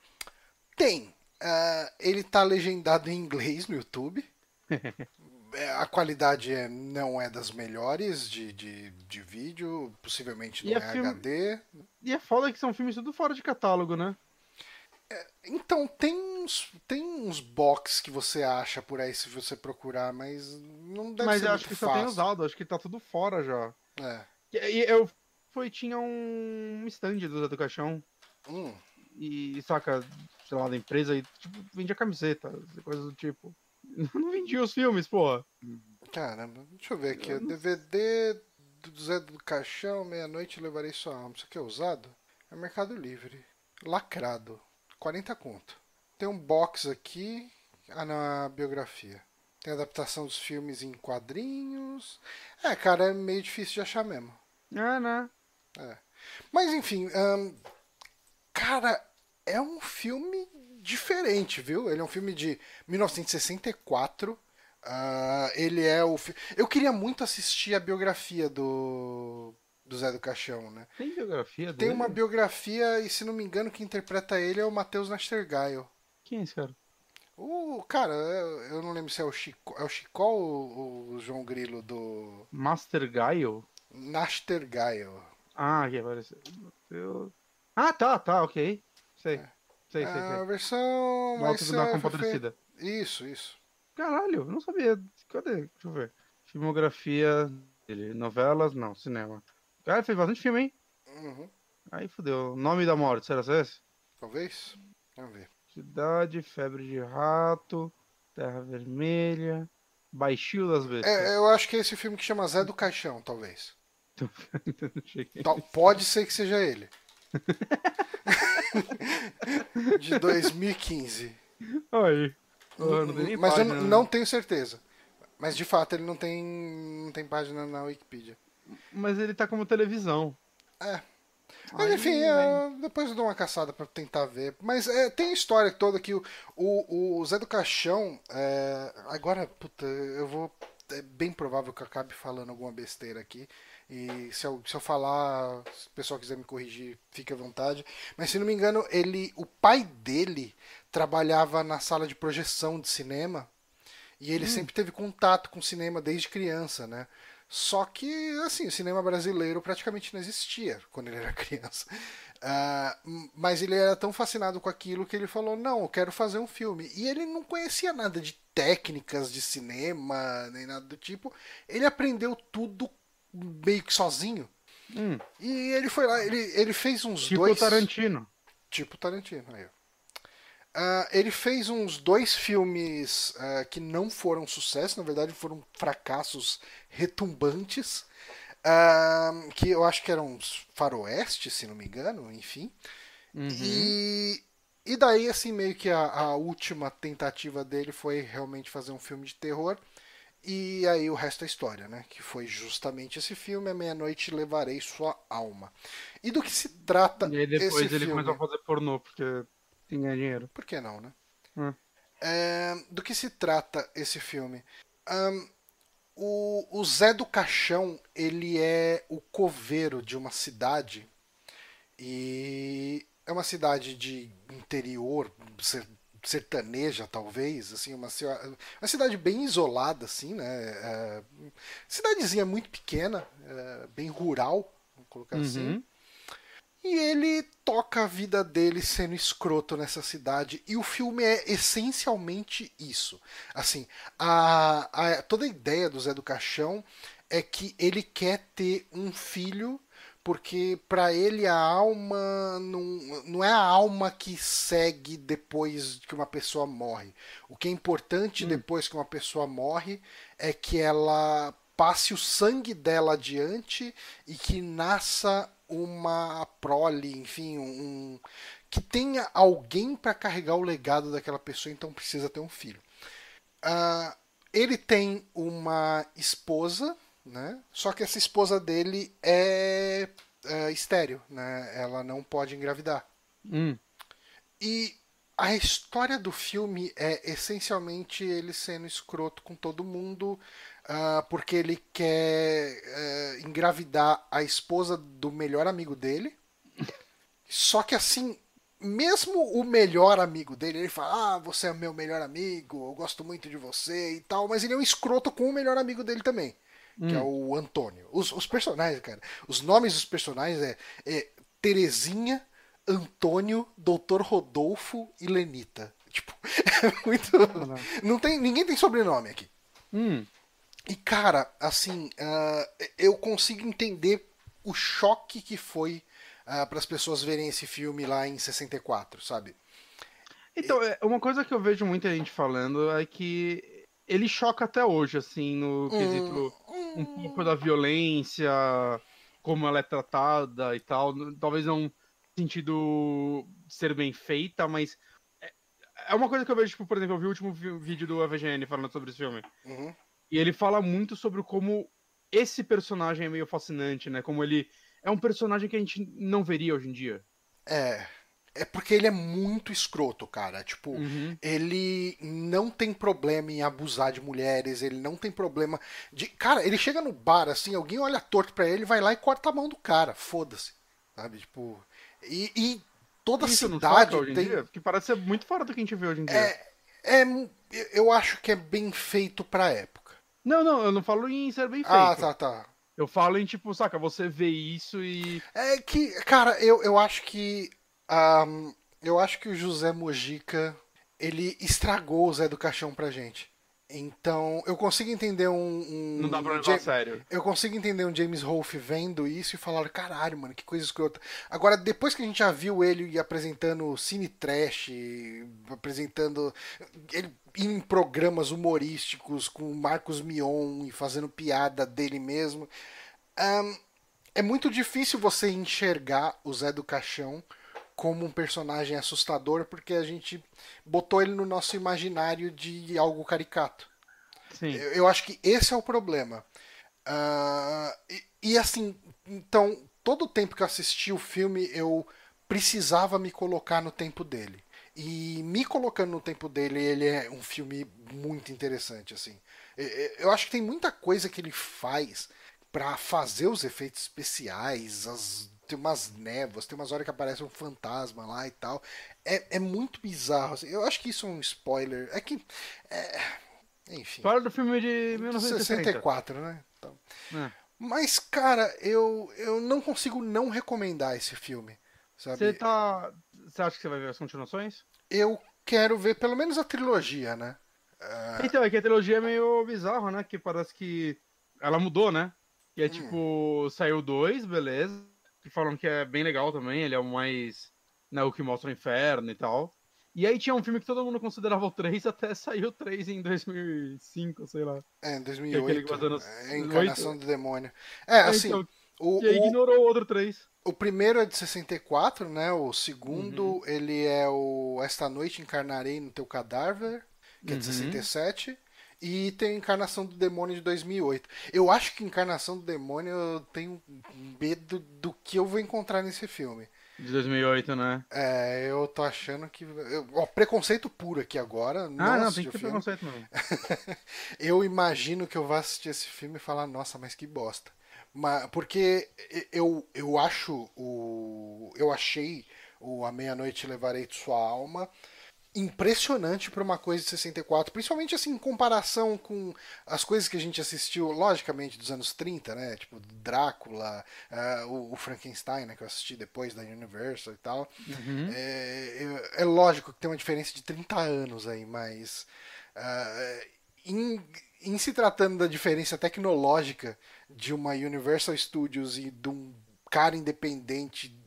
Tem. Uh, ele tá legendado em inglês no YouTube. É, a qualidade é, não é das melhores de, de, de vídeo, possivelmente não e é, é filme... HD.
E é foda que são filmes tudo fora de catálogo, né?
É, então, tem uns, tem uns box que você acha por aí se você procurar, mas não deve
mas
ser
Mas acho que
fácil.
só tem usado, acho que tá tudo fora já.
É.
E eu foi, tinha um stand do Zé do Caixão.
Hum.
E, saca, sei lá, da empresa e tipo, vendia camiseta, coisas do tipo. Não vendia os filmes, porra.
Caramba, deixa eu ver aqui. Eu... DVD do Zé do Caixão, meia-noite levarei sua alma. Isso aqui é usado? É Mercado Livre. Lacrado. 40 conto. Tem um box aqui. Ah, na biografia. Tem adaptação dos filmes em quadrinhos. É, cara, é meio difícil de achar mesmo.
É, né?
É. Mas enfim, hum, cara, é um filme diferente, viu? Ele é um filme de 1964. Uh, ah, ele é o. Eu queria muito assistir a biografia do, do Zé do Caixão, né?
Tem biografia dele?
Tem uma biografia, e se não me engano, quem interpreta ele é o Matheus Nastergail.
Quem é esse cara?
O cara, eu não lembro se é o Chico, é o Chico ou o João Grilo do.
Master Gaio? Ah, aqui apareceu. Eu... Ah, tá, tá, ok. Sei.
É.
Sei, sei,
É a
sei.
versão
alto da
é, feita- Isso, isso.
Caralho, não sabia. Cadê? Deixa eu ver. Filmografia dele. Novelas? Não, cinema. Cara, fez bastante filme, hein?
Uhum.
Aí fudeu. Nome da morte, será esse?
Talvez? Vamos ver.
Cidade, Febre de Rato, Terra Vermelha, Baixio das Bestas.
É, eu acho que é esse filme que chama Zé do Caixão, talvez.
Cheguei.
Tal- pode ser que seja ele. De 2015.
Aí. Nem
Mas eu
página, né?
não tenho certeza. Mas de fato ele não tem, não tem página na Wikipedia.
Mas ele tá como televisão.
É. Mas
Aí,
enfim,
né?
é, depois eu dou uma caçada pra tentar ver. Mas é, tem a história toda que o, o, o Zé do Caixão. é, agora, puta, eu vou. É bem provável que eu acabe falando alguma besteira aqui. E se eu, se eu falar, se o pessoal quiser me corrigir, fique à vontade. Mas se não me engano, ele, o pai dele trabalhava na sala de projeção de cinema. E ele sempre teve contato com cinema desde criança, né? Só que, assim, o cinema brasileiro praticamente não existia quando ele era criança. M- mas ele era tão fascinado com aquilo que ele falou: Não, eu quero fazer um filme. E ele não conhecia nada de técnicas de cinema, nem nada do tipo. Ele aprendeu tudo meio que sozinho.
Hum,
E ele foi lá, ele, ele fez uns
tipo
dois.
Tarantino.
Tipo Tarantino, aí. Ah, ele fez uns dois filmes ah, que não foram sucesso, na verdade foram fracassos retumbantes, ah, que eu acho que eram faroeste, se não me engano, enfim.
Uhum.
E, e daí, assim, meio que a, a última tentativa dele foi realmente fazer um filme de terror. E aí o resto é história, né? Que foi justamente esse filme, A Meia-Noite Levarei Sua Alma. E do que se trata
E aí depois ele
filme?
começou a fazer pornô, porque tem dinheiro.
Por que não, né?
Hum.
É, do que se trata esse filme? Ahn, o, o Zé do Caixão, ele é o coveiro de uma cidade e é uma cidade de interior, sertaneja talvez, assim, uma, uma cidade bem isolada, assim, né? É, cidadezinha muito pequena, é, bem rural, vamos colocar assim.
Uhum.
E ele toca a vida dele sendo escroto nessa cidade. E o filme é essencialmente isso. Assim, a, a- toda a ideia do Zé do Caixão é que ele quer ter um filho, porque para ele a alma não, não é a alma que segue depois que uma pessoa morre. O que é importante depois que uma pessoa morre é que ela passe o sangue dela adiante e que nasça uma prole, enfim, um que tenha alguém para carregar o legado daquela pessoa, então precisa ter um filho. Ah, ele tem uma esposa, né? Só que essa esposa dele é, é estéreo, né? Ela não pode engravidar.
Hum.
E a história do filme é essencialmente ele sendo escroto com todo mundo, ah, porque ele quer eh, engravidar a esposa do melhor amigo dele. Só que assim, mesmo o melhor amigo dele, ele fala: Ah, você é meu melhor amigo, eu gosto muito de você e tal, mas ele é um escroto com o melhor amigo dele também, que é o Antônio. Os, os personagens, cara, os nomes dos personagens é, é Terezinha, Antônio, Doutor Rodolfo e Lenita. Tipo, é muito. Não tem, ninguém tem sobrenome aqui.
Hum.
E cara, assim, ah, eu consigo entender o choque que foi para as pessoas verem esse filme lá em 64, sabe?
Então, é, uma coisa que eu vejo muita gente falando é que ele choca até hoje, assim, no quesito um pouco da violência, como ela é tratada e tal. Talvez não no sentido ser bem feita, mas é- é uma coisa que eu vejo, tipo, por exemplo, eu vi o último vídeo do EVGN falando sobre esse filme.
Uhum.
E ele fala muito sobre como esse personagem é meio fascinante, né? Como ele é um personagem que a gente não veria hoje em dia.
É. É porque ele é muito escroto, cara. Tipo,
Uhum.
ele não tem problema em abusar de mulheres, ele não tem problema de. Cara, ele chega no bar, assim, alguém olha torto pra ele, vai lá e corta a mão do cara. Foda-se. Sabe? Tipo. E, e toda a
Isso
cidade
hoje em
tem.
dia? Porque parece ser muito fora do que a gente vê hoje em dia.
É, é, eu acho que é bem feito pra época.
Não, não, eu não falo em ser bem feito.
Ah, tá, tá.
Eu falo em, tipo, saca, você vê isso e.
É que, cara, eu, eu acho que. Um, eu acho que o José Mojica ele estragou o Zé do Caixão pra gente. Então, eu consigo entender um. um
não dá pra levar
James,
sério.
Eu consigo entender um James Rolfe vendo isso e falar: caralho, mano, que coisa escrota. Agora, depois que a gente já viu ele apresentando Cine Trash, apresentando. Ele em programas humorísticos com Marcos Mion e fazendo piada dele mesmo. Um, é muito difícil você enxergar o Zé do Caixão como um personagem assustador porque a gente botou ele no nosso imaginário de algo caricato.
Sim.
Eu, eu acho que esse é o problema. Uh, e, e, assim, então, todo o tempo que eu assisti o filme, eu precisava me colocar no tempo dele. E me colocando no tempo dele, ele é um filme muito interessante, assim. Eu acho que tem muita coisa que ele faz para fazer os efeitos especiais, as, tem umas névoas, tem umas horas que aparece um fantasma lá e tal. É, é muito bizarro. Assim. Eu acho que isso é um spoiler. É que. É, enfim.
Fala do filme de 1964,
né? Então. É. Mas, cara, eu, eu não consigo não recomendar esse filme. Você
tá. Você acha que você vai ver as continuações?
Eu quero ver pelo menos a trilogia, né?
Uh... Então, é que a trilogia é meio bizarro, né? Que parece que ela mudou, né? E é hum. tipo, saiu dois, beleza. Que falam que é bem legal também, ele é o mais. Né, o que mostra o inferno e tal. E aí tinha um filme que todo mundo considerava o 3 até saiu o 3 em 2005, sei lá.
É, em 2008. É, é encarnação 8. do demônio. É, assim. Então,
o, e aí o... ignorou o outro 3.
O primeiro é de 64, né? O segundo, uhum. ele é o Esta Noite Encarnarei no Teu Cadáver, que uhum. é de 67. E tem Encarnação do Demônio de 2008. Eu acho que Encarnação do Demônio eu tenho medo do que eu vou encontrar nesse filme.
De 2008, né?
É, eu tô achando que. Eu, ó, preconceito puro aqui agora. Não
ah, não, tem que ter preconceito não.
eu imagino que eu vá assistir esse filme e falar, nossa, mas que bosta. Mas, porque eu, eu acho o. Eu achei o A Meia-Noite Levarei de Sua Alma impressionante para uma coisa de 64, principalmente assim em comparação com as coisas que a gente assistiu, logicamente, dos anos 30, né? Tipo Drácula, uh, o, o, Frankenstein, né? Que eu assisti depois da Universal e tal. Uhum. É, é, é, lógico que tem uma diferença de 30 anos aí, mas uh, em, em se tratando da diferença tecnológica de uma Universal Studios e de um cara independente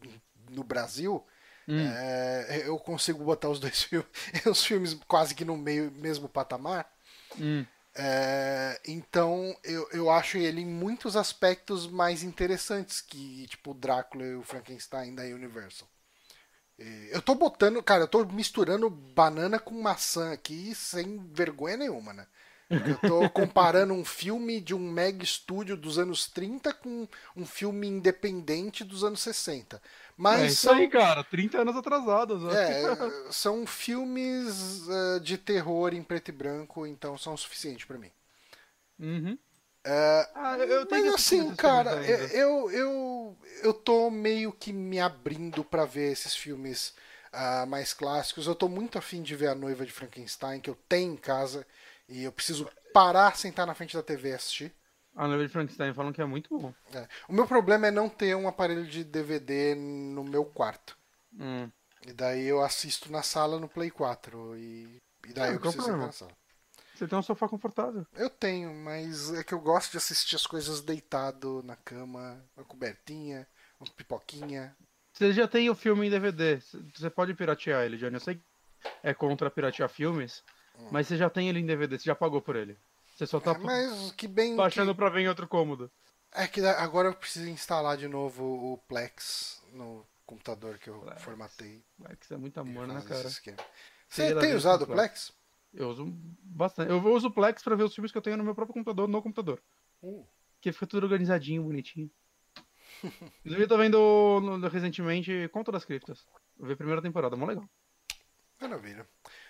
no Brasil, hum. é, eu consigo botar os dois filmes, os filmes quase que no meio mesmo patamar.
Hum.
É, então eu, eu acho ele em muitos aspectos mais interessantes que tipo o Drácula e o Frankenstein da Universal. Eu tô botando, cara, eu tô misturando banana com maçã aqui sem vergonha nenhuma, né? Eu tô comparando um filme de um mega estúdio dos anos 30 com um filme independente dos anos 60. Mas
é isso são... aí, cara, 30 anos atrasados.
É, são filmes uh, de terror em preto e branco, então são o suficiente para mim.
Uhum.
Uh, ah, eu mas assim, cara, eu, eu, eu tô meio que me abrindo para ver esses filmes uh, mais clássicos. Eu tô muito afim de ver A Noiva de Frankenstein, que eu tenho em casa. E eu preciso parar, sentar na frente da TV e assistir.
A Noiva de Frankenstein falam que é muito bom.
É. O meu problema é não ter um aparelho de DVD no meu quarto.
Hum.
E daí eu assisto na sala no Play 4. E, e daí é, eu preciso sentar na sala.
Você tem um sofá confortável.
Eu tenho, mas é que eu gosto de assistir as coisas deitado na cama, uma cobertinha, uma pipoquinha.
Você já tem o filme em DVD. Você pode piratear ele, Johnny. Eu sei que é contra piratear filmes, mas você já tem ele em DVD, você já pagou por ele. Você só tá é,
mas que bem
baixando
que...
pra ver em outro cômodo.
É que agora eu preciso instalar de novo o Plex no computador que eu Plex. formatei.
Plex é muito amor, né, cara?
Você tem usado o Plex?
Eu uso bastante. Eu uso o Plex pra ver os filmes que eu tenho no meu próprio computador, no computador.
Uh.
Que fica tudo organizadinho, bonitinho. Inclusive, eu tô vendo no, recentemente Conta das Criptas. Eu vi a primeira temporada, mó legal.
Maravilha.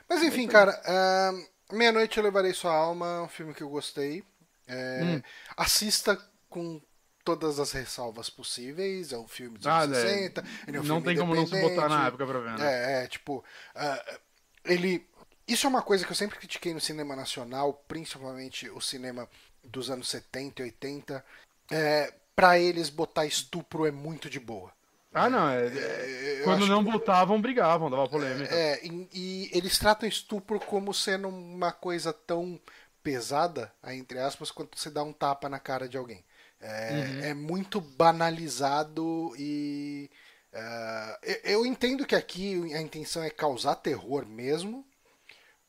Mas enfim, cara, uh, Meia-Noite Eu Levarei Sua Alma, um filme que eu gostei. É, hum. Assista com todas as ressalvas possíveis. É um filme dos ah, anos é. 60. É um
não tem como não se botar na época pra ver,
né? É, é tipo. Uh, ele. Isso é uma coisa que eu sempre critiquei no cinema nacional, principalmente o cinema dos anos 70 e 80, é, para eles botar estupro é muito de boa.
Ah, não. É, é, quando não que... botavam, brigavam, dava polêmica.
É, e, e, eles tratam estupro como sendo uma coisa tão pesada, entre aspas, quanto você dá um tapa na cara de alguém. É, uhum. é muito banalizado e. Uh, eu, eu entendo que aqui a intenção é causar terror mesmo,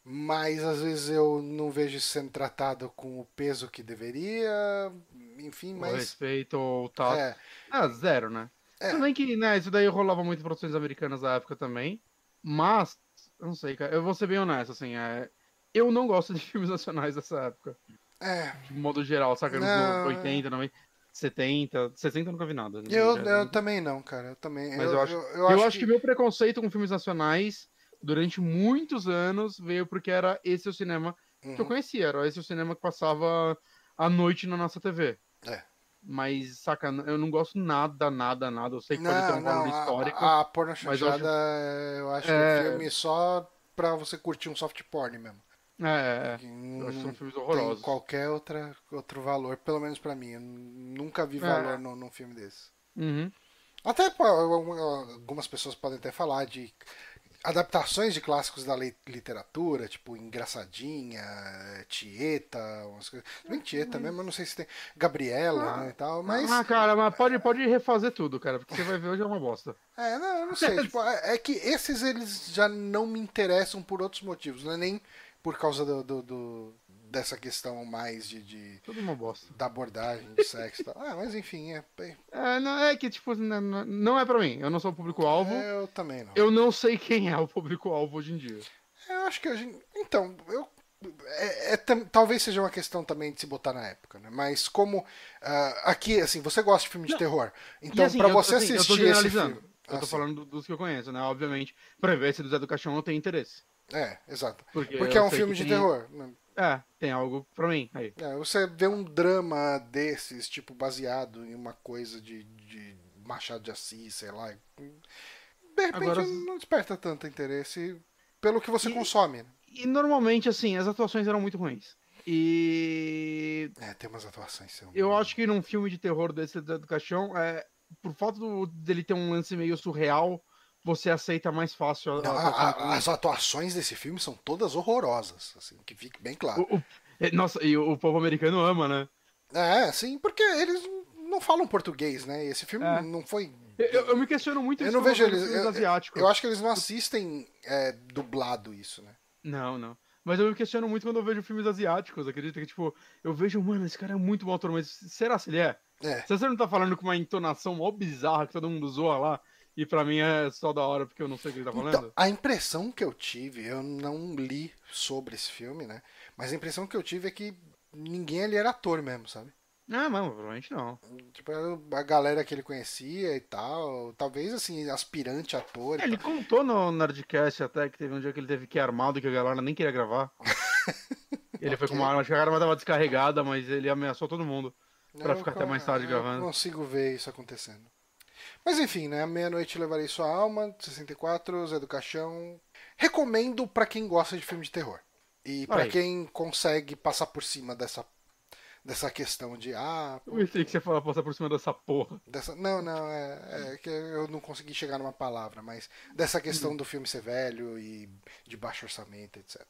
mas às vezes eu não vejo isso sendo tratado com o peso que deveria, enfim, mas...
O respeito ou tal. É. Ah, zero, né? É. Também que, né, isso daí rolava muito em produções americanas da época também, mas, eu não sei, cara, eu vou ser bem honesto, assim, é... eu não gosto de filmes nacionais dessa época.
É.
De modo geral, saca? Nos 80, 90... 70, 60 eu nunca vi nada. Né?
Eu, eu também não, cara. Eu também.
Mas eu, eu acho, eu, eu acho, acho que... que... meu preconceito com filmes nacionais durante muitos anos veio porque era esse o cinema uhum. que eu uhum. conhecia, era esse o cinema que passava à noite na nossa TV.
É.
Mas, saca, eu não gosto nada, nada, nada. Eu sei que não, pode ter um valor histórico.
A, a porno chanchada, eu acho, eu acho é... que é um filme só pra você curtir um soft porn mesmo.
É, é. que são filmes horrorosos. Tem
qualquer outra, outro valor, pelo menos pra mim. Eu nunca vi é. valor é. num, num filme desse.
Uhum.
Até algumas pessoas podem até falar de adaptações de clássicos da literatura, tipo Engraçadinha, Tieta, umas coisas. Bem Tieta mesmo, eu não sei se tem. Gabriela, ah, né, e tal, mas.
Ah, cara, mas pode, pode refazer tudo, cara, porque você vai ver hoje é uma bosta.
É, não, eu não sei. tipo, é, é, que esses eles já não me interessam por outros motivos, não é nem por causa do, do, do dessa questão mais de, de.
Tudo uma bosta.
Da abordagem, de sexo e tal. Ah, mas enfim, é.
É, não, é que, tipo, não, não é pra mim. Eu não sou o público-alvo.
É, eu também não.
Eu não sei quem é o público-alvo hoje em dia.
Eu acho que a gente. Então, eu. É, é, talvez seja uma questão também de se botar na época, né? Mas como uh, aqui, assim, você gosta de filme de não. terror, então assim, para você assim, assistir esse filme,
eu tô assim. falando dos que eu conheço, né? Obviamente, pra ver esse do Zé do Caixão não tem interesse.
É, exato. Porque, Porque é um filme de tem... terror.
É, tem algo pra mim aí.
É, você vê um drama desses, tipo, baseado em uma coisa de, de Machado de Assis, sei lá. De repente Agora... não desperta tanto interesse pelo que você
e,
consome. Né?
E normalmente, assim, as atuações eram muito ruins. E.
É, tem umas atuações. São...
Eu acho que num filme de terror desse do Caixão, é, por falta do, dele ter um lance meio surreal você aceita mais fácil.
A, a, a, as atuações desse filme são todas horrorosas, assim, que fique bem claro.
O, o, é, nossa, e o, povo americano ama, né?
É, sim, porque eles não falam português, né? Esse filme é. não foi.
Eu, eu, me questiono muito
eu não vejo eles eu, asiáticos. Eu acho que eles não assistem é, dublado isso, né?
Não, não. Mas eu me questiono muito quando eu vejo filmes asiáticos, acredita que, tipo, eu vejo, mano, esse cara é muito bom ator, mas será se ele é?
É.
Se você não tá falando com uma entonação mó bizarra que todo mundo zoa lá, e para mim é só da hora porque eu não sei o que ele tá falando. Então,
a impressão que eu tive, eu não li sobre esse filme, né? Mas a impressão que eu tive é que ninguém ali era ator mesmo, sabe?
Ah, não, provavelmente não.
Tipo, a galera que ele conhecia e tal. Talvez, assim, aspirante ator.
É, ele contou no Nerdcast até que teve um dia que ele teve que ir armado que a galera nem queria gravar. ele okay. foi com uma arma, acho que a arma tava descarregada, mas ele ameaçou todo mundo. Pra eu, ficar até mais tarde gravando.
Eu consigo ver isso acontecendo. Mas enfim, né? Meia-noite levarei sua alma, 64, Zé do Caixão. Recomendo para quem gosta de filme de terror. E para quem consegue passar por cima dessa dessa questão de ah.
Eu pensei que você falar passar por cima dessa porra.
Dessa, não, não, é, é, que eu não consegui chegar numa palavra, mas dessa questão do filme ser velho e de baixo orçamento, etc.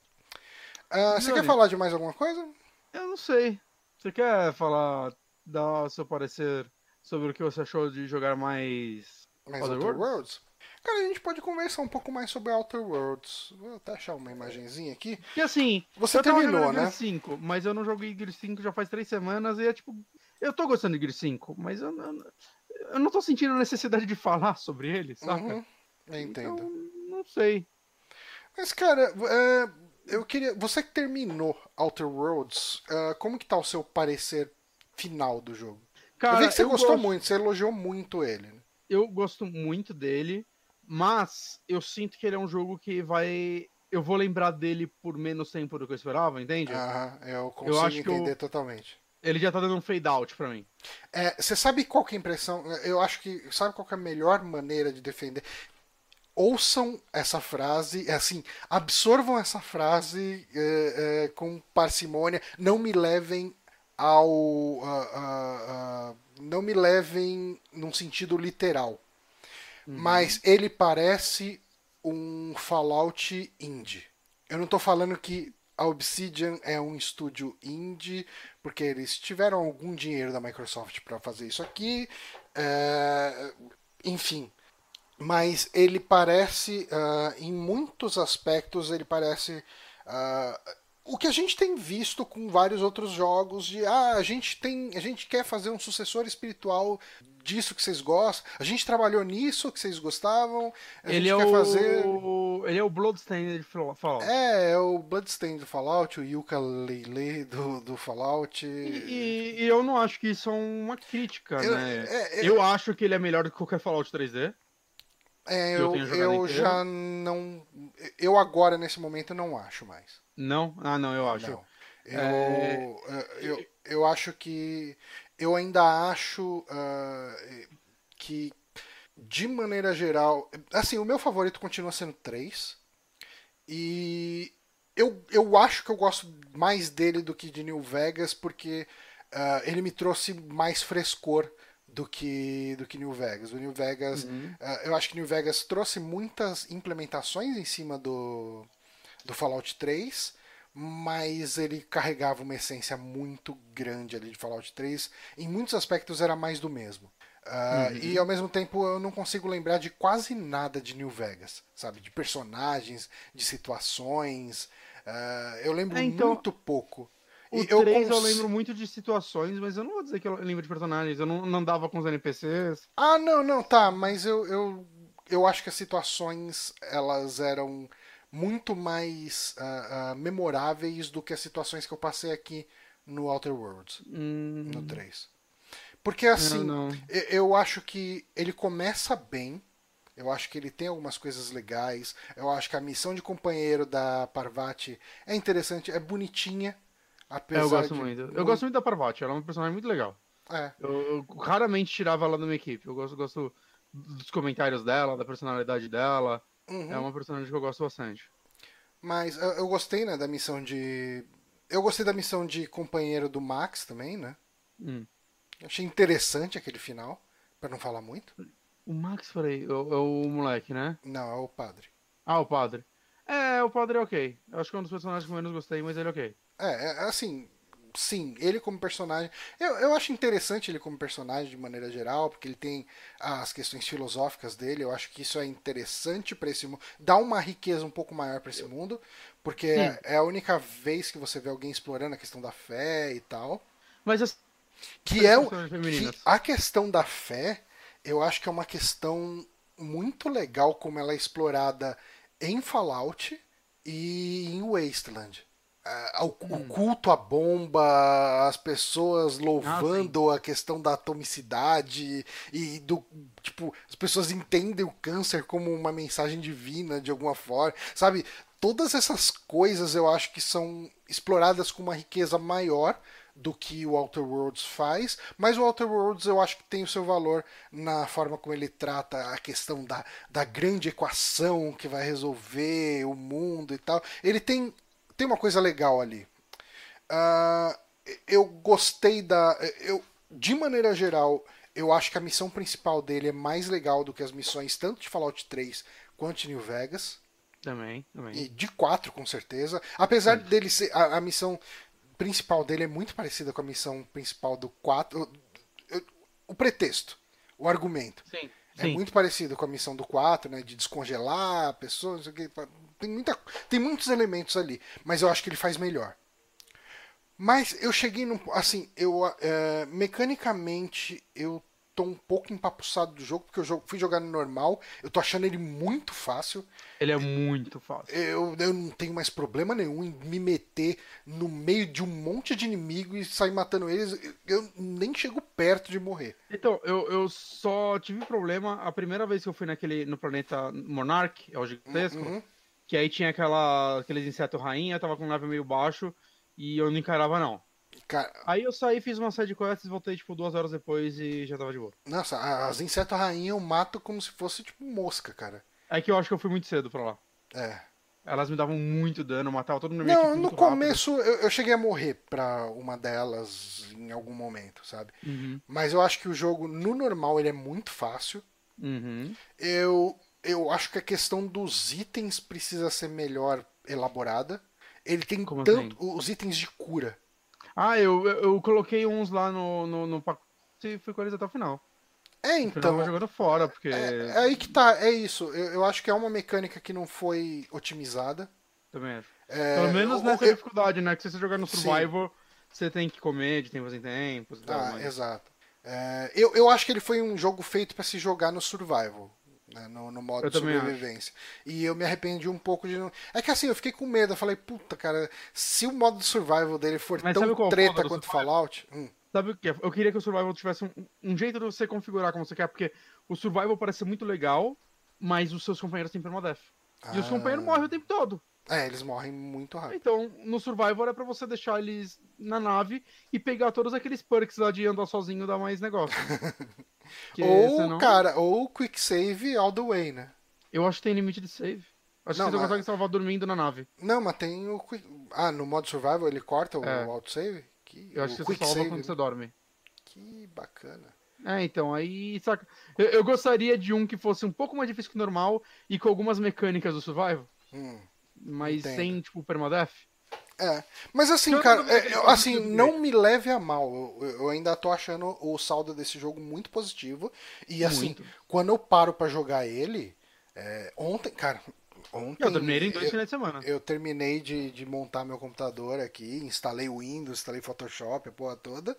Uh, você quer falar de mais alguma coisa?
Eu não sei. Você quer falar, dar seu parecer sobre o que você achou de jogar mais,
mais Outer, Outer Worlds? Worlds? Cara, a gente pode conversar um pouco mais sobre Outer Worlds. Vou até achar uma imagenzinha aqui.
E assim,
você terminou, né?
Gear 5, mas eu não joguei Gear 5 já faz três semanas e é tipo. Eu tô gostando de Gear 5, mas eu não, eu não tô sentindo necessidade de falar sobre ele, saca? Uhum,
eu entendo. Então,
não sei.
Mas, cara, é, eu queria. Você que terminou Outer Worlds, é, como que tá o seu parecer final do jogo? Cara, eu vi que você gostou gosto... muito, você elogiou muito ele. Né?
Eu gosto muito dele, mas eu sinto que ele é um jogo que vai. Eu vou lembrar dele por menos tempo do que eu esperava, entende?
Ah, eu consigo eu acho entender eu... totalmente.
Ele já tá dando um fade out pra mim.
É, você sabe qual que é a impressão? Eu acho que. Sabe qual que é a melhor maneira de defender? Ouçam essa frase, é assim, absorvam essa frase é, é, com parcimônia, não me levem ao. Uh, uh, uh, não me levem num sentido literal. Uhum. Mas ele parece um Fallout indie. Eu não estou falando que a Obsidian é um estúdio indie, porque eles tiveram algum dinheiro da Microsoft para fazer isso aqui. É... Enfim. Mas ele parece, uh, em muitos aspectos, ele parece. Uh, o que a gente tem visto com vários outros jogos de ah, a gente tem, a gente quer fazer um sucessor espiritual disso que vocês gostam. A gente trabalhou nisso que vocês gostavam. A
ele
gente
é
quer
o...
fazer.
Ele é o Bloodstained de Fallout.
É, é o Bloodstained do Fallout, o Yuka Lele do, do Fallout.
E, e, eu não acho que isso é uma crítica,
eu,
né?
É,
eu... eu acho que ele é melhor do que qualquer Fallout 3D.
É, eu, eu, eu já não. Eu agora, nesse momento, não acho mais.
Não? Ah, não, eu acho.
Não. Eu, é... eu, eu acho que. Eu ainda acho uh, que, de maneira geral. Assim, o meu favorito continua sendo 3. E eu, eu acho que eu gosto mais dele do que de New Vegas, porque uh, ele me trouxe mais frescor do que do que New Vegas. O New Vegas, uhum. uh, eu acho que New Vegas trouxe muitas implementações em cima do, do Fallout 3, mas ele carregava uma essência muito grande ali de Fallout 3. Em muitos aspectos era mais do mesmo. Uh, uhum. E ao mesmo tempo eu não consigo lembrar de quase nada de New Vegas, sabe? De personagens, de situações. Uh, eu lembro é, então... muito pouco.
O e 3 eu, cons... eu, lembro muito de situações, mas eu não vou dizer que eu lembro de personagens. Eu não, não andava com os NPCs.
Ah, não, não, tá. Mas eu, eu, eu acho que as situações, elas eram muito mais uh, uh, memoráveis do que as situações que eu passei aqui no Outer Worlds,
hum...
no 3. Porque assim, não. eu acho que ele começa bem, eu acho que ele tem algumas coisas legais, eu acho que a missão de companheiro da Parvati é interessante, é bonitinha,
Apesar eu gosto de... muito. Eu gosto muito da Parvati, ela é uma personagem muito legal.
É.
Eu, eu, raramente tirava ela da minha equipe. Eu gosto, gosto dos comentários dela, da personalidade dela. Uhum. É uma personagem que eu gosto bastante.
Mas eu, eu, gostei, né, da missão de. Eu gostei da missão de companheiro do Max também, né?
Hum.
Achei interessante aquele final, para não falar muito.
O Max, falei, é, é o moleque, né?
Não, é o padre.
Ah, o padre. É, o padre é ok. Eu acho que é um dos personagens que eu menos gostei, mas ele é ok.
É, é, assim, sim, ele como personagem. Eu, eu acho interessante ele como personagem de maneira geral, porque ele tem as questões filosóficas dele. Eu acho que isso é interessante para esse mundo. Dá uma riqueza um pouco maior para esse mundo, porque é, é, a única vez que você vê alguém explorando a questão da fé e tal.
Mas as...
que é que a questão da fé, eu acho que é uma questão muito legal como ela é explorada em Fallout e em Wasteland O, hum. culto à bomba, as pessoas louvando ah, a questão da atomicidade e do tipo, as pessoas entendem o câncer como uma mensagem divina de alguma forma, sabe? Todas essas coisas eu acho que são exploradas com uma riqueza maior do que o Outer Worlds faz, mas o Outer Worlds eu acho que tem o seu valor na forma como ele trata a questão da, da grande equação que vai resolver o mundo e tal. Ele tem tem uma coisa legal ali. Uh, eu gostei da. Eu, de maneira geral, eu acho que a missão principal dele é mais legal do que as missões tanto de Fallout 3 quanto de New Vegas.
Também, também.
E de 4, com certeza. Apesar Sim. dele ser. A, a, missão principal dele é muito parecida com a missão principal do 4. O, o pretexto, o argumento.
Sim.
É Sim. muito parecido com a missão do 4, né? De descongelar pessoas, tem, muita, tem muitos elementos ali, mas eu acho que ele faz melhor. Mas eu cheguei num. Assim, eu. É, mecanicamente, eu tô um pouco empapuçado do jogo, porque eu jogo, fui jogar no normal. Eu tô achando ele muito fácil.
Ele é muito fácil.
Eu, eu não tenho mais problema nenhum em me meter no meio de um monte de inimigo e sair matando eles. Eu nem chego perto de morrer.
Então, eu, eu só tive problema a primeira vez que eu fui naquele no planeta Monarch, é o gigantesco. Uhum. Que aí tinha aquela, aqueles insetos rainha, tava com um level meio baixo e eu não encarava não.
Cara...
Aí eu saí, fiz uma série de quests, voltei tipo duas horas depois e já tava de boa.
Nossa, as insetos rainha eu mato como se fosse tipo mosca, cara.
É que eu acho que eu fui muito cedo pra lá.
É.
Elas me davam muito dano, matava todo mundo Não,
no começo eu, eu, cheguei a morrer pra uma delas em algum momento, sabe?
Uhum.
Mas eu acho que o jogo, no normal, ele é muito fácil.
Uhum.
Eu, eu acho que a questão dos itens precisa ser melhor elaborada. Ele tem
Como
tanto
assim?
os itens de cura.
Ah, eu, eu, eu coloquei uns lá no, no, no pacote e fui com eles até o final.
É,
eu
então.
vou jogando fora, porque.
É, é aí que tá, é isso. Eu, eu acho que é uma mecânica que não foi otimizada.
Também acho.
É,
Pelo menos
eu-
nessa
eu-
dificuldade, né? Que se você jogar no
Sim.
Survival, você tem que comer de tempos em tempos.
Ah, exato. É, eu, eu acho que ele foi um jogo feito pra se jogar no survival. Né, no, no modo
Eu
de sobrevivência. E eu me arrependi um pouco de não. É que assim, eu fiquei com medo. Eu falei, puta, cara, se o modo de survival dele for
Mas
tão
é
treta quanto? Fallout. hum,
Sabe o que? Eu queria que o Survival tivesse um, um jeito de você configurar como você quer, porque o Survival parece ser muito legal, mas os seus companheiros têm permadeath. E os
Ah.
companheiros morrem o tempo todo.
É, eles morrem muito rápido.
Então, no Survival é pra você deixar eles na nave e pegar todos aqueles perks lá de andar sozinho dá mais negócio.
Ou,
senão-
cara, ou quick save all the way, né?
Eu acho que tem limite de save. Acho
Não,
que você
mas-
consegue salvar dormindo na nave.
Não, mas tem o. quick- Ah, no modo survival ele corta o
É.
autosave? Que...
Eu acho
o
que você salva
save,
quando
né?
você dorme.
Que bacana.
É, então, aí, saca? Eu, eu gostaria de um que fosse um pouco mais difícil que o normal e com algumas mecânicas do Survival,
Hum.
Mas
Entendo.
sem, tipo, permadeath.
É, mas assim,
Eu
cara,
não-
é, assim, não me leve a mal. Eu, eu ainda tô achando o saldo desse jogo muito positivo. E assim,
Muito.
quando eu paro pra jogar ele, é, ontem, cara, ontem.
Eu terminei em dois finais de semana.
eu terminei de, de montar meu computador aqui, instalei o Windows, instalei Photoshop, a porra toda.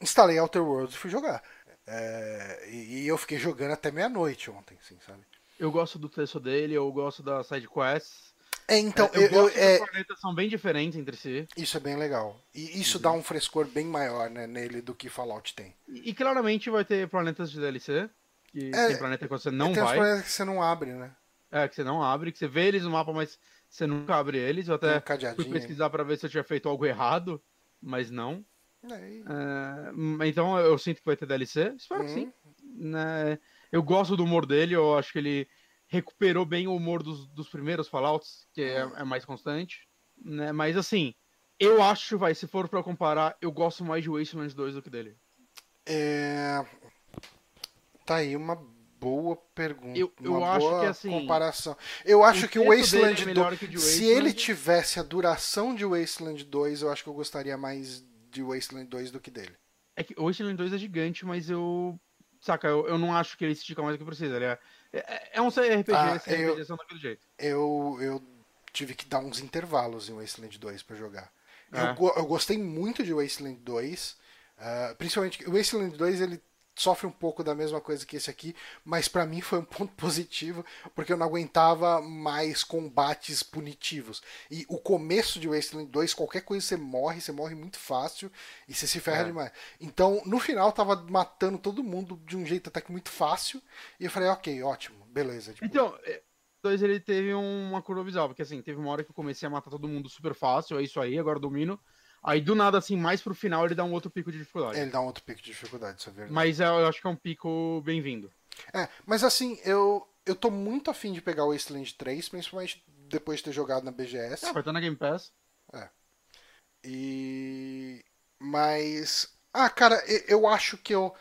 Instalei Outer Worlds e fui jogar. É, e, e eu fiquei jogando até meia-noite ontem, assim, sabe?
Eu gosto do texto dele, eu gosto das side quests.
É, então,
eu,
eu, eu-
que
é,
planetas são bem diferentes entre si.
Isso é bem legal. E isso
Uhum.
dá um frescor bem maior né, nele do que Fallout tem.
E, e claramente vai ter planetas de DLC. Que
É,
tem planeta que você não
tem uns
vai.
planetas que você não abre, né?
É, que você não abre, que você vê eles no mapa, mas você nunca abre eles. Eu
Tem um
até fui pesquisar pra ver se eu tinha feito algo errado, mas não.
É,
É, então eu sinto que vai ter DLC. Espero que
Uhum.
sim. Né, eu gosto do humor dele, eu acho que ele recuperou bem o humor dos, dos primeiros Fallouts, que é, é mais constante. Né, mas assim, eu acho, vai, se for pra comparar, eu gosto mais de Wasteland 2 do que dele.
é... Tá aí uma boa pergunta.
Eu- eu
uma
acho
boa
que, assim,
comparação. Eu acho
o
que o Wasteland
é melhor
2.
que o de
Se
Wasteland.
ele tivesse a duração de Wasteland 2, eu acho que eu gostaria mais de Wasteland 2 do que dele.
É que o Wasteland 2 é gigante, mas eu. Saca, eu, eu não acho que ele estica mais do que precisa. Ele é, é, é um CRPG,
Ah,
CRPG
eu-
são daquele jeito.
Eu, eu tive que dar uns intervalos em Wasteland 2 pra jogar. Eu,
É.
go- eu gostei muito de Wasteland 2. ah, principalmente o Wasteland 2 ele sofre um pouco da mesma coisa que esse aqui, mas pra mim foi um ponto positivo, porque eu não aguentava mais combates punitivos. E o começo de Wasteland 2, qualquer coisa você morre, você morre muito fácil e você se ferra
É.
demais. Então, no final, tava matando todo mundo de um jeito até que muito fácil, e eu falei, ok, ótimo, beleza. Tipo,
Então, é, 2 ele teve uma curva bizarra, porque assim, teve uma hora que eu comecei a matar todo mundo super fácil, é isso aí, agora domino. Aí do nada, assim, mais pro final ele dá um outro pico de dificuldade.
ele dá um outro pico de dificuldade, isso é verdade.
Mas é, eu acho que é um pico bem-vindo.
É, mas assim, eu, eu tô muito afim de pegar o Wasteland 3, principalmente depois de ter jogado na BGS.
Ah, vai estar na Game Pass.
E. Mas. Ah, cara, eu acho que eu.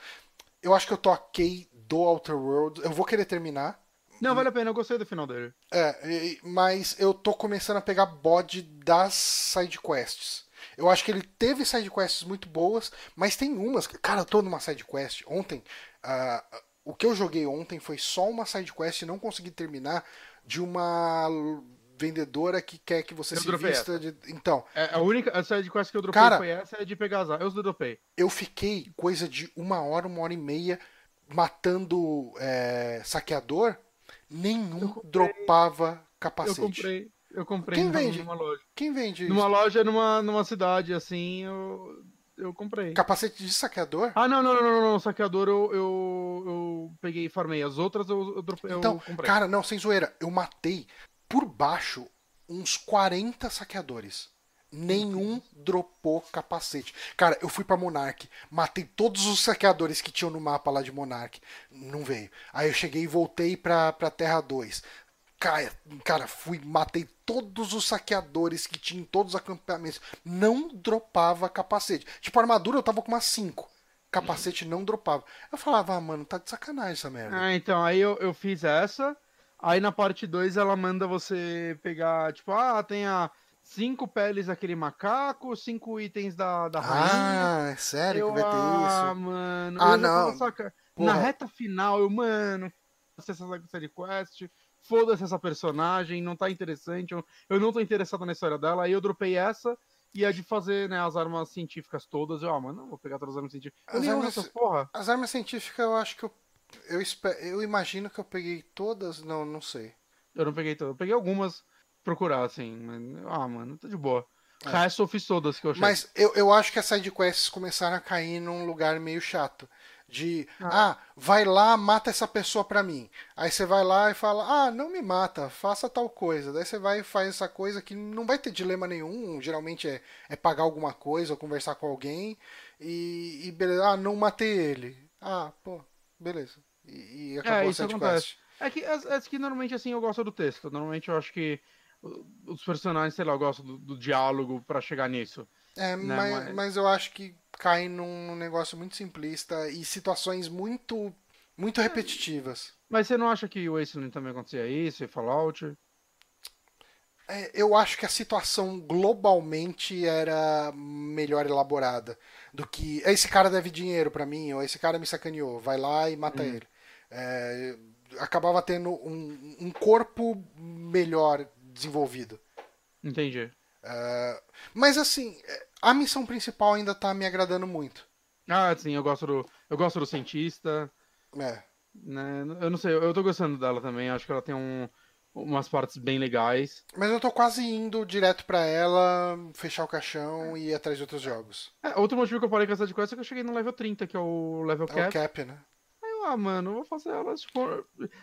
Eu acho que eu tô ok do Outer Worlds. Eu vou querer terminar.
Não, vale a pena, eu gostei do final dele.
É, mas eu tô começando a pegar bode das sidequests. Eu acho que ele teve sidequests muito boas, mas tem umas. Cara, eu tô numa sidequest. Ontem, ah, o que eu joguei ontem foi só uma sidequest e não consegui terminar de uma vendedora que quer que você
Eu
se vista de. Então,
É, a única a side quest que eu dropei
Cara-
foi essa, é de pegar as Eu dropei.
eu fiquei coisa de uma hora, uma hora e meia matando é, saqueador. Nenhum dropava
Eu
capacete.
comprei. Eu comprei
Quem vende?
numa loja.
Quem vende
Numa loja, numa, numa cidade, assim, eu, eu comprei.
capacete de saqueador?
Ah, não, não, não, não, não. Saqueador eu, eu, eu peguei e farmei. As outras eu, eu,
Então,
comprei.
cara, não, sem zoeira, eu matei por baixo uns 40 saqueadores. Nenhum dropou capacete. Cara, eu fui pra Monarch, matei todos os saqueadores que tinham no mapa lá de Monarch. Não veio. Aí eu cheguei e voltei pra, pra Terra 2. Cara, cara, fui, matei todos os saqueadores que tinha em todos os acampamentos. Não dropava capacete. Tipo, armadura eu tava com umas 5. Capacete não dropava. Eu falava, ah, mano, tá de sacanagem essa merda.
Ah, então, aí eu, eu fiz essa. Aí na parte 2 ela manda você pegar, tipo, ah, tem a cinco peles daquele macaco, cinco itens da, da rainha.
Ah, é sério
eu,
que vai ter
ah,
isso?
mano.
Ah,
já tava
não.
saca-. Na reta final, eu, mano, essa série quest, foda-se essa personagem, não tá interessante, eu, eu não tô interessado na história dela. Aí eu dropei essa e a de fazer, né, as armas científicas todas. Eu, ah, mano, não vou pegar todas as armas científicas. Eu
As
nem
armas-
essas porra.
As armas científicas eu acho que eu. Eu, espe- eu imagino que eu peguei todas. Não, não sei.
Eu não peguei todas. Eu peguei algumas procurar, assim. Mas, ah, mano, tá de boa.
É.
Resto eu fiz todas que eu achei.
Mas eu, eu acho que as sidequests começaram a cair num lugar meio chato. De, ah. vai lá, mata essa pessoa pra mim. Aí você vai lá e fala, ah, não me mata, faça tal coisa. Daí você vai e faz essa coisa que não vai ter dilema nenhum. Geralmente é, é pagar alguma coisa ou conversar com alguém. E, e beleza, ah, não matei ele. Ah, pô, beleza. E, e acabou
É, isso acontece. É que, é, é que normalmente assim eu gosto do texto. Normalmente eu acho que os personagens, sei lá, eu gosto do, do diálogo pra chegar nisso.
É,
Né,
mas-
mas
eu acho que cai num negócio muito simplista e situações muito muito repetitivas.
Mas você não acha que o Wasteland também acontecia isso, e Fallout?
É, eu acho que a situação globalmente era melhor elaborada do que esse cara deve dinheiro pra mim ou esse cara me sacaneou, vai lá e mata ele. É, acabava tendo um, um corpo melhor desenvolvido.
Entendi.
É, mas assim, a missão principal ainda tá me agradando muito.
Ah, sim, eu gosto do. Eu gosto do cientista.
É.
Né? Eu não sei, eu tô gostando dela também. Acho que ela tem um, umas partes bem legais.
Mas eu tô quase indo direto pra ela, fechar o caixão e ir atrás de outros jogos.
É, outro motivo que eu parei com essa de quest é que eu cheguei no level 30, que é o level
É
cap.
o cap, né?
Aí eu, ah, mano, eu vou fazer elas, tipo.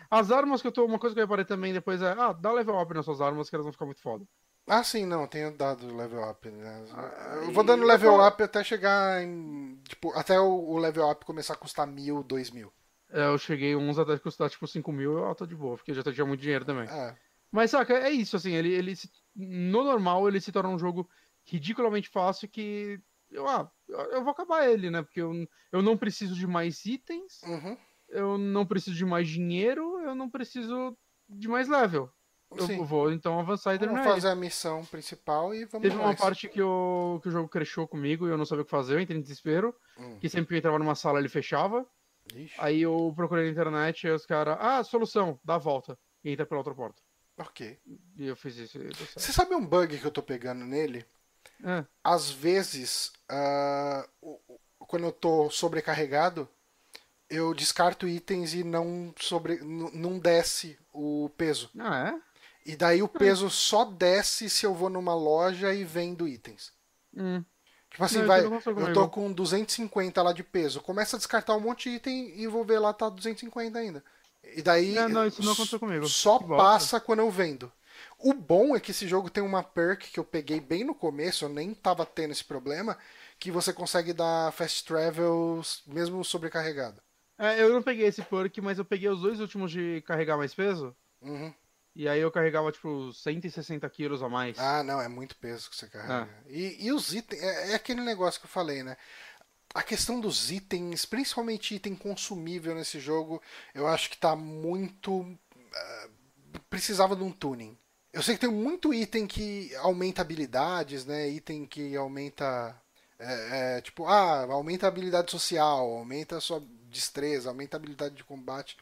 As armas que eu tô. Uma coisa que eu reparei também depois é. Ah, dá level up nas suas armas que elas vão ficar muito foda.
Ah, sim, não, tenho dado level up, né?
Ah,
eu vou dando level
tô-
up até chegar em. Tipo, até o, o level up começar a custar mil, dois mil.
É, eu cheguei uns até custar tipo 5 mil, eu ah, tô de boa, porque já tinha muito dinheiro também.
É.
Mas saca, é isso, assim, ele, ele se- no normal ele se torna um jogo ridiculamente fácil que. Eu, ah, eu eu vou acabar ele, né? Porque eu, eu não preciso de mais itens,
Uhum.
eu não preciso de mais dinheiro, eu não preciso de mais level. Eu
Sim.
vou então avançar e
Vamos
terminar ele.
fazer a missão principal e vamos
Teve uma parte que, eu, que o jogo crashou comigo e eu não sabia o que fazer, eu entrei em desespero.
Hum.
Que sempre que eu entrava numa sala ele fechava.
Ixi,
Aí eu procurei na internet e os caras, ah, solução, dá a volta. E entra pela outra porta.
ok.
E eu fiz isso.
Você sabe um bug que eu tô pegando nele?
É.
Às vezes, o- quando eu tô sobrecarregado, eu descarto itens e não, sobre, não desce o peso.
Ah, é?
E daí o peso só desce se eu vou numa loja e vendo itens.
Hum.
Tipo assim,
Não,
vai, eu tô com 250 lá de peso. Começa a descartar um monte de item e vou ver lá tá 250 ainda. E daí
Não, não, isso não aconteceu comigo.
só
Que bosta.
passa quando eu vendo. O bom é que esse jogo tem uma perk que eu peguei bem no começo, eu nem tava tendo esse problema, que você consegue dar fast travel mesmo sobrecarregado.
É, eu não peguei esse perk, mas eu peguei os dois últimos de carregar mais peso.
Uhum.
E aí eu carregava, tipo, 160 quilos a mais.
Ah, não, é muito peso que você carrega.
Ah.
E, e os itens, é, é aquele negócio que eu falei, né? A questão dos itens, principalmente item consumível nesse jogo, eu acho que tá muito. ah, precisava de um tuning. Eu sei que tem muito item que aumenta habilidades, né? Item que aumenta. é, é, tipo, ah, aumenta a habilidade social, aumenta a sua destreza, aumenta a habilidade de combate.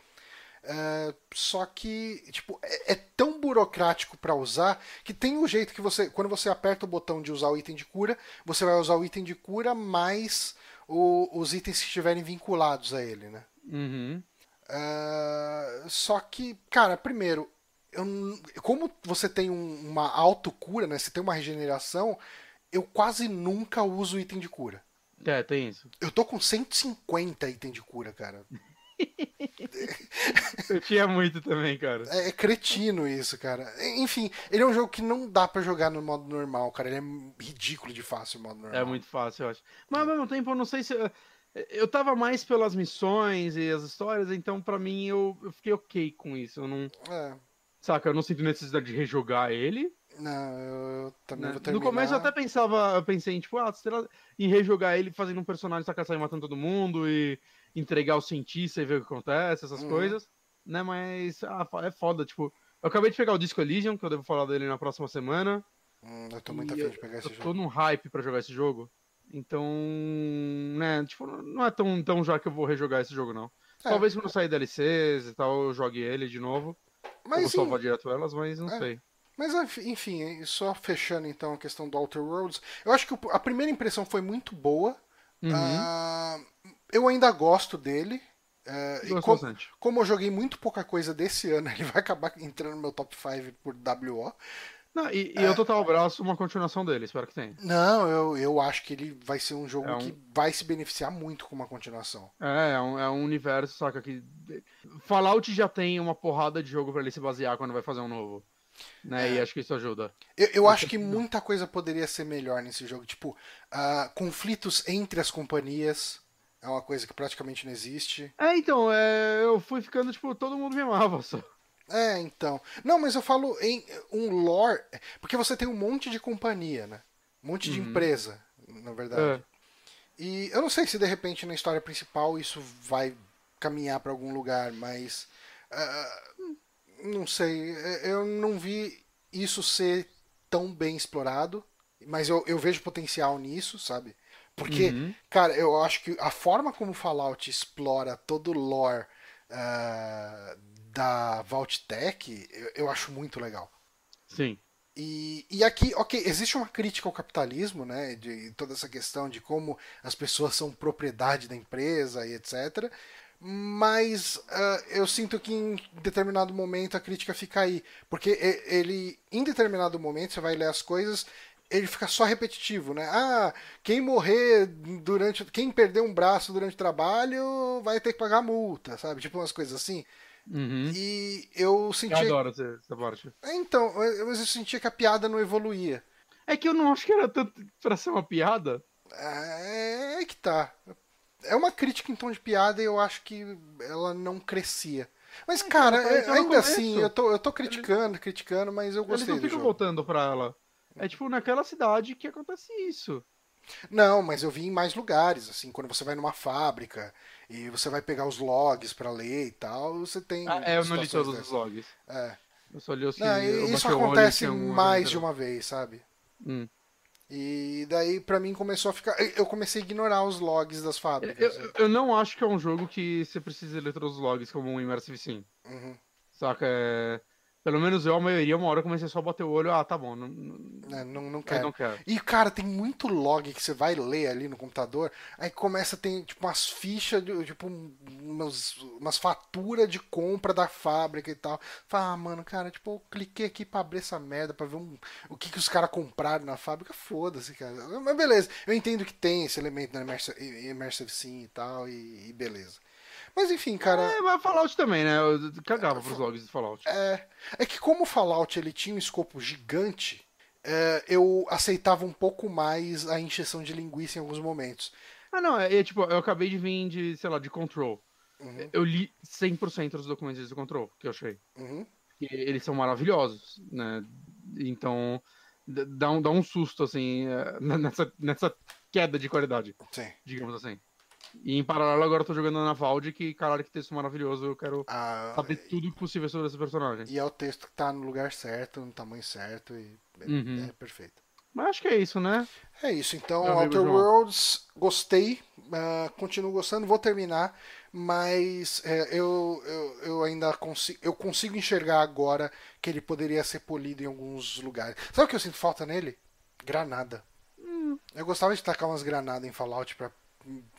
É, só que, tipo, é, é tão burocrático pra usar que tem um jeito que você, quando você aperta o botão de usar o item de cura, você vai usar o item de cura mais o- os itens que estiverem vinculados a ele, né?
Uhum.
É, só que, cara, primeiro, eu como você tem um- uma autocura, né? Você tem uma regeneração, eu quase nunca uso item de cura.
É, tem isso.
Eu tô com 150 item de cura, cara.
Eu tinha muito também, cara.
É, é cretino isso, cara. Enfim, ele é um jogo que não dá pra jogar no modo normal, cara. Ele é ridículo de fácil o modo normal.
É muito fácil, eu acho. Mas ao mesmo tempo, eu não sei se. Eu tava mais pelas missões e as histórias, então pra mim eu, eu fiquei ok com isso. Eu não.
É.
Saca? Eu não sinto necessidade de rejogar ele.
Não, eu também
né?
vou terminar.
No começo eu até pensava, eu pensei em, tipo, ah, será em rejogar ele fazendo um personagem sacar sair matando todo mundo e entregar o cientista e ver o que acontece, essas
Uhum.
coisas. Né? Mas ah, é foda, tipo. Eu acabei de pegar o Disco Elysium, que eu devo falar dele na próxima semana.
Hum, eu tô muito afim de pegar esse
eu
jogo.
tô num hype pra jogar esse jogo. Então, né, tipo, não é tão, tão já que eu vou rejogar esse jogo, não.
É.
Talvez quando sair DLCs e tal, eu jogue ele de novo. Ou
Mas, sim,
salvar direto elas, mas não
É.
sei.
mas enfim, só fechando então a questão do Outer Worlds, eu acho que a primeira impressão foi muito boa.
Uhum.
Ah, eu ainda gosto dele. é, e
Gosto
co-
bastante.
como eu joguei muito pouca coisa desse ano, ele vai acabar entrando no meu top 5 por WO.
Não, e, e
É.
eu total abraço uma continuação dele, espero que tenha.
Não, eu, eu acho que ele vai ser um jogo
É um-
que vai se beneficiar muito com uma continuação.
É, é um, é um universo, saca, que... Fallout já tem uma porrada de jogo pra ele se basear quando vai fazer um novo. Né,
É.
e acho que isso ajuda.
Eu, eu acho que muita coisa poderia ser melhor nesse jogo. Tipo, ah, conflitos entre as companhias é uma coisa que praticamente não existe.
É, então, é, eu fui ficando, tipo, todo mundo me amava só.
É, então. Não, mas eu falo em um lore. Porque você tem um monte de companhia, né? Um monte de
Uhum.
empresa, na verdade.
É.
E eu não sei se de repente na história principal isso vai caminhar pra algum lugar, mas. ah, não sei. Eu não vi isso ser tão bem explorado. Mas eu, eu vejo potencial nisso, sabe? Porque,
Uhum.
cara, eu acho que a forma como Fallout explora todo o lore ah, da Vault-Tech, eu, eu acho muito legal.
Sim.
E, e aqui, ok, existe uma crítica ao capitalismo, né? De toda essa questão de como as pessoas são propriedade da empresa e etc. Mas ah, eu sinto que em determinado momento a crítica fica aí. Porque ele, em determinado momento, você vai ler as coisas, ele fica só repetitivo, né? Ah, quem morrer durante. Quem perder um braço durante o trabalho vai ter que pagar multa, sabe? Tipo umas coisas assim.
Uhum.
E eu
Eu
sentia.
adoro essa, parte.
Então, mas eu sentia que a piada não evoluía.
É que eu não acho que era tanto pra ser uma piada.
É, é que tá. É uma crítica em tom de piada e eu acho que ela não crescia. Mas, cara,
cara, apareceu
é-
no
ainda assim, eu tô, eu tô criticando, criticando, mas eu
Eles
gostei
não
do
ficam voltando pra ela. É tipo naquela cidade que acontece isso.
Não, mas eu vi em mais lugares, assim, quando você vai numa fábrica e você vai pegar os logs pra ler e tal, você tem.
Ah, é, eu não li todos os
dessas.
logs.
É.
Eu só li os que
Não,
eu
e isso acontece mais de uma vez, sabe?
Hum.
E daí, pra mim, começou a ficar. Eu comecei a ignorar os logs das
Eu,
fábricas.
eu- eu não acho que é um jogo que você precisa ler todos os logs como um Immersive Sim.
Uhum.
Saca? É... Pelo menos eu, a maioria, uma hora eu comecei só a bater o olho. Ah, tá bom. Não, não,
É, não, não quero.
don't care.
E, cara, tem muito log que você vai ler ali no computador, aí começa a ter, tipo, umas fichas, de, tipo, umas, umas faturas de compra da fábrica e tal. Fala, ah, mano, cara, tipo, eu cliquei aqui pra abrir essa merda, pra ver um- o que, que os caras compraram na fábrica. Foda-se, cara. Mas beleza, eu entendo que tem esse elemento na Immersive, immersive Sim e tal, e, e beleza. Mas enfim, cara.
É, mas Fallout também, né? Eu cagava pros logs do Fallout.
É, é que como o Fallout ele tinha um escopo gigante, é, eu aceitava um pouco mais a encheção de linguiça em alguns momentos.
Ah, não, é, é, tipo, eu acabei de vir de, sei lá, de Control.
Uhum.
Eu li 100% dos documentos do Control, que eu achei.
Uhum.
E eles são maravilhosos, né? Então, dá um, dá um susto, assim, é, nessa, nessa queda de qualidade,
Sim.
digamos assim. E em paralelo, agora eu tô jogando na Valde, que, caralho, que texto maravilhoso, eu quero
Ah,
saber tudo possível sobre esse personagem.
e é o texto que tá no lugar certo, no tamanho certo, e é,
Uhum.
é perfeito.
Mas acho que é isso, né?
É isso, então,
Meu
Outer. Worlds, gostei, ah, continuo gostando, vou terminar, mas é, eu, eu, eu ainda consigo, eu consigo enxergar agora que ele poderia ser polido em alguns lugares. Sabe o que eu sinto falta nele? Granada.
Hum.
Eu gostava de tacar umas granadas em Fallout pra.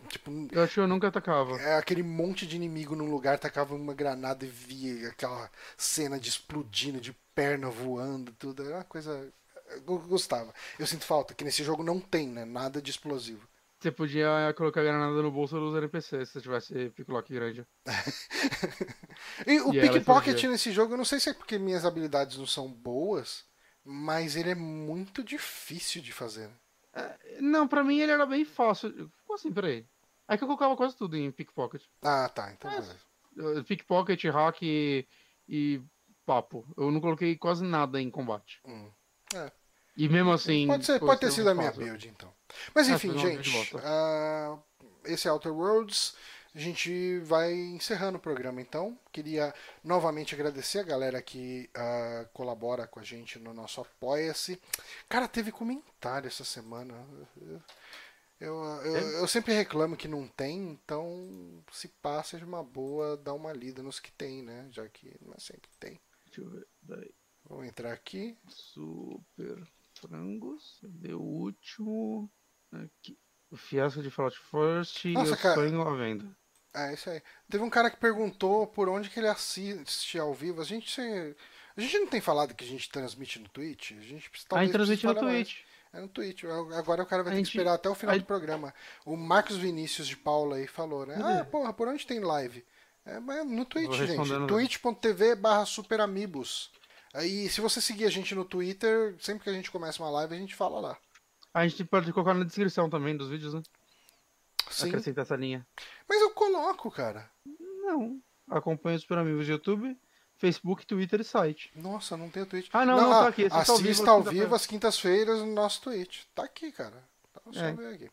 Tipo,
Eu acho que eu nunca atacava.
é aquele monte de inimigo num lugar, tacava uma granada e via aquela cena de explodindo, de perna voando, tudo. Era uma coisa. Eu gostava. Eu sinto falta, que nesse jogo não tem, né? Nada de explosivo.
Você podia colocar granada no bolso dos NPCs se tivesse picklock grande.
E o pickpocket nesse jogo, eu não sei se é porque minhas habilidades não são boas, mas ele é muito difícil de fazer.
Não, pra mim ele era bem fácil. Como assim, peraí? É que eu colocava quase tudo em pickpocket.
Ah, tá. Então
É,
beleza.
Uh, Pickpocket, hack e, e papo. Eu não coloquei quase nada em combate.
Hum. É.
E mesmo assim.
Pode, ser, pode ter
ser
sido a minha build, então. Mas
É,
enfim,
build
gente. ah, esse é Outer Worlds. A gente vai encerrando o programa, então. Queria novamente agradecer a galera que ah, colabora com a gente no nosso Apoia-se. Cara, teve comentário essa semana. Eu, eu,
É?
eu sempre reclamo que não tem, então se passa de uma boa, dá uma lida nos que tem, né? Já que não é sempre que tem.
Deixa eu ver. Daí.
Vou entrar aqui.
Super frangos. Cadê o último? Aqui. O fiasco de Fallout First
Nossa,
e o
cara.
sonho à venda.
É, isso aí. Teve um cara que perguntou por onde que ele assiste ao vivo. A gente, a gente não tem falado que a gente transmite no Twitch? A gente precisa
A gente
talvez
transmite no
falar mais.
Twitch.
É no Twitch. Agora o cara vai
A
ter que
gente-
esperar até o final
a-
do programa. O Marcos Vinícius de Paula aí falou, né?
Cadê?
Ah, porra, por onde tem live? É, mas no Twitch, gente. twitch.tv barra superamigos. Aí, se você seguir a gente no Twitter, sempre que a gente começa uma live, a gente fala lá.
A gente pode colocar na descrição também dos vídeos, né?
Sim.
Acrescentar essa linha.
Mas eu coloco, cara.
Não. Acompanha os Super Amigos do YouTube, Facebook, Twitter e site.
Nossa, não tem o Twitch.
Ah, não, não, tá aqui. Assista ao vivo
Assista
às
ao
quinta-feiras.
vivo às quintas-feiras no nosso Twitch. Tá aqui, cara. Tá
É.
ver aqui.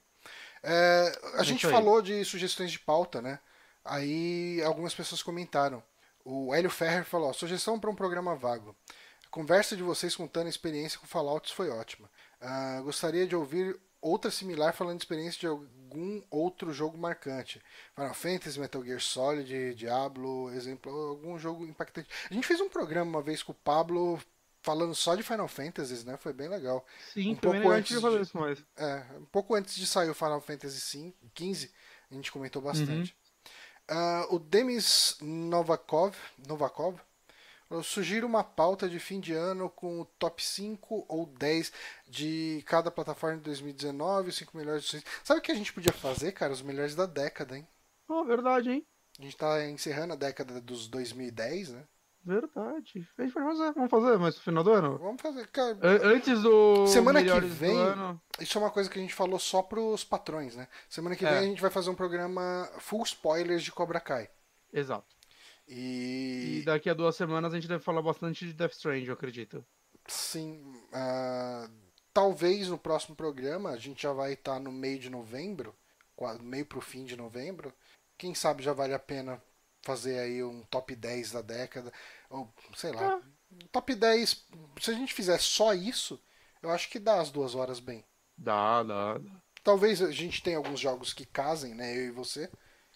É, a
É
gente
aí.
falou de sugestões de pauta, né? Aí algumas pessoas comentaram. O Hélio Ferrer falou: ó, sugestão para um programa vago. A conversa de vocês contando a experiência com Fallouts foi ótima. Ah, gostaria de ouvir outra similar falando de experiência de algum outro jogo marcante. Final Fantasy, Metal Gear Solid, Diablo, exemplo, algum jogo impactante. A gente fez um programa uma vez com o Pablo falando só de Final Fantasies, né? Foi bem legal.
Sim,
Um pouco antes de-
isso.
É, um pouco antes de sair o Final Fantasy XV, a gente comentou bastante. Ah, o Demis Novakov, Novakov eu sugiro uma pauta de fim de ano com o top 5 ou 10 de cada plataforma de 2019, os 5 melhores. de- Sabe o que a gente podia fazer, cara? Os melhores da década, hein?
Oh, verdade, hein?
A gente tá encerrando a década dos 2010, né?
Verdade. A gente pode fazer. Vamos fazer, mas no final do ano.
Vamos fazer, cara.
An- Antes do.
Semana que vem-
Do.
Isso é uma coisa que a gente falou só pros patrões, né? Semana que
É.
vem a gente vai fazer um programa full spoilers de Cobra Kai.
Exato.
E,
E daqui a duas semanas a gente deve falar bastante de Death Strange, eu acredito.
sim, ah, talvez no próximo programa a gente já vai estar no meio de novembro, meio pro fim de novembro. Quem sabe já vale a pena fazer aí um top 10 da década, ou sei lá,
Ah.
top 10. Se a gente fizer só isso, eu acho que dá as duas horas bem.
Dá, dá, dá.
Talvez a gente tenha alguns jogos que casem, né? Eu e você.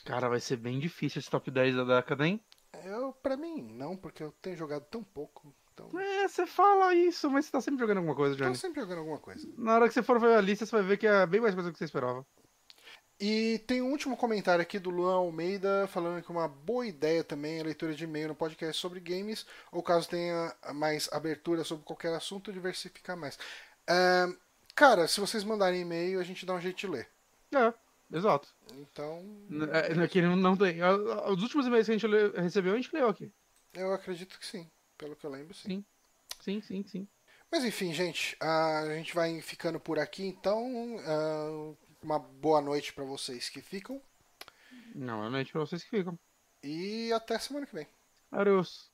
Cara, vai ser bem difícil esse top 10 da década, hein?
Eu, pra mim, não, porque eu tenho jogado tão pouco. Então,
É, você fala isso, mas você tá sempre jogando alguma coisa,
tô
Johnny.
sempre jogando alguma coisa.
Na hora que você for ver a lista, você vai ver que é bem mais coisa do que você esperava.
E tem um último comentário aqui do Luan Almeida falando que uma boa ideia também é a leitura de e-mail no podcast sobre games, ou caso tenha mais abertura sobre qualquer assunto, diversificar mais. É, cara, se vocês mandarem e-mail, a gente dá um jeito de ler.
É, exato.
Então,
é, Aqui não, não tem. Os últimos e-mails que a gente recebeu, a gente leu aqui.
eu acredito que sim. Pelo que eu lembro, sim.
Sim. Sim, sim, sim.
Mas enfim, gente, a gente vai ficando por aqui, então. ah, uma boa noite pra vocês que ficam.
Não, é noite pra vocês que ficam.
E até semana que vem.
Adeus.